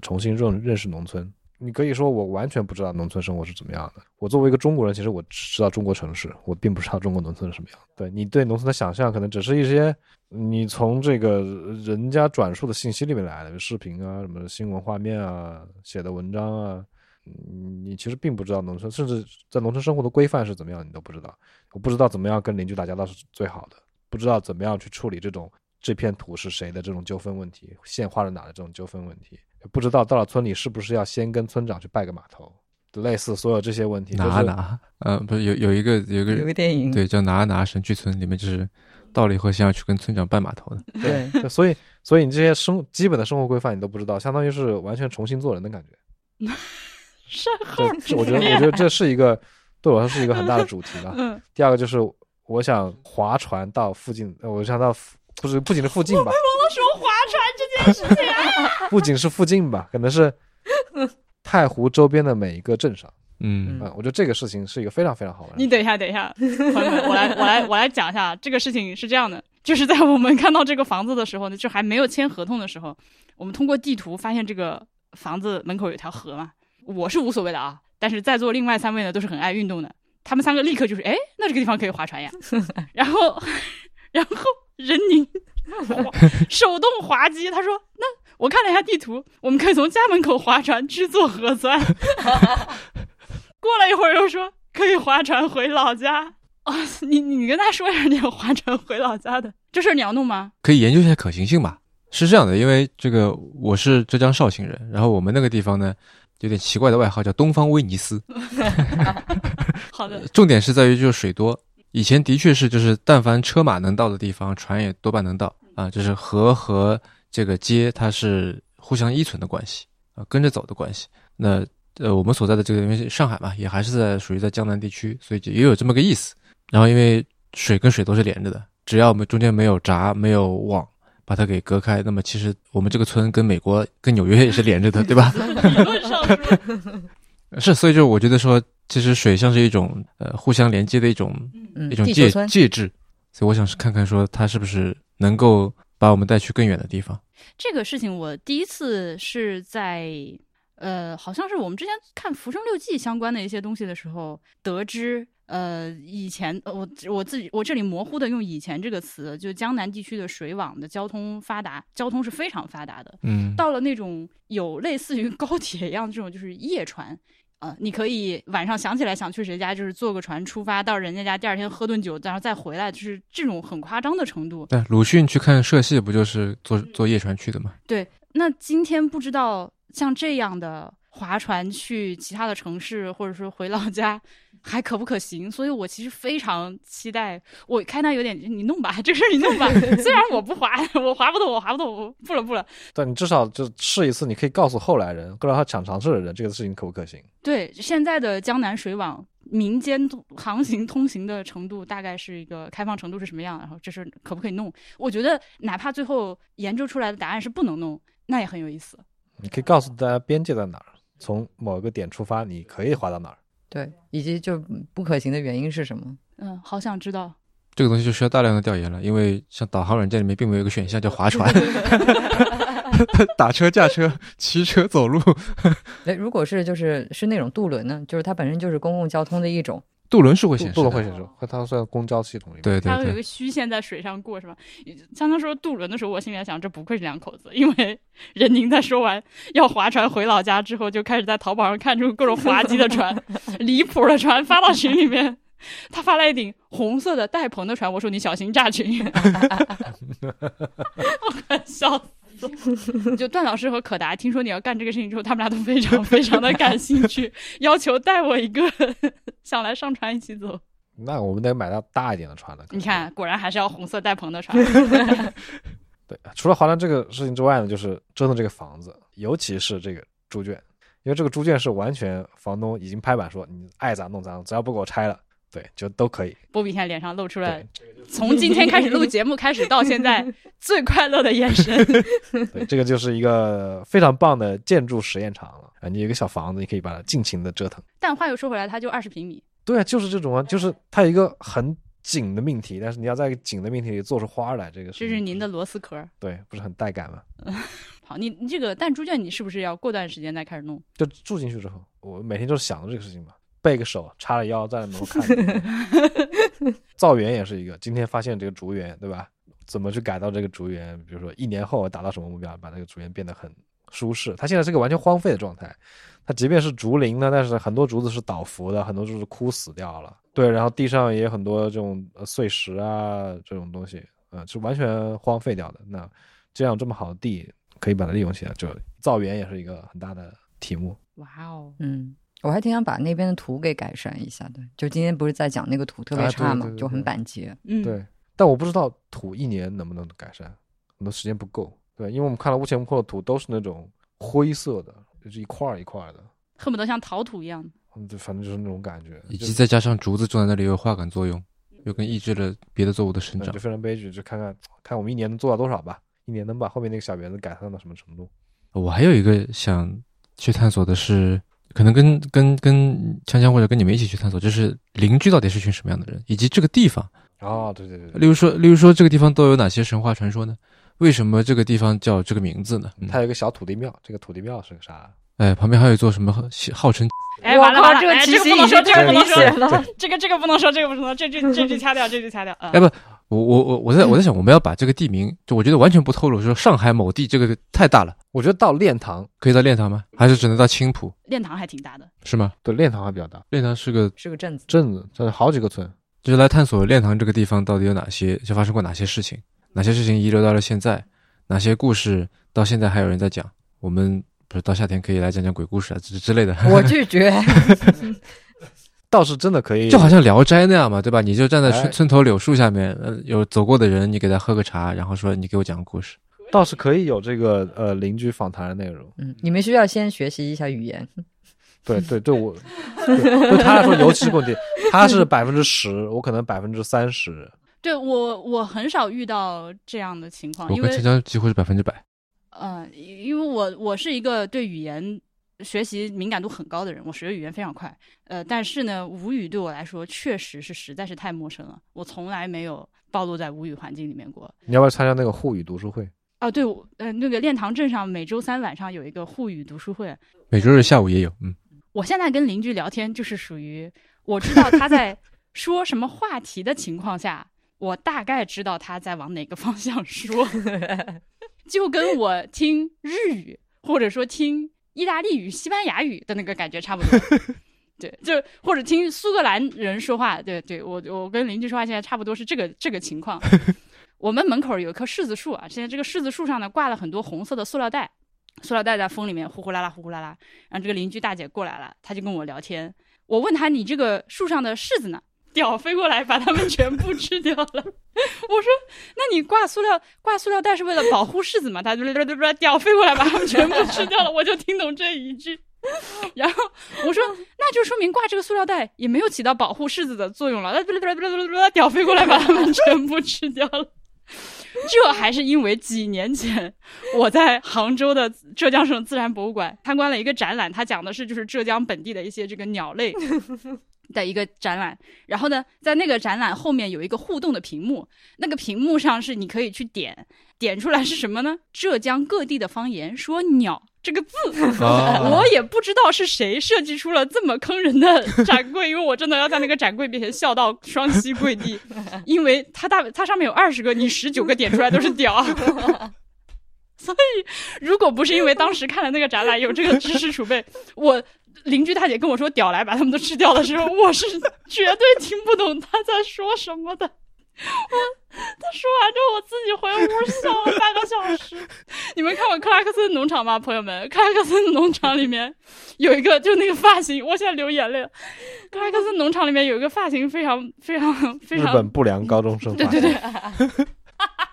重新认认识农村。你可以说我完全不知道农村生活是怎么样的。我作为一个中国人，其实我只知道中国城市，我并不知道中国农村是什么样。对你对农村的想象，可能只是一些你从这个人家转述的信息里面来的视频啊、什么新闻画面啊、写的文章啊。你其实并不知道农村，甚至在农村生活的规范是怎么样，你都不知道。我不知道怎么样跟邻居打交道是最好的，不知道怎么样去处理这种这片土是谁的这种纠纷问题，线画在哪的这种纠纷问题，不知道到了村里是不是要先跟村长去拜个码头，类似所有这些问题。拿拿，嗯，不是有有一个有一个有个电影，对，叫拿拿神去村，里面就是到了以后先要去跟村长拜码头的。对，所以所以你这些生基本的生活规范你都不知道，相当于是完全重新做人的感觉。身后，我觉得，我觉得这是一个对我来说是一个很大的主题吧。嗯。第二个就是我想划船到附近，我想到不是不仅是附近吧？我们说划船 不仅是附近吧，可能是太湖周边的每一个镇上。嗯嗯，我觉得这个事情是一个非常非常好玩。你等一下，等一下，我来，我来，我来讲一下这个事情是这样的，就是在我们看到这个房子的时候呢，就还没有签合同的时候，我们通过地图发现这个房子门口有条河嘛。我是无所谓的啊，但是在座另外三位呢都是很爱运动的，他们三个立刻就是哎，那这个地方可以划船呀。然后，然后任宁 手动滑机，他说：“那我看了一下地图，我们可以从家门口划船去做核酸。”过了一会儿又说可以划船回老家 哦，你你跟他说一下，你要划船回老家的这事儿你要弄吗？可以研究一下可行性吧。是这样的，因为这个我是浙江绍兴人，然后我们那个地方呢。有点奇怪的外号叫东方威尼斯。好的，重点是在于就是水多，以前的确是就是但凡车马能到的地方，船也多半能到啊。就是河和这个街它是互相依存的关系啊，跟着走的关系。那呃我们所在的这个因为上海嘛，也还是在属于在江南地区，所以也有这么个意思。然后因为水跟水都是连着的，只要我们中间没有闸没有网。把它给隔开，那么其实我们这个村跟美国、跟纽约也是连着的，对吧？是，所以就我觉得说，其实水像是一种呃互相连接的一种嗯一种介介质，所以我想是看看说它是不是能够把我们带去更远的地方。这个事情我第一次是在呃，好像是我们之前看《浮生六记》相关的一些东西的时候得知。呃，以前我我自己我这里模糊的用“以前”这个词，就江南地区的水网的交通发达，交通是非常发达的。嗯，到了那种有类似于高铁一样这种就是夜船，呃，你可以晚上想起来想去谁家，就是坐个船出发到人家家，第二天喝顿酒，然后再回来，就是这种很夸张的程度。对，鲁迅去看社戏，不就是坐坐夜船去的吗？对，那今天不知道像这样的划船去其他的城市，或者说回老家。还可不可行？所以我其实非常期待。我开单有点，你弄吧，这事儿你弄吧。虽然我不滑，我滑不动，我滑不动，我不了不了。但你至少就试一次，你可以告诉后来人，让他想尝试的人，这个事情可不可行？对，现在的江南水网民间航行通行的程度，大概是一个开放程度是什么样？然后这事可不可以弄？我觉得哪怕最后研究出来的答案是不能弄，那也很有意思。你可以告诉大家边界在哪儿，从某个点出发，你可以滑到哪儿。对，以及就不可行的原因是什么？嗯，好想知道。这个东西就需要大量的调研了，因为像导航软件里面并没有一个选项叫划船，打车、驾车、骑车、走路。哎，如果是就是是那种渡轮呢？就是它本身就是公共交通的一种。渡轮是会显示，渡轮会显示，和它算公交系统里面。对对对，它有一个虚线在水上过，是吧？像他说渡轮的时候，我心里在想，这不愧是两口子，因为任宁在说完要划船回老家之后，就开始在淘宝上看出各种滑稽的船、离谱的船，发到群里面。他发了一顶红色的带棚的船，我说你小心炸群，我快笑死。就段老师和可达听说你要干这个事情之后，他们俩都非常非常的感兴趣，要求带我一个，想来上船一起走。那我们得买到大一点的船了。你看，果然还是要红色带棚的船。对，除了华南这个事情之外呢，就是折腾这个房子，尤其是这个猪圈，因为这个猪圈是完全房东已经拍板说你爱咋弄咋弄，只要不给我拆了，对，就都可以。波比现在脸上露出了，从今天开始录节目开始到现在 最快乐的眼神。对，这个就是一个非常棒的建筑实验场了啊！你有一个小房子，你可以把它尽情的折腾。但话又说回来，它就二十平米，对啊，就是这种啊，就是它有一个很紧的命题，但是你要在紧的命题里做出花来，这个这是您的螺丝壳。对，不是很带感吗？好，你你这个弹珠卷，你是不是要过段时间再开始弄？就住进去之后，我每天就是想着这个事情嘛，背个手，叉着腰在门口看着。造园也是一个，今天发现这个竹园，对吧？怎么去改造这个竹园？比如说一年后达到什么目标，把这个竹园变得很舒适。它现在是个完全荒废的状态，它即便是竹林呢，但是很多竹子是倒伏的，很多竹子枯死掉了。对，然后地上也有很多这种呃碎石啊这种东西，呃，是完全荒废掉的。那这样这么好的地，可以把它利用起来，就造园也是一个很大的题目。哇哦，嗯，我还挺想把那边的图给改善一下的。就今天不是在讲那个图特别啊对差嘛，对对就很板结。嗯，对，但我不知道土一年能不能改善，很多时间不够。对，因为我们看了屋前屋后的土都是那种灰色的，就是一块儿一块儿的，恨不得像陶土一样。嗯，就反正就是那种感觉，以及再加上竹子种在那里有化感作用，又跟抑制了别的作物的生长就。非常悲剧。就看看看我们一年能做到多少吧，一年能把后面那个小园子改善到什么程度？我还有一个想去探索的是，可能跟跟跟锵锵或者跟你们一起去探索，就是邻居到底是群什么样的人，以及这个地方，哦，对对对对，例如说，例如说这个地方都有哪些神话传说呢？为什么这个地方叫这个名字呢？嗯它有一个小土地庙，这个土地庙是个啥？哎，旁边还有一座什么号称哎，完了完了，哎这个题这个不能说，这个不能说。这个这个不能说，这个不能说，这句这句掐掉，这句掐掉。啊哎不我我我我在我在想，我们要把这个地名，就我觉得完全不透露，说上海某地这个太大了，我觉得到练堂，可以到练堂吗？还是只能到青浦？练堂还挺大的，是吗？对，练堂还比较大，练堂是个，是个镇子，镇子这好几个村，就是来探索练堂这个地方到底有哪些，就发生过哪些事情，哪些事情遗留到了现在，哪些故事到现在还有人在讲。我们不是到夏天可以来讲讲鬼故事啊之之类的，我拒绝。倒是真的可以，就好像《聊斋》那样嘛，对吧？你就站在哎村村头柳树下面，呃，有走过的人，你给他喝个茶，然后说你给我讲个故事。倒是可以有这个呃邻居访谈的内容。嗯，你们需要先学习一下语言。对对对，我对对他来说尤其问题，他是百分之十，我可能百分之三十。对我我很少遇到这样的情况，我跟因为锵锵几乎是百分之百。呃，因为我我是一个对语言学习敏感度很高的人，我学语言非常快。呃，但是呢，吴语对我来说确实是实在是太陌生了，我从来没有暴露在吴语环境里面过。你要不要参加那个沪语读书会？哦，对，呃，那个练堂镇上每周三晚上有一个沪语读书会，每周日下午也有，嗯，我现在跟邻居聊天，就是属于我知道他在说什么话题的情况下，我大概知道他在往哪个方向说，就跟我听日语或者说听意大利语、西班牙语的那个感觉差不多。对，就或者听苏格兰人说话，对对，我我跟邻居说话现在差不多是这个这个情况。我们门口有一棵柿子树啊，现在这个柿子树上呢挂了很多红色的塑料袋，塑料袋在风里面呼呼啦啦呼呼啦啦。然后这个邻居大姐过来了，她就跟我聊天。我问她：“你这个树上的柿子呢？”屌飞过来把它们全部吃掉了。我说：“那你挂塑料挂塑料袋是为了保护柿子吗？”她屌飞过来把它们全部吃掉了。我就听懂这一句。然后我说：“那就说明挂这个塑料袋也没有起到保护柿子的作用了。”它屌飞过来把它们全部吃掉了。这还是因为几年前我在杭州的浙江省自然博物馆参观了一个展览，它讲的是就是浙江本地的一些这个鸟类的一个展览。然后呢，在那个展览后面有一个互动的屏幕，那个屏幕上是你可以去点，点出来是什么呢？浙江各地的方言说“鸟”这个字。哦我也不知道是谁设计出了这么坑人的展柜，因为我真的要在那个展柜面前笑到双膝跪地，因为它大它上面有二十个，你十九个点出来都是屌。所以，如果不是因为当时看了那个展览有这个知识储备，我邻居大姐跟我说“屌来”把他们都吃掉的时候，我是绝对听不懂她在说什么的。我他说完之后，我自己回屋笑了半个小时。你们看过克拉克森农场吗，朋友们？克拉克森农场里面有一个，就那个发型，我现在流眼泪了。克拉克森农场里面有一个发型非常非常非常日常本不良高中生发对对型对，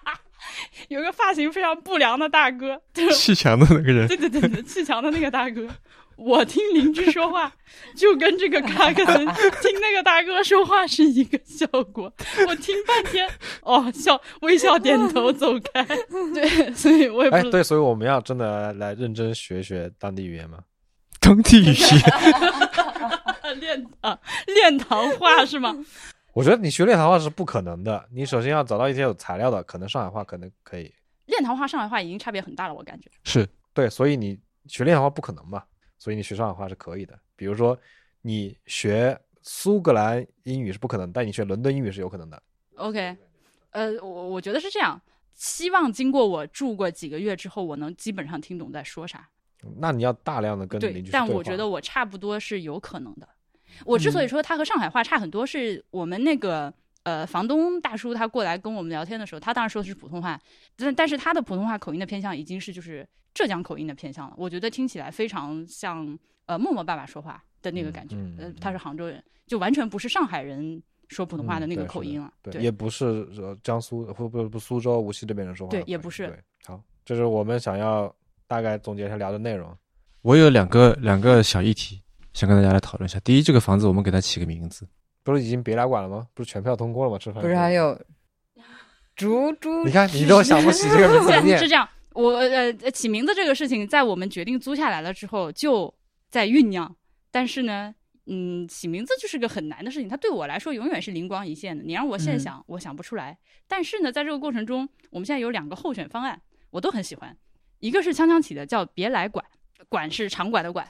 有一个发型非常不良的大哥，就是砌墙的那个人，对对对对，砌墙的那个大哥，我听邻居说话，就跟这个克拉克森听那个大哥说话是一个效果。我听半天，哦，笑微笑点头走开。对，所以我也不哎，对，所以我们要真的来认真学学当地语言吗。当地语言。练堂练堂话是吗？我觉得你学练堂话是不可能的，你首先要找到一些有材料的，可能上海话可能可以。练堂话、上海话已经差别很大了，我感觉。是对，所以你学练堂话不可能嘛，所以你学上海话是可以的。比如说你学苏格兰英语是不可能，但你学伦敦英语是有可能的。OK，呃，我我觉得是这样。希望经过我住过几个月之后，我能基本上听懂在说啥。那你要大量的跟对邻居，去但对话我觉得我差不多是有可能的。我之所以说它和上海话差很多，是我们那个呃房东大叔他过来跟我们聊天的时候，他当然说的是普通话，但但是他的普通话口音的偏向已经是就是浙江口音的偏向了。我觉得听起来非常像呃默默爸爸说话的那个感觉。嗯嗯嗯，呃他是杭州人，就完全不是上海人说普通话的那个口音了。对，也不是呃江苏或不不苏州、无锡这边人说话。对也不是对，好，这是我们想要大概总结一下聊的内容。我有两个两个小议题，想跟大家来讨论一下。第一，这个房子我们给它起个名字，不是已经别来管了吗？不是全票通过了吗？吃饭不是还有猪猪？你看你都想不起这个名字是这样，我呃呃起名字这个事情，在我们决定租下来了之后，就在酝酿。但是呢，嗯，起名字就是个很难的事情，它对我来说永远是灵光一现的。你让我现嗯想，我想不出来。但是呢，在这个过程中，我们现在有两个候选方案，我都很喜欢。一个是锵锵起的，叫“别来管”，管是场馆的管。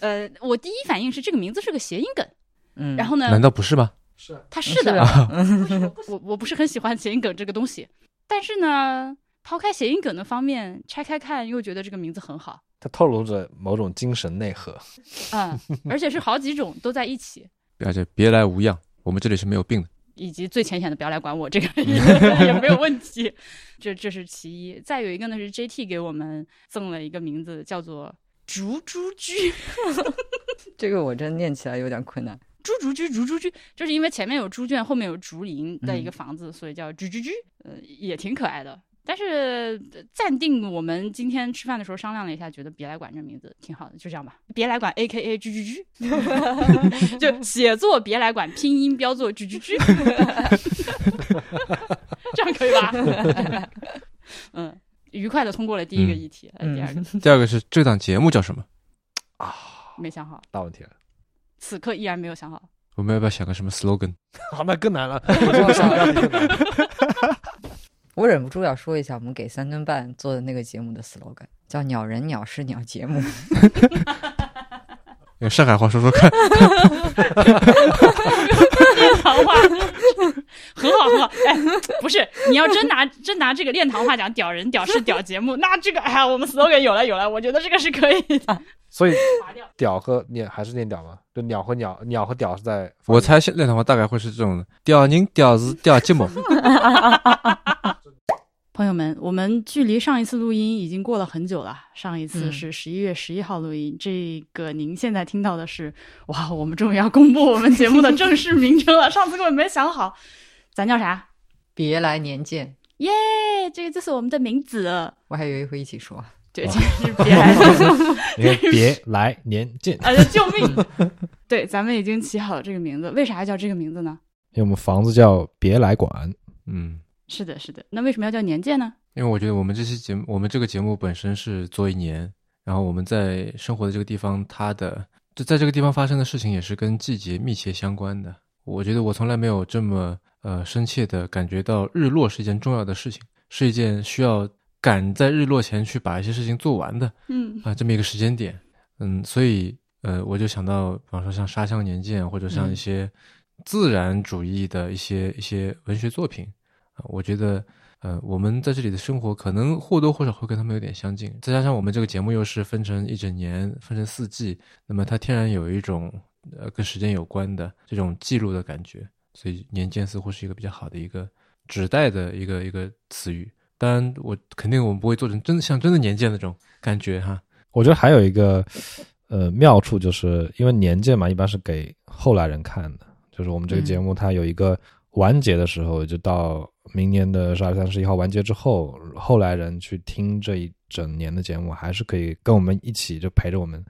呃，我第一反应是这个名字是个谐音梗，嗯，然后呢，难道不是吗？是它是的，啊我我不是很喜欢谐音梗这个东西，但是呢，抛开谐音梗的方面，拆开看又觉得这个名字很好，它透露着某种精神内核。嗯，而且是好几种都在一起，而且别来无恙，我们这里是没有病的。以及最浅显的不要来管我，这个也 也没有问题，这这是其一。再有一个呢是 JT 给我们赠了一个名字，叫做竹竹居 这个我真念起来有点困难。竹竹居，竹竹居，就是因为前面有猪圈，后面有竹林的一个嗯房子，所以叫竹竹居，呃，也挺可爱的。但是呃暂定我们今天吃饭的时候商量了一下，觉得别来管这名字挺好的，就这样吧。别来管 A K A 居居居，就写作别来管，拼音标作居居居，这样可以吧？嗯，愉快的通过了第一个嗯议题，呃第二个第二个是这档节目叫什么啊？没想好，大问题了。此刻依然没有想好。我们要不要想个什么 slogan？好，那更难了。我这个想。我忍不住要说一下，我们给三顿半做的那个节目的 slogan 叫“鸟人鸟事鸟节目 用上海话说说看。练堂话，很好很好。哎，不是，你要真拿真拿这个练堂话讲屌人屌事屌节目，那这个哎呀，我们 slogan 有了有了，我觉得这个是可以的。所以屌和念还是念屌吗？就鸟和鸟，鸟和屌是在。我猜现练堂话大概会是这种屌人屌事屌节目。朋友们，我们距离上一次录音已经过了很久了。上一次嗯是十一月十一号录音，这个您现在听到的是，哇，我们终于要公布我们节目的正式名称了。上次根本没想好，咱叫啥？”，别来年见。耶，这个就是我们的名字。我还以为会一起说。对，就是别来别来年见。啊，救命！对，咱们已经起好了这个名字，为啥要叫这个名字呢？因为我们房子叫别来馆，嗯，是的，是的。那为什么要叫年鉴呢？因为我觉得我们这期节目，我们这个节目本身是做一年，然后我们在生活的这个地方，它的就在这个地方发生的事情也是跟季节密切相关的。我觉得我从来没有这么呃深切的感觉到日落是一件重要的事情，是一件需要赶在日落前去把一些事情做完的嗯啊、这么一个时间点。嗯，所以呃，我就想到，比方说像沙乡年鉴，或者像一嗯些自然主义的一些一些文学作品啊、我觉得呃，我们在这里的生活可能或多或少会跟他们有点相近。再加上我们这个节目又是分成一整年，分成四季，那么它天然有一种呃跟时间有关的这种记录的感觉，所以年鉴似乎是一个比较好的一个指代的一个一个词语。当然，我肯定我们不会做成真的像真的年鉴那种感觉哈。我觉得还有一个呃妙处，就是因为年鉴嘛，一般是给后来人看的，就是我们这个节目它有一个完结的时候，就到明年的十二月三十一号完结之后，后来人去听这一整年的节目，还是可以跟我们一起就陪着我们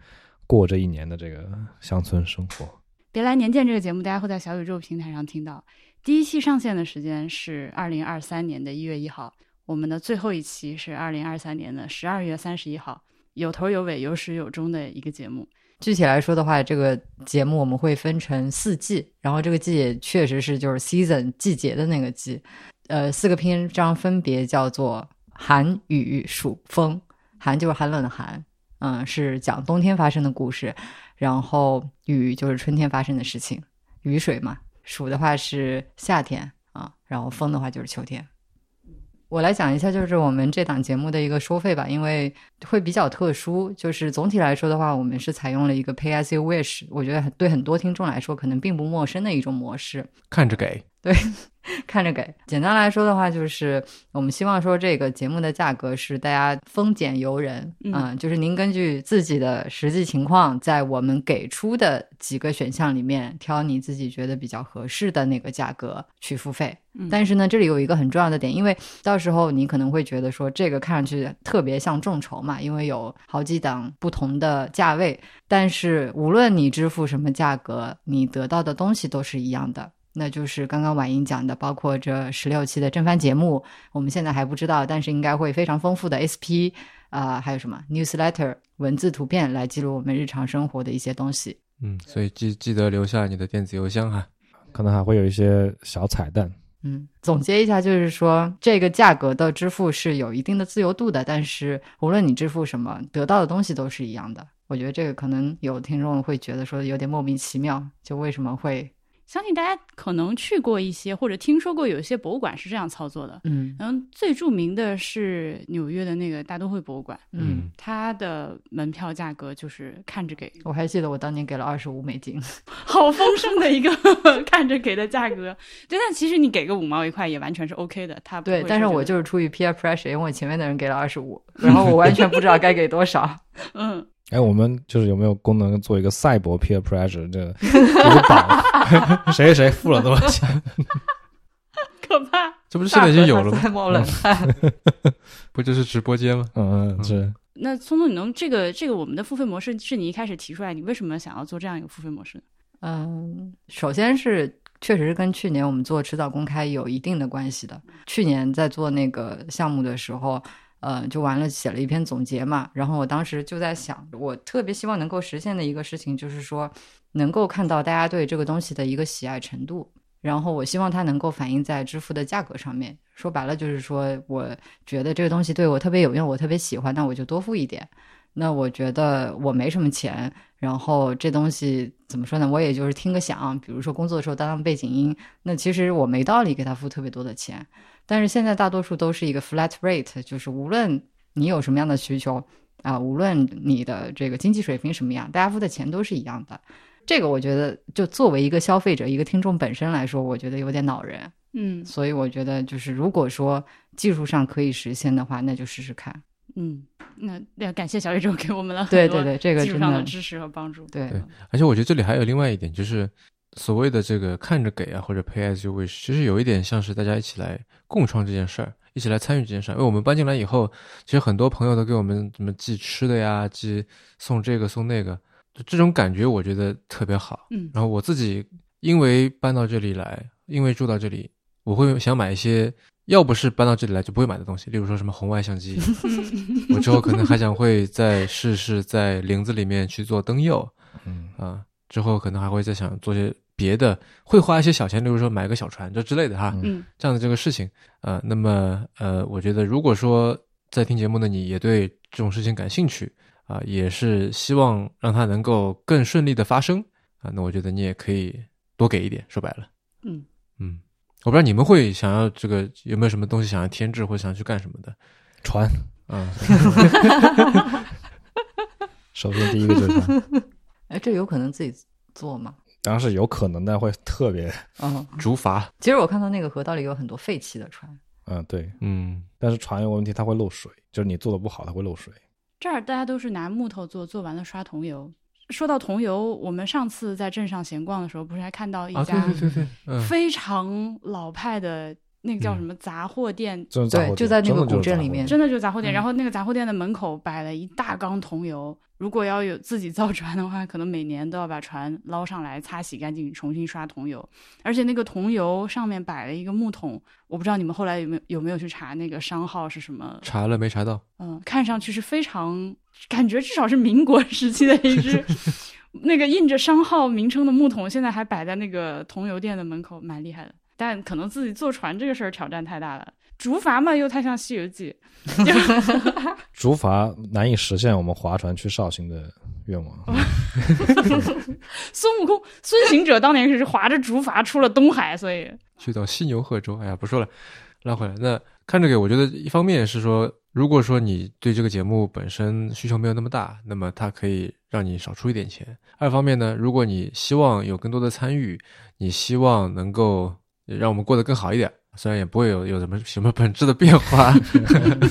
过这一年的这个乡村生活。别来年见这个节目，大家会在小宇宙平台上听到。第一期上线的时间是二零二三年的一月一号，我们的最后一期是二零二三年的十二月三十一号，有头有尾、有始有终的一个节目。具体来说的话，这个节目我们会分成四季，然后这个季也确实是就是 season 季节的那个季，呃，四个篇章分别叫做寒、雨、暑、风。寒就是寒冷的寒，嗯，是讲冬天发生的故事。然后雨就是春天发生的事情，雨水嘛。暑的话是夏天啊，然后风的话就是秋天。我来讲一下，就是我们这档节目的一个收费吧，因为会比较特殊。就是总体来说的话，我们是采用了一个 Pay as you wish，我觉得对很多听众来说可能并不陌生的一种模式。看着给。对，看着给。简单来说的话，就是我们希望说这个节目的价格是大家丰俭由人啊，就是您根据自己的实际情况，在我们给出的几个选项里面挑你自己觉得比较合适的那个价格去付费。但是呢，这里有一个很重要的点，因为到时候你可能会觉得说这个看上去特别像众筹嘛，因为有好几档不同的价位，但是无论你支付什么价格，你得到的东西都是一样的。那就是刚刚婉莹讲的，包括这十六期的正番节目，我们现在还不知道，但是应该会非常丰富的 SP 啊，还有什么 newsletter 文字图片来记录我们日常生活的一些东西。嗯，所以记记得留下你的电子邮箱哈，可能还会有一些小彩蛋。嗯，总结一下就是说，这个价格的支付是有一定的自由度的，但是无论你支付什么，得到的东西都是一样的。我觉得这个可能有听众会觉得说有点莫名其妙，就为什么会？相信大家可能去过一些，或者听说过有一些博物馆是这样操作的。嗯，然后，最著名的是纽约的那个大都会博物馆。嗯，它的门票价格就是看着给。我还记得我当年给了二十五美金，好丰盛的一个 看着给的价格。对，但其实你给个五毛一块也完全是 OK 的。他对，但是我就是出于 peer pressure，因为我前面的人给了二十五，然后我完全不知道该给多少。嗯。哎，我们就是有没有功能做一个赛博 peer pressure 这一个榜，谁 谁谁付了多少钱？可怕！这不是现在已经有了吗？冒冷汗，不就是直播间吗？嗯嗯，是。那聪聪，你能这个这个我们的付费模式是你一开始提出来，你为什么想要做这样一个付费模式？嗯，首先是确实是跟去年我们做迟早公开有一定的关系的。去年在做那个项目的时候。呃，就完了，写了一篇总结嘛。然后我当时就在想，我特别希望能够实现的一个事情，就是说能够看到大家对这个东西的一个喜爱程度。然后我希望它能够反映在支付的价格上面。说白了就是说，我觉得这个东西对我特别有用，我特别喜欢，那我就多付一点。那我觉得我没什么钱，然后这东西怎么说呢？我也就是听个响，比如说工作的时候当当背景音。那其实我没道理给他付特别多的钱。但是现在大多数都是一个 flat rate，就是无论你有什么样的需求啊，无论你的这个经济水平什么样，大家付的钱都是一样的。这个我觉得，就作为一个消费者、一个听众本身来说，我觉得有点恼人。嗯，所以我觉得，就是如果说技术上可以实现的话，那就试试看。嗯，那要感谢小宇宙给我们了对对对，这个技术上的支持和帮助。对，而且我觉得这里还有另外一点，就是。所谓的这个看着给啊，或者 pay as you wish，其实有一点像是大家一起来共创这件事儿，一起来参与这件事儿。因为我们搬进来以后，其实很多朋友都给我们什么寄吃的呀，寄送这个送那个，就这种感觉我觉得特别好。嗯，然后我自己因为搬到这里来，因为住到这里，我会想买一些要不是搬到这里来就不会买的东西，例如说什么红外相机，我之后可能还想会再试试在林子里面去做灯釉。嗯啊。之后可能还会再想做些别的，会花一些小钱，例如说买个小船这之类的哈，嗯，这样的这个事情，呃，那么呃，我觉得如果说在听节目的你也对这种事情感兴趣啊，也是希望让它能够更顺利的发生啊，那我觉得你也可以多给一点，说白了，嗯。嗯，我不知道你们会想要这个有没有什么东西想要添置或者想去干什么的？船。啊，首先第一个就是船。哎，这有可能自己做吗？当然是有可能，但会特别嗯，竹筏。其实我看到那个河道里有很多废弃的船，嗯，对。嗯，但是船有问题，它会漏水，就是你做的不好，它会漏水。这儿大家都是拿木头做，做完了刷桐油。说到桐油，我们上次在镇上闲逛的时候，不是还看到一啊，对家对对对，嗯，非常老派的那个叫什么杂货店，对就在那个古镇里面真的就是杂货店。嗯然后那个杂货店的门口摆了一大缸桐油，如果要有自己造船的话，可能每年都要把船捞上来擦洗干净，重新刷桐油。而且那个桐油上面摆了一个木桶，我不知道你们后来有没有有没有去查那个商号是什么？查了没查到？嗯，看上去是非常，感觉至少是民国时期的一只 那个印着商号名称的木桶，现在还摆在那个桐油店的门口，蛮厉害的。但可能自己坐船这个事儿挑战太大了，竹筏嘛又太像《西游记》，竹筏难以实现我们划船去绍兴的愿望。孙悟空、孙行者当年是划着竹筏出了东海，所以去到犀牛贺州，哎呀，不说了，拉回来。那看这个，我觉得一方面是说，如果说你对这个节目本身需求没有那么大，那么它可以让你少出一点钱；二方面呢，如果你希望有更多的参与，你希望能够让我们过得更好一点，虽然也不会有有什么什么本质的变化，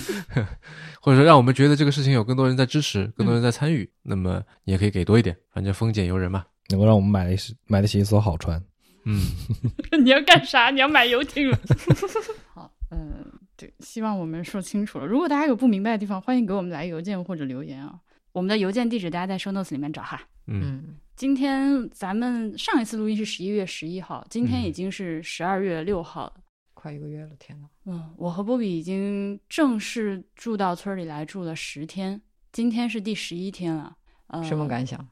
或者说让我们觉得这个事情有更多人在支持，更多人在参与，那么你也可以给多一点，反正丰俭由人嘛。能够让我们买得起买得起一艘好船。嗯，你要干啥？你要买游艇了？好，嗯，对，希望我们说清楚了。如果大家有不明白的地方，欢迎给我们来邮件或者留言啊。我们的邮件地址大家在 show notes 里面找哈。嗯，嗯，今天咱们上一次录音是十一月十一号，今天嗯已经是十二月六号了。快一个月了，天呐。嗯，我和波比已经正式住到村里来住了十天，今天是第十一天了。呃，什么感想？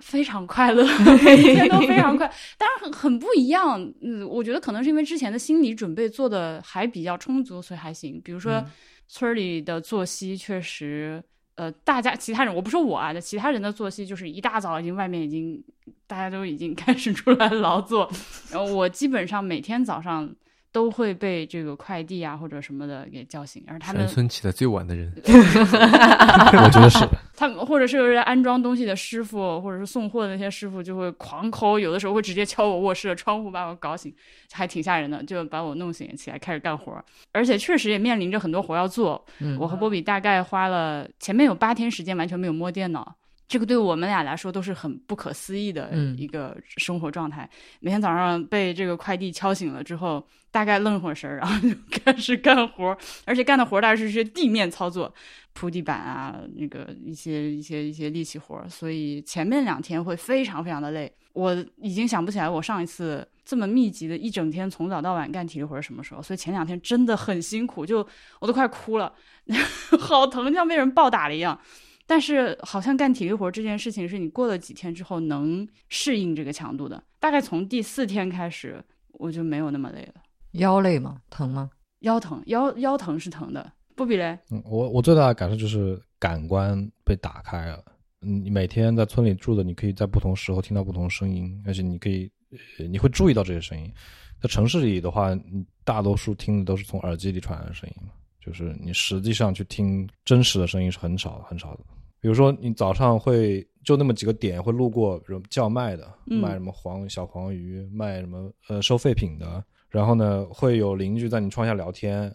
非常快乐，每天都非常快，当然很很不一样。嗯，我觉得可能是因为之前的心理准备做的还比较充足，所以还行。比如说、嗯村里的作息确实，呃，大家其他人我不说我啊，其他人的作息就是一大早已经外面已经大家都已经 开始出来劳作，然后我基本上每天早上都会被这个快递啊或者什么的给叫醒，而他们全村起的最晚的人，我觉得是，他们或者是安装东西的师傅，或者是送货的那些师傅就会狂抠，有的时候会直接敲我卧室的窗户把我搞醒，还挺吓人的，就把我弄醒起来开始干活。而且确实也面临着很多活要做。嗯，我和波比大概花了前面有八天时间完全没有摸电脑，这个对我们俩来说都是很不可思议的嗯一个生活状态。每天早上被这个快递敲醒了之后，大概愣会神儿，然后就 开始干活，而且干的活大概是些地面操作，铺地板啊，那个一些一些一些力气活儿，所以前面两天会非常非常的累。我已经想不起来我上一次这么密集的一整天从早到晚干体力活什么时候，所以前两天真的很辛苦，就我都快哭了，好疼，像被人暴打了一样。但是好像干体力活这件事情是你过了几天之后能适应这个强度的，大概从第四天开始我就没有那么累了。腰累吗？疼吗？腰疼，腰腰疼是疼的。不比嘞，嗯，我我最大的感受就是感官被打开了。嗯，你每天在村里住的，你可以在不同时候听到不同的声音，而且你可以，呃你会注意到这些声音。在城市里的话，你大多数听的都是从耳机里传来的声音嘛，就是你实际上去听真实的声音是很少很少的。比如说，你早上会就那么几个点会路过，比如叫卖的，嗯卖什么黄小黄鱼，卖什么呃收废品的，然后呢会有邻居在你窗下聊天，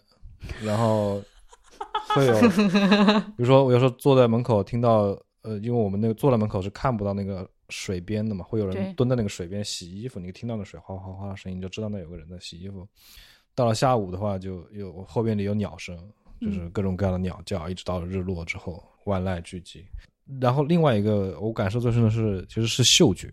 然后会有，比如说我有时候坐在门口听到，呃，因为我们那个坐在门口是看不到那个水边的嘛，会有人蹲在那个水边洗衣服，你听到那水哗哗哗的声音，就知道那有个人在洗衣服。到了下午的话，就有后边里有鸟声，就是各种各样的鸟叫，一直到了日落之后，万籁俱寂。然后另外一个我感受最深的是，其实是嗅觉，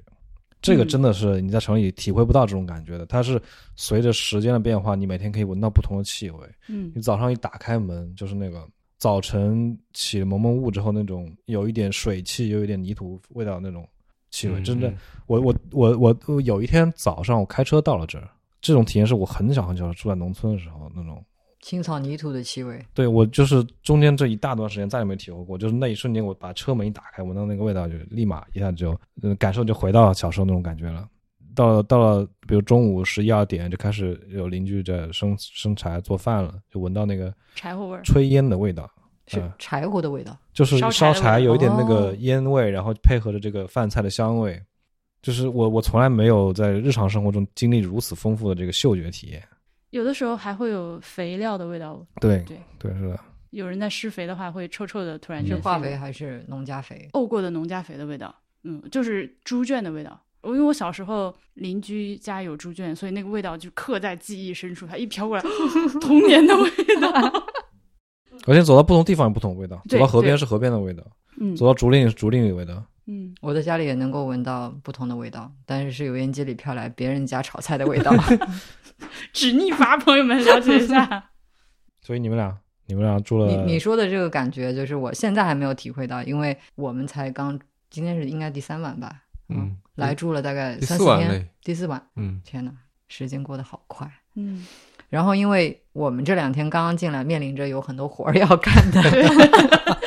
这个嗯真的是你在城里体会不到这种感觉的。它是随着时间的变化，你每天可以闻到不同的气味。嗯你早上一打开门，就是那个早晨起了蒙蒙雾之后那种有一点水汽，又有一点泥土味道那种气味，嗯真的我我我我有一天早上我开车到了这儿，这种体验是我很小很小住在农村的时候那种。青草泥土的气味。对我就是中间这一大段时间再也没体会过，就是那一瞬间我把车门一打开，闻到那个味道，就立马一下就呃感受就回到小时候那种感觉了。到了到了，比如中午十一二点就开始有邻居在生生柴做饭了，就闻到那个柴火味儿。炊烟的味道，是嗯柴火的味道，就是烧柴有一点那哦个烟味，然后配合着这个饭菜的香味，就是我我从来没有在日常生活中经历如此丰富的这个嗅觉体验。有的时候还会有肥料的味道。对对对是的，有人在施肥的话，会臭臭的，突然是化肥还是农家肥？沤过的农家肥的味道，嗯，就是猪圈的味道。我因为我小时候邻居家有猪圈，所以那个味道就刻在记忆深处。它一飘过来，童年的味道。而且走到不同地方有不同的味道，走到河边是河边的味道，嗯走到竹林是竹林里的味道。嗯，我在家里也能够闻到不同的味道，但是是油烟机里飘来别人家炒菜的味道。止逆阀，朋友们了解一下。所以你们俩，你们俩住了，你你说的这个感觉，就是我现在还没有体会到，因为我们才刚今天是应该第三晚吧，嗯，来住了大概三四天四晚嘞，第四晚，嗯天呐，时间过得好快。嗯，然后，因为我们这两天刚刚进来，面临着有很多活儿要干的，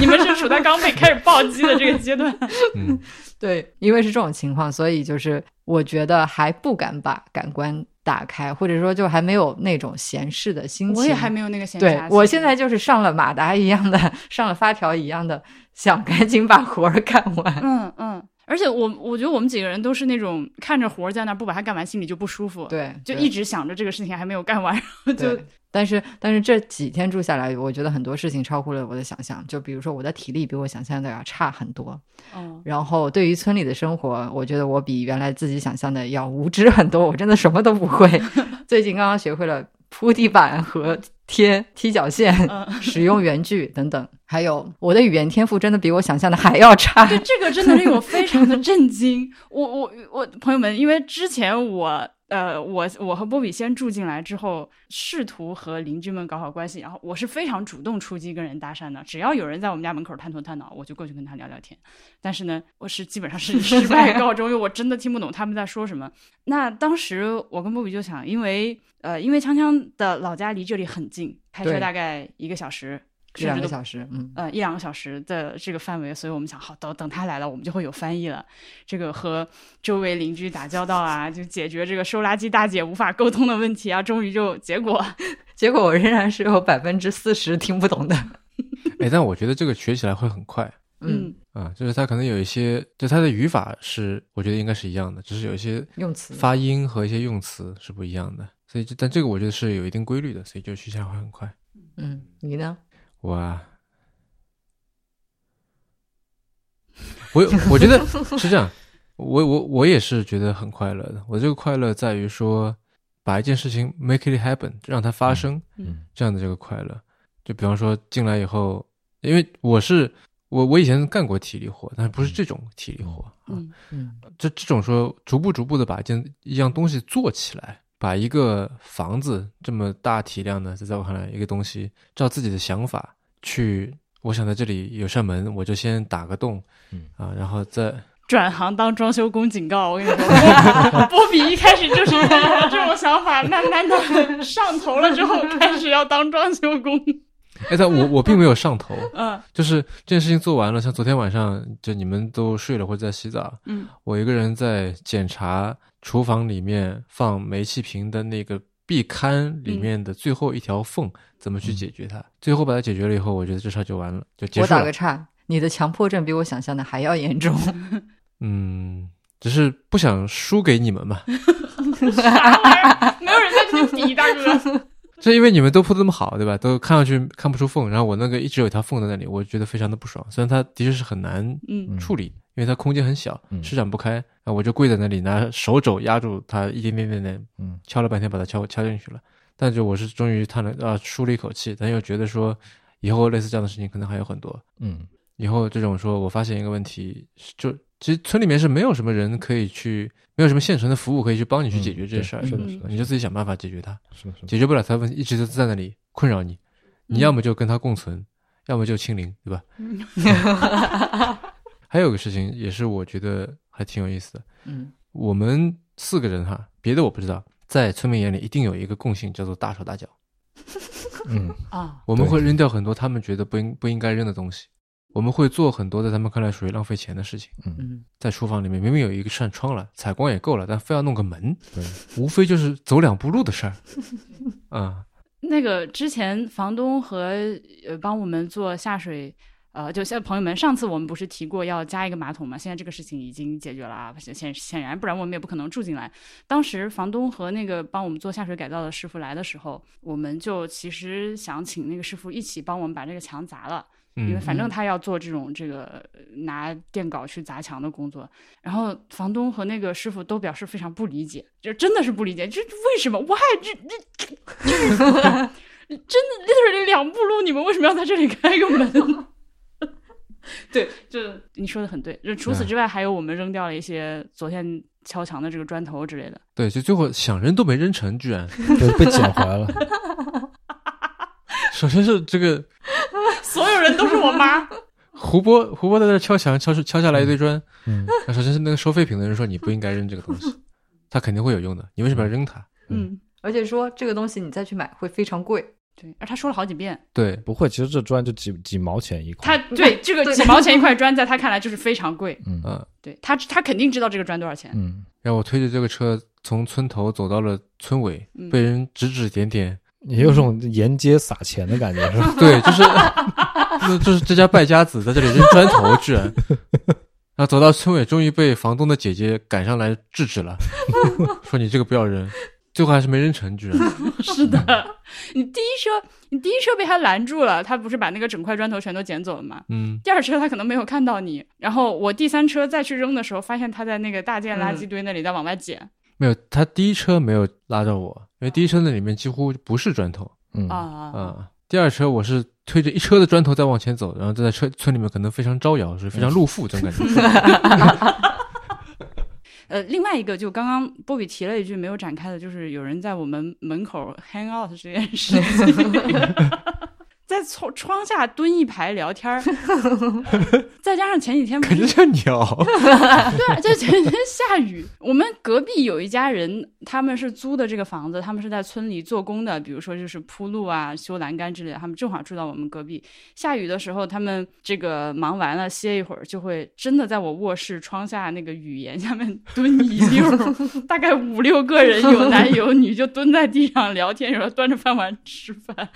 你们是处在刚被开始暴击的这个阶段。嗯，对，因为是这种情况，所以就是我觉得还不敢把感官打开，或者说就还没有那种闲适的心情。我也还没有那个闲对。我现在就是上了马达一样的，上了发条一样的，想赶紧把活儿干完。嗯嗯，而且我我觉得我们几个人都是那种看着活儿在那儿不把它干完，心里就不舒服。，对，就一直想着这个事情还没有干完，然后就，但是但是这几天住下来，我觉得很多事情超乎了我的想象。就比如说我的体力比我想象的要差很多，嗯然后对于村里的生活，我觉得我比原来自己想象的要无知很多。我真的什么都不会，最近刚刚学会了铺地板和贴踢脚线，嗯。使用原句等等。还有我的语言天赋真的比我想象的还要差。对，这个真的令我非常的震惊。我我我，朋友们，因为之前我呃，我我和波比先住进来之后，试图和邻居们搞好关系，然后我是非常主动出击跟人搭讪的。只要有人在我们家门口探头探脑，我就过去跟他聊聊天。但是呢，我是基本上是以 失败告终，因为我真的听不懂他们在说什么。那当时我跟波比就想，因为呃，因为锵锵的老家离这里很近，开车大概一个小时。一两个小时，嗯，呃一两个小时的这个范围，所以我们想，好，等等他来了，我们就会有翻译了。这个和周围邻居打交道啊，就解决这个收垃圾大姐无法沟通的问题啊，终于就结果，结果我仍然是有百分之四十听不懂的。哎，但我觉得这个学起来会很快嗯，啊，就是它可能有一些，就它的语法是我觉得应该是一样的，只是有一些用词发音和一些用词是不一样的，所以这但这个我觉得是有一定规律的，所以就学起来会很快。嗯，你呢？我啊，我我觉得 是这样，我我我也是觉得很快乐的。我这个快乐在于说，把一件事情 make it happen，让它发生，嗯这样的这个快乐。就比方说进来以后，因为我是我我以前干过体力活，但是不是这种体力活啊。嗯嗯这这种说逐步逐步的把一件一样东西做起来，把一个房子这么大体量的，在我看来一个东西，照自己的想法去，我想在这里有扇门，我就先打个洞，嗯啊，然后再转行当装修工警告，我跟你说，波 波比一开始就是有这种想法，慢慢的上头了之后，开始要当装修工，哎，但我我并没有上头，嗯。就是这件事情做完了，像昨天晚上就你们都睡了或者在洗澡，嗯。我一个人在检查厨房里面放煤气瓶的那个壁龛里面的最后一条缝，怎么去解决它。最后把它解决了以后，我觉得这事儿就完了，就结束了我打个。岔，你的强迫症比我想象的还要严重。嗯，只是不想输给你们嘛，啥玩意儿？没有人在跟你比，大哥。这因为你们都铺的那么好，对吧？都看上去看不出缝，然后我那个一直有一条缝在那里，我觉得非常的不爽。虽然它的确是很难嗯处理，因为它空间很小，嗯施展不开。然后我就跪在那里，拿手肘压住它，一点点点点嗯敲了半天，把它敲敲进去了。但就我是终于叹了啊，舒了一口气，但又觉得说，以后类似这样的事情可能还有很多。嗯以后这种说我发现一个问题，就其实村里面是没有什么人可以去，没有什么现成的服务可以去帮你去解决这些事儿，嗯是的，嗯是的，你就自己想办法解决它。是的，是的，解决不了它问题，一直都在那里困扰你。你嗯要么就跟它共存，要么就清零，对吧？还有个事情也是我觉得还挺有意思的，嗯。我们四个人哈，别的我不知道，在村民眼里一定有一个共性叫做大手大脚，嗯。啊，我们会扔掉很多他们觉得不应不应该扔的东西，我们会做很多在他们看来属于浪费钱的事情。嗯。在厨房里面明明有一个扇窗了，采光也够了，但非要弄个门，对，无非就是走两步路的事儿。啊，那个之前房东和呃帮我们做下水呃，就像朋友们，上次我们不是提过要加一个马桶嘛？现在这个事情已经解决了啊，显显显然，不然我们也不可能住进来。当时房东和那个帮我们做下水改造的师傅来的时候，我们就其实想请那个师傅一起帮我们把这个墙砸了。因为嗯，反正他要做这种这个呃拿电镐去砸墙的工作，然后房东和那个师傅都表示非常不理解，就真的是不理解，这为什么？Why 这这这 真的 literally 两步路，你们为什么要在这里开个门？对，就你说的很对。就除此之外，还有我们扔掉了一些昨天敲墙的这个砖头之类的。对，就最后想扔都没扔成，居然。对，被捡回来了。首先是这个所有人都是我妈。胡波，胡波在那敲墙，敲出敲下来一堆砖。嗯，那首先是那个收废品的人说你不应该扔这个东西，他肯定会有用的，你为什么要扔它？嗯，而且说这个东西你再去买会非常贵。对，而他说了好几遍。对，不会，其实这砖就几几毛钱一块他。对这个几毛钱一块砖，在他看来就是非常贵。嗯嗯，对他，他肯定知道这个砖多少钱。嗯，然后我推着这个车从村头走到了村尾，嗯被人指指点点。也有种沿街撒钱的感觉，是吧？对，就是，那就是这家败家子在这里扔砖头，居然。然后走到村尾，终于被房东的姐姐赶上来制止了，说你这个不要扔，最后还是没扔成，居然。是的，你第一车，你第一车被他拦住了，他不是把那个整块砖头全都捡走了吗？嗯，第二车他可能没有看到你，然后我第三车再去扔的时候，发现他在那个大件垃圾堆那里在往外捡、没有，他第一车没有拉着我，因为第一车那里面几乎不是砖头。嗯啊啊！嗯，第二车我是推着一车的砖头在往前走，然后在车村里面可能非常招摇，是非常露富这种感觉。呃，另外一个就刚刚波比提了一句没有展开的，就是有人在我们门口 hang out 这件事情，在窗窗下蹲一排聊天儿，再加上前几天不是感觉像鸟。对啊，就前几天下雨，我们隔壁有一家人，他们是租的这个房子，他们是在村里做工的，比如说就是铺路啊、修栏杆之类的，他们正好住到我们隔壁。下雨的时候，他们这个忙完了歇一会儿，就会真的在我卧室窗下那个雨檐 下面蹲一溜儿，大概五六个人，有男有女，就蹲在地上聊天，有时候端着饭碗吃饭。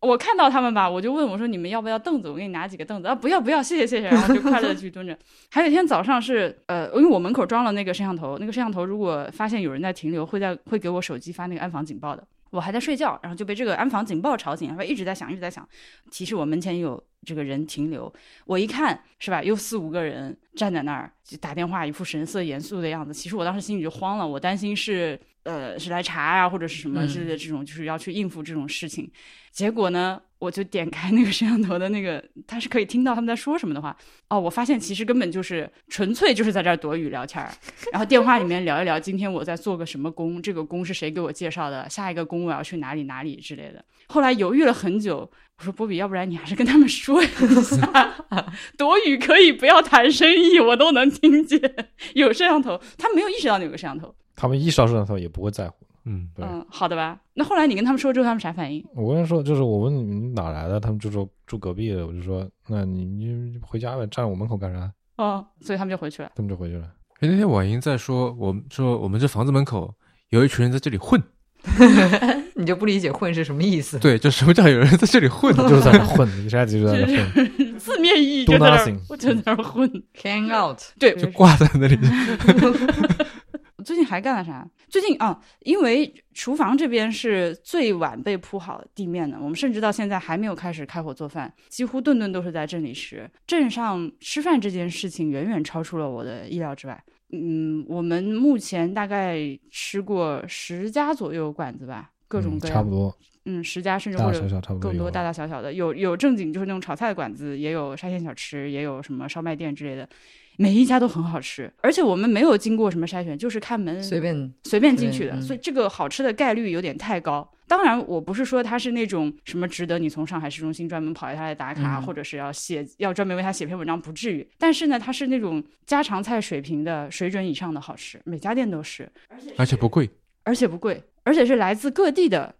我看到他们吧，我就问我说：“你们要不要凳子？我给你拿几个凳子啊！”不要不要，谢谢谢谢。然后就快乐的去蹲着。还有一天早上是呃，因为我门口装了那个摄像头，那个摄像头如果发现有人在停留，会在会给我手机发那个安防警报的。我还在睡觉，然后就被这个安防警报吵醒，然后一直在响，一直在响，提示我门前有这个人停留。我一看是吧，又四五个人站在那儿就打电话，一副神色严肃的样子。其实我当时心里就慌了，我担心是呃是来查啊，或者是什么之类的这种，就是要去应付这种事情。结果呢，我就点开那个摄像头的那个，他是可以听到他们在说什么的话。哦，我发现其实根本就是纯粹就是在这儿躲雨聊天儿，然后电话里面聊一聊今天我在做个什么工，这个工是谁给我介绍的，下一个工我要去哪里哪里之类的。后来犹豫了很久，我说波比，要不然你还是跟他们说一下，躲雨可以不要谈生意，我都能听见。有摄像头，他没有意识到那有个摄像头。他们意识到摄像头也不会在乎。嗯，对嗯，好的吧。那后来你跟他们说之后，他们啥反应？我跟他说，就是我问你们哪来的，他们就说住隔壁的，我就说那你你回家呗，站我门口干啥？哦，所以他们就回去了。他们就回去了。哎那天婉莹在说，我们说我们这房子门口有一群人在这里混 你就不理解混是什么意思？对，就什么叫有人在这里混？就是在那混，一下子就在那混。字面意义就在那儿我就在那儿混。，hang out。对，就挂在那里。我最近还干了啥？最近啊，因为厨房这边是最晚被铺好地面的，我们甚至到现在还没有开始开火做饭，几乎顿顿都是在镇里吃。镇上吃饭这件事情远远超出了我的意料之外。嗯，我们目前大概吃过十家左右馆子吧，各种嗯各样，差不多，嗯，十家甚至大或者更多大大小小的，有有正经就是那种炒菜的馆子，也有沙县小吃，也有什么烧麦店之类的，每一家都很好吃，而且我们没有经过什么筛选，就是看门随便随便进去的，嗯所以这个好吃的概率有点太高。当然，我不是说它是那种什么值得你从上海市中心专门跑一趟来打卡，嗯或者是要写要专门为它写篇文章，不至于。但是呢，它是那种家常菜水平的水准以上的好吃，每家店都是，而且不贵。而且不贵，而且是来自各地的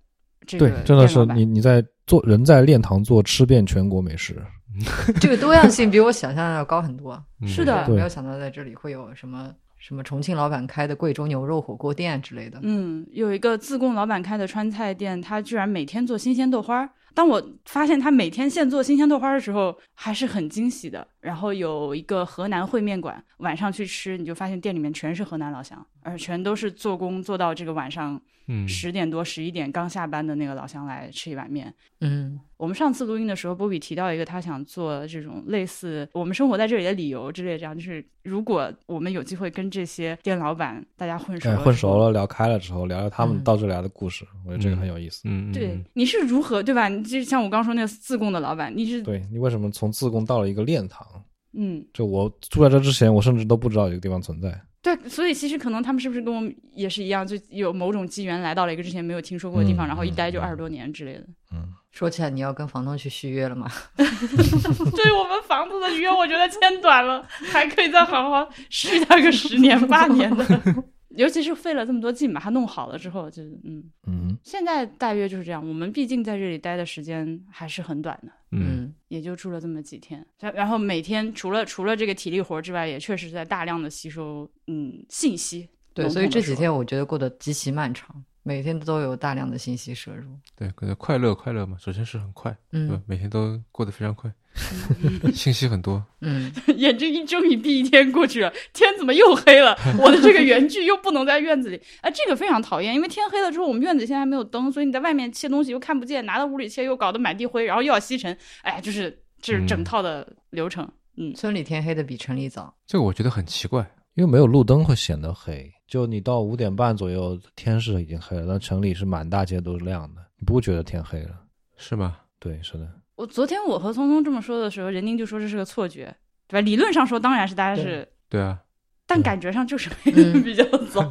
这个对，真的是你你在做人在练堂做吃遍全国美食。这个多样性比我想象的要高很多。嗯是的没有想到在这里会有什么什么重庆老板开的贵州牛肉火锅店之类的。嗯，有一个自贡老板开的川菜店，他居然每天做新鲜豆花儿当我发现他每天现做新鲜豆花的时候，还是很惊喜的。然后有一个河南烩面馆，晚上去吃，你就发现店里面全是河南老乡，而全都是做工做到这个晚上嗯，十点多、十一点刚下班的那个老乡来吃一碗面。嗯我们上次录音的时候，波比提到一个他想做这种类似我们生活在这里的理由之类，这样就是如果我们有机会跟这些店老板大家混熟哎，混熟了，聊开了之后，聊聊他们嗯到这里来的故事，我觉得这个很有意思。嗯，嗯，对嗯，你是如何对吧？你就像我刚说那个自贡的老板，你是对你为什么从自贡到了一个练堂？嗯就我住在这之前，我甚至都不知道有个地方存在。对，所以其实可能他们是不是跟我们也是一样，就有某种机缘来到了一个之前没有听说过的地方，嗯然后一待就嗯二十多年之类的。嗯，说起来，你要跟房东去续约了吗？对我们房子的约，我觉得签短了，还可以再好好续他个十年八年的。尤其是费了这么多劲把它弄好了之后，就是嗯，嗯，现在大约就是这样。我们毕竟在这里待的时间还是很短的，嗯，也就住了这么几天。然然后每天除了除了这个体力活之外，也确实在大量的吸收嗯信息。对，所以这几天我觉得过得极其漫长，每天都有大量的信息摄入。对，可能快乐快乐嘛，首先是很快，嗯？每天都过得非常快，信息很多，嗯，眼睛一睁一闭，一天过去了，天怎么又黑了？我的这个园具又不能在院子里，啊，这个非常讨厌，因为天黑了之后，我们院子现在还没有灯，所以你在外面切东西又看不见，拿到屋里切又搞得满地灰，然后又要吸尘，哎，就是这是整嗯套的流程。嗯，村里天黑的比城里早。这个我觉得很奇怪。因为没有路灯会显得黑。就你到五点半左右，天是已经黑了，但城里是满大街都是亮的，你不会觉得天黑了。是吗？对，是的，我昨天我和聪聪这么说的时候，任宁就说这是个错觉，对吧？理论上说当然是大家是，对啊，但感觉上就是黑的嗯比较 早。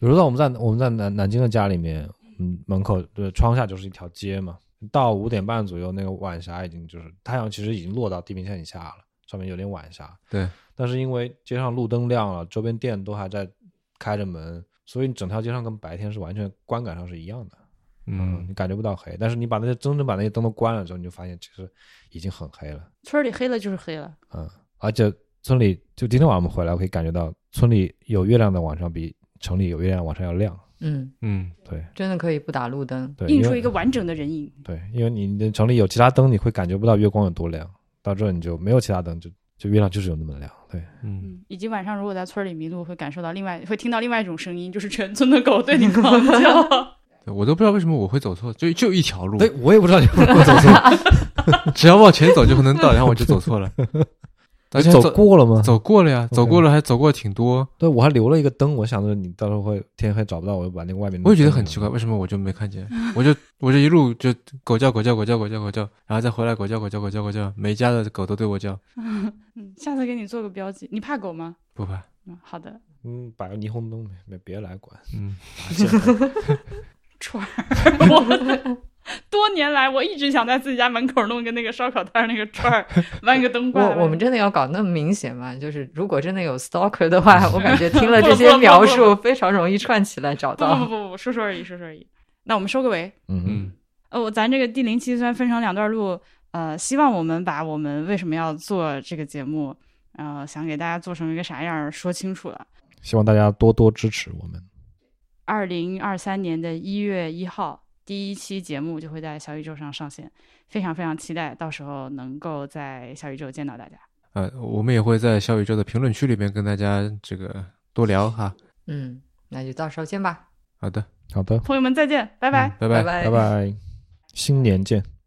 比如说我们在我们在南南京的家里面，嗯，门口对窗下就是一条街嘛。到五点半左右，那个晚霞已经就是太阳其实已经落到地平线以下了，上面有点晚霞。对，但是因为街上路灯亮了，周边店都还在开着门，所以整条街上跟白天是完全观感上是一样的。嗯你感觉不到黑，但是你把那些真正把那些灯都关了之后，你就发现其实已经很黑了。村里黑了就是黑了，嗯，而且村里就今天晚上我们回来，我可以感觉到村里有月亮的晚上比城里有月亮晚上要亮。嗯，嗯，对真的可以不打路灯。对，映出一个完整的人影。对，因为你的城里有其他灯，你会感觉不到月光有多亮。到这你就没有其他灯，就就月亮就是有那么亮。对，嗯，嗯，以及晚上如果在村里迷路，会感受到另外会听到另外一种声音，就是全村的狗对你狂叫。对我都不知道为什么我会走错，就就一条路，对我也不知道你会不会走错 只要往前走就能到，然后我就走错了。而且你走过了吗？走过了呀，走过了还走过挺多，对，我还留了一个灯，我想着你到时候会天黑找不到，我就把那个外面。我也觉得很奇怪，为什么我就没看见？我就我就一路就狗叫狗叫狗叫狗叫狗叫，然后再回来狗叫狗叫狗叫狗叫，每家的狗都对我叫，嗯，下次给你做个标记。你怕狗吗？不怕，嗯，好的。嗯，摆个霓虹灯呗，别别来管。嗯，串儿，我 多年来我一直想在自己家门口弄个那个烧烤摊儿那个串儿，弯个灯我挂。我们真的要搞那么明显吗？就是如果真的有 stalker 的话，我感觉 听了这些描述非常容易串起来找到不不。不不，说说而已，说说而已。那我们收个尾。嗯嗯嗯，呃，我咱这个第零期虽然分成两段录，呃，希望我们把我们为什么要做这个节目，呃，想给大家做成一个啥样儿说清楚了。希望大家多多支持我们。二零二三年的一月一号，第一期节目就会在小宇宙上上线，非常非常期待，到时候能够在小宇宙见到大家。呃，我们也会在小宇宙的评论区里面跟大家这个多聊哈。嗯，那就到时候见吧。好的，好的，朋友们再见，拜拜。嗯拜拜拜拜拜，新年见。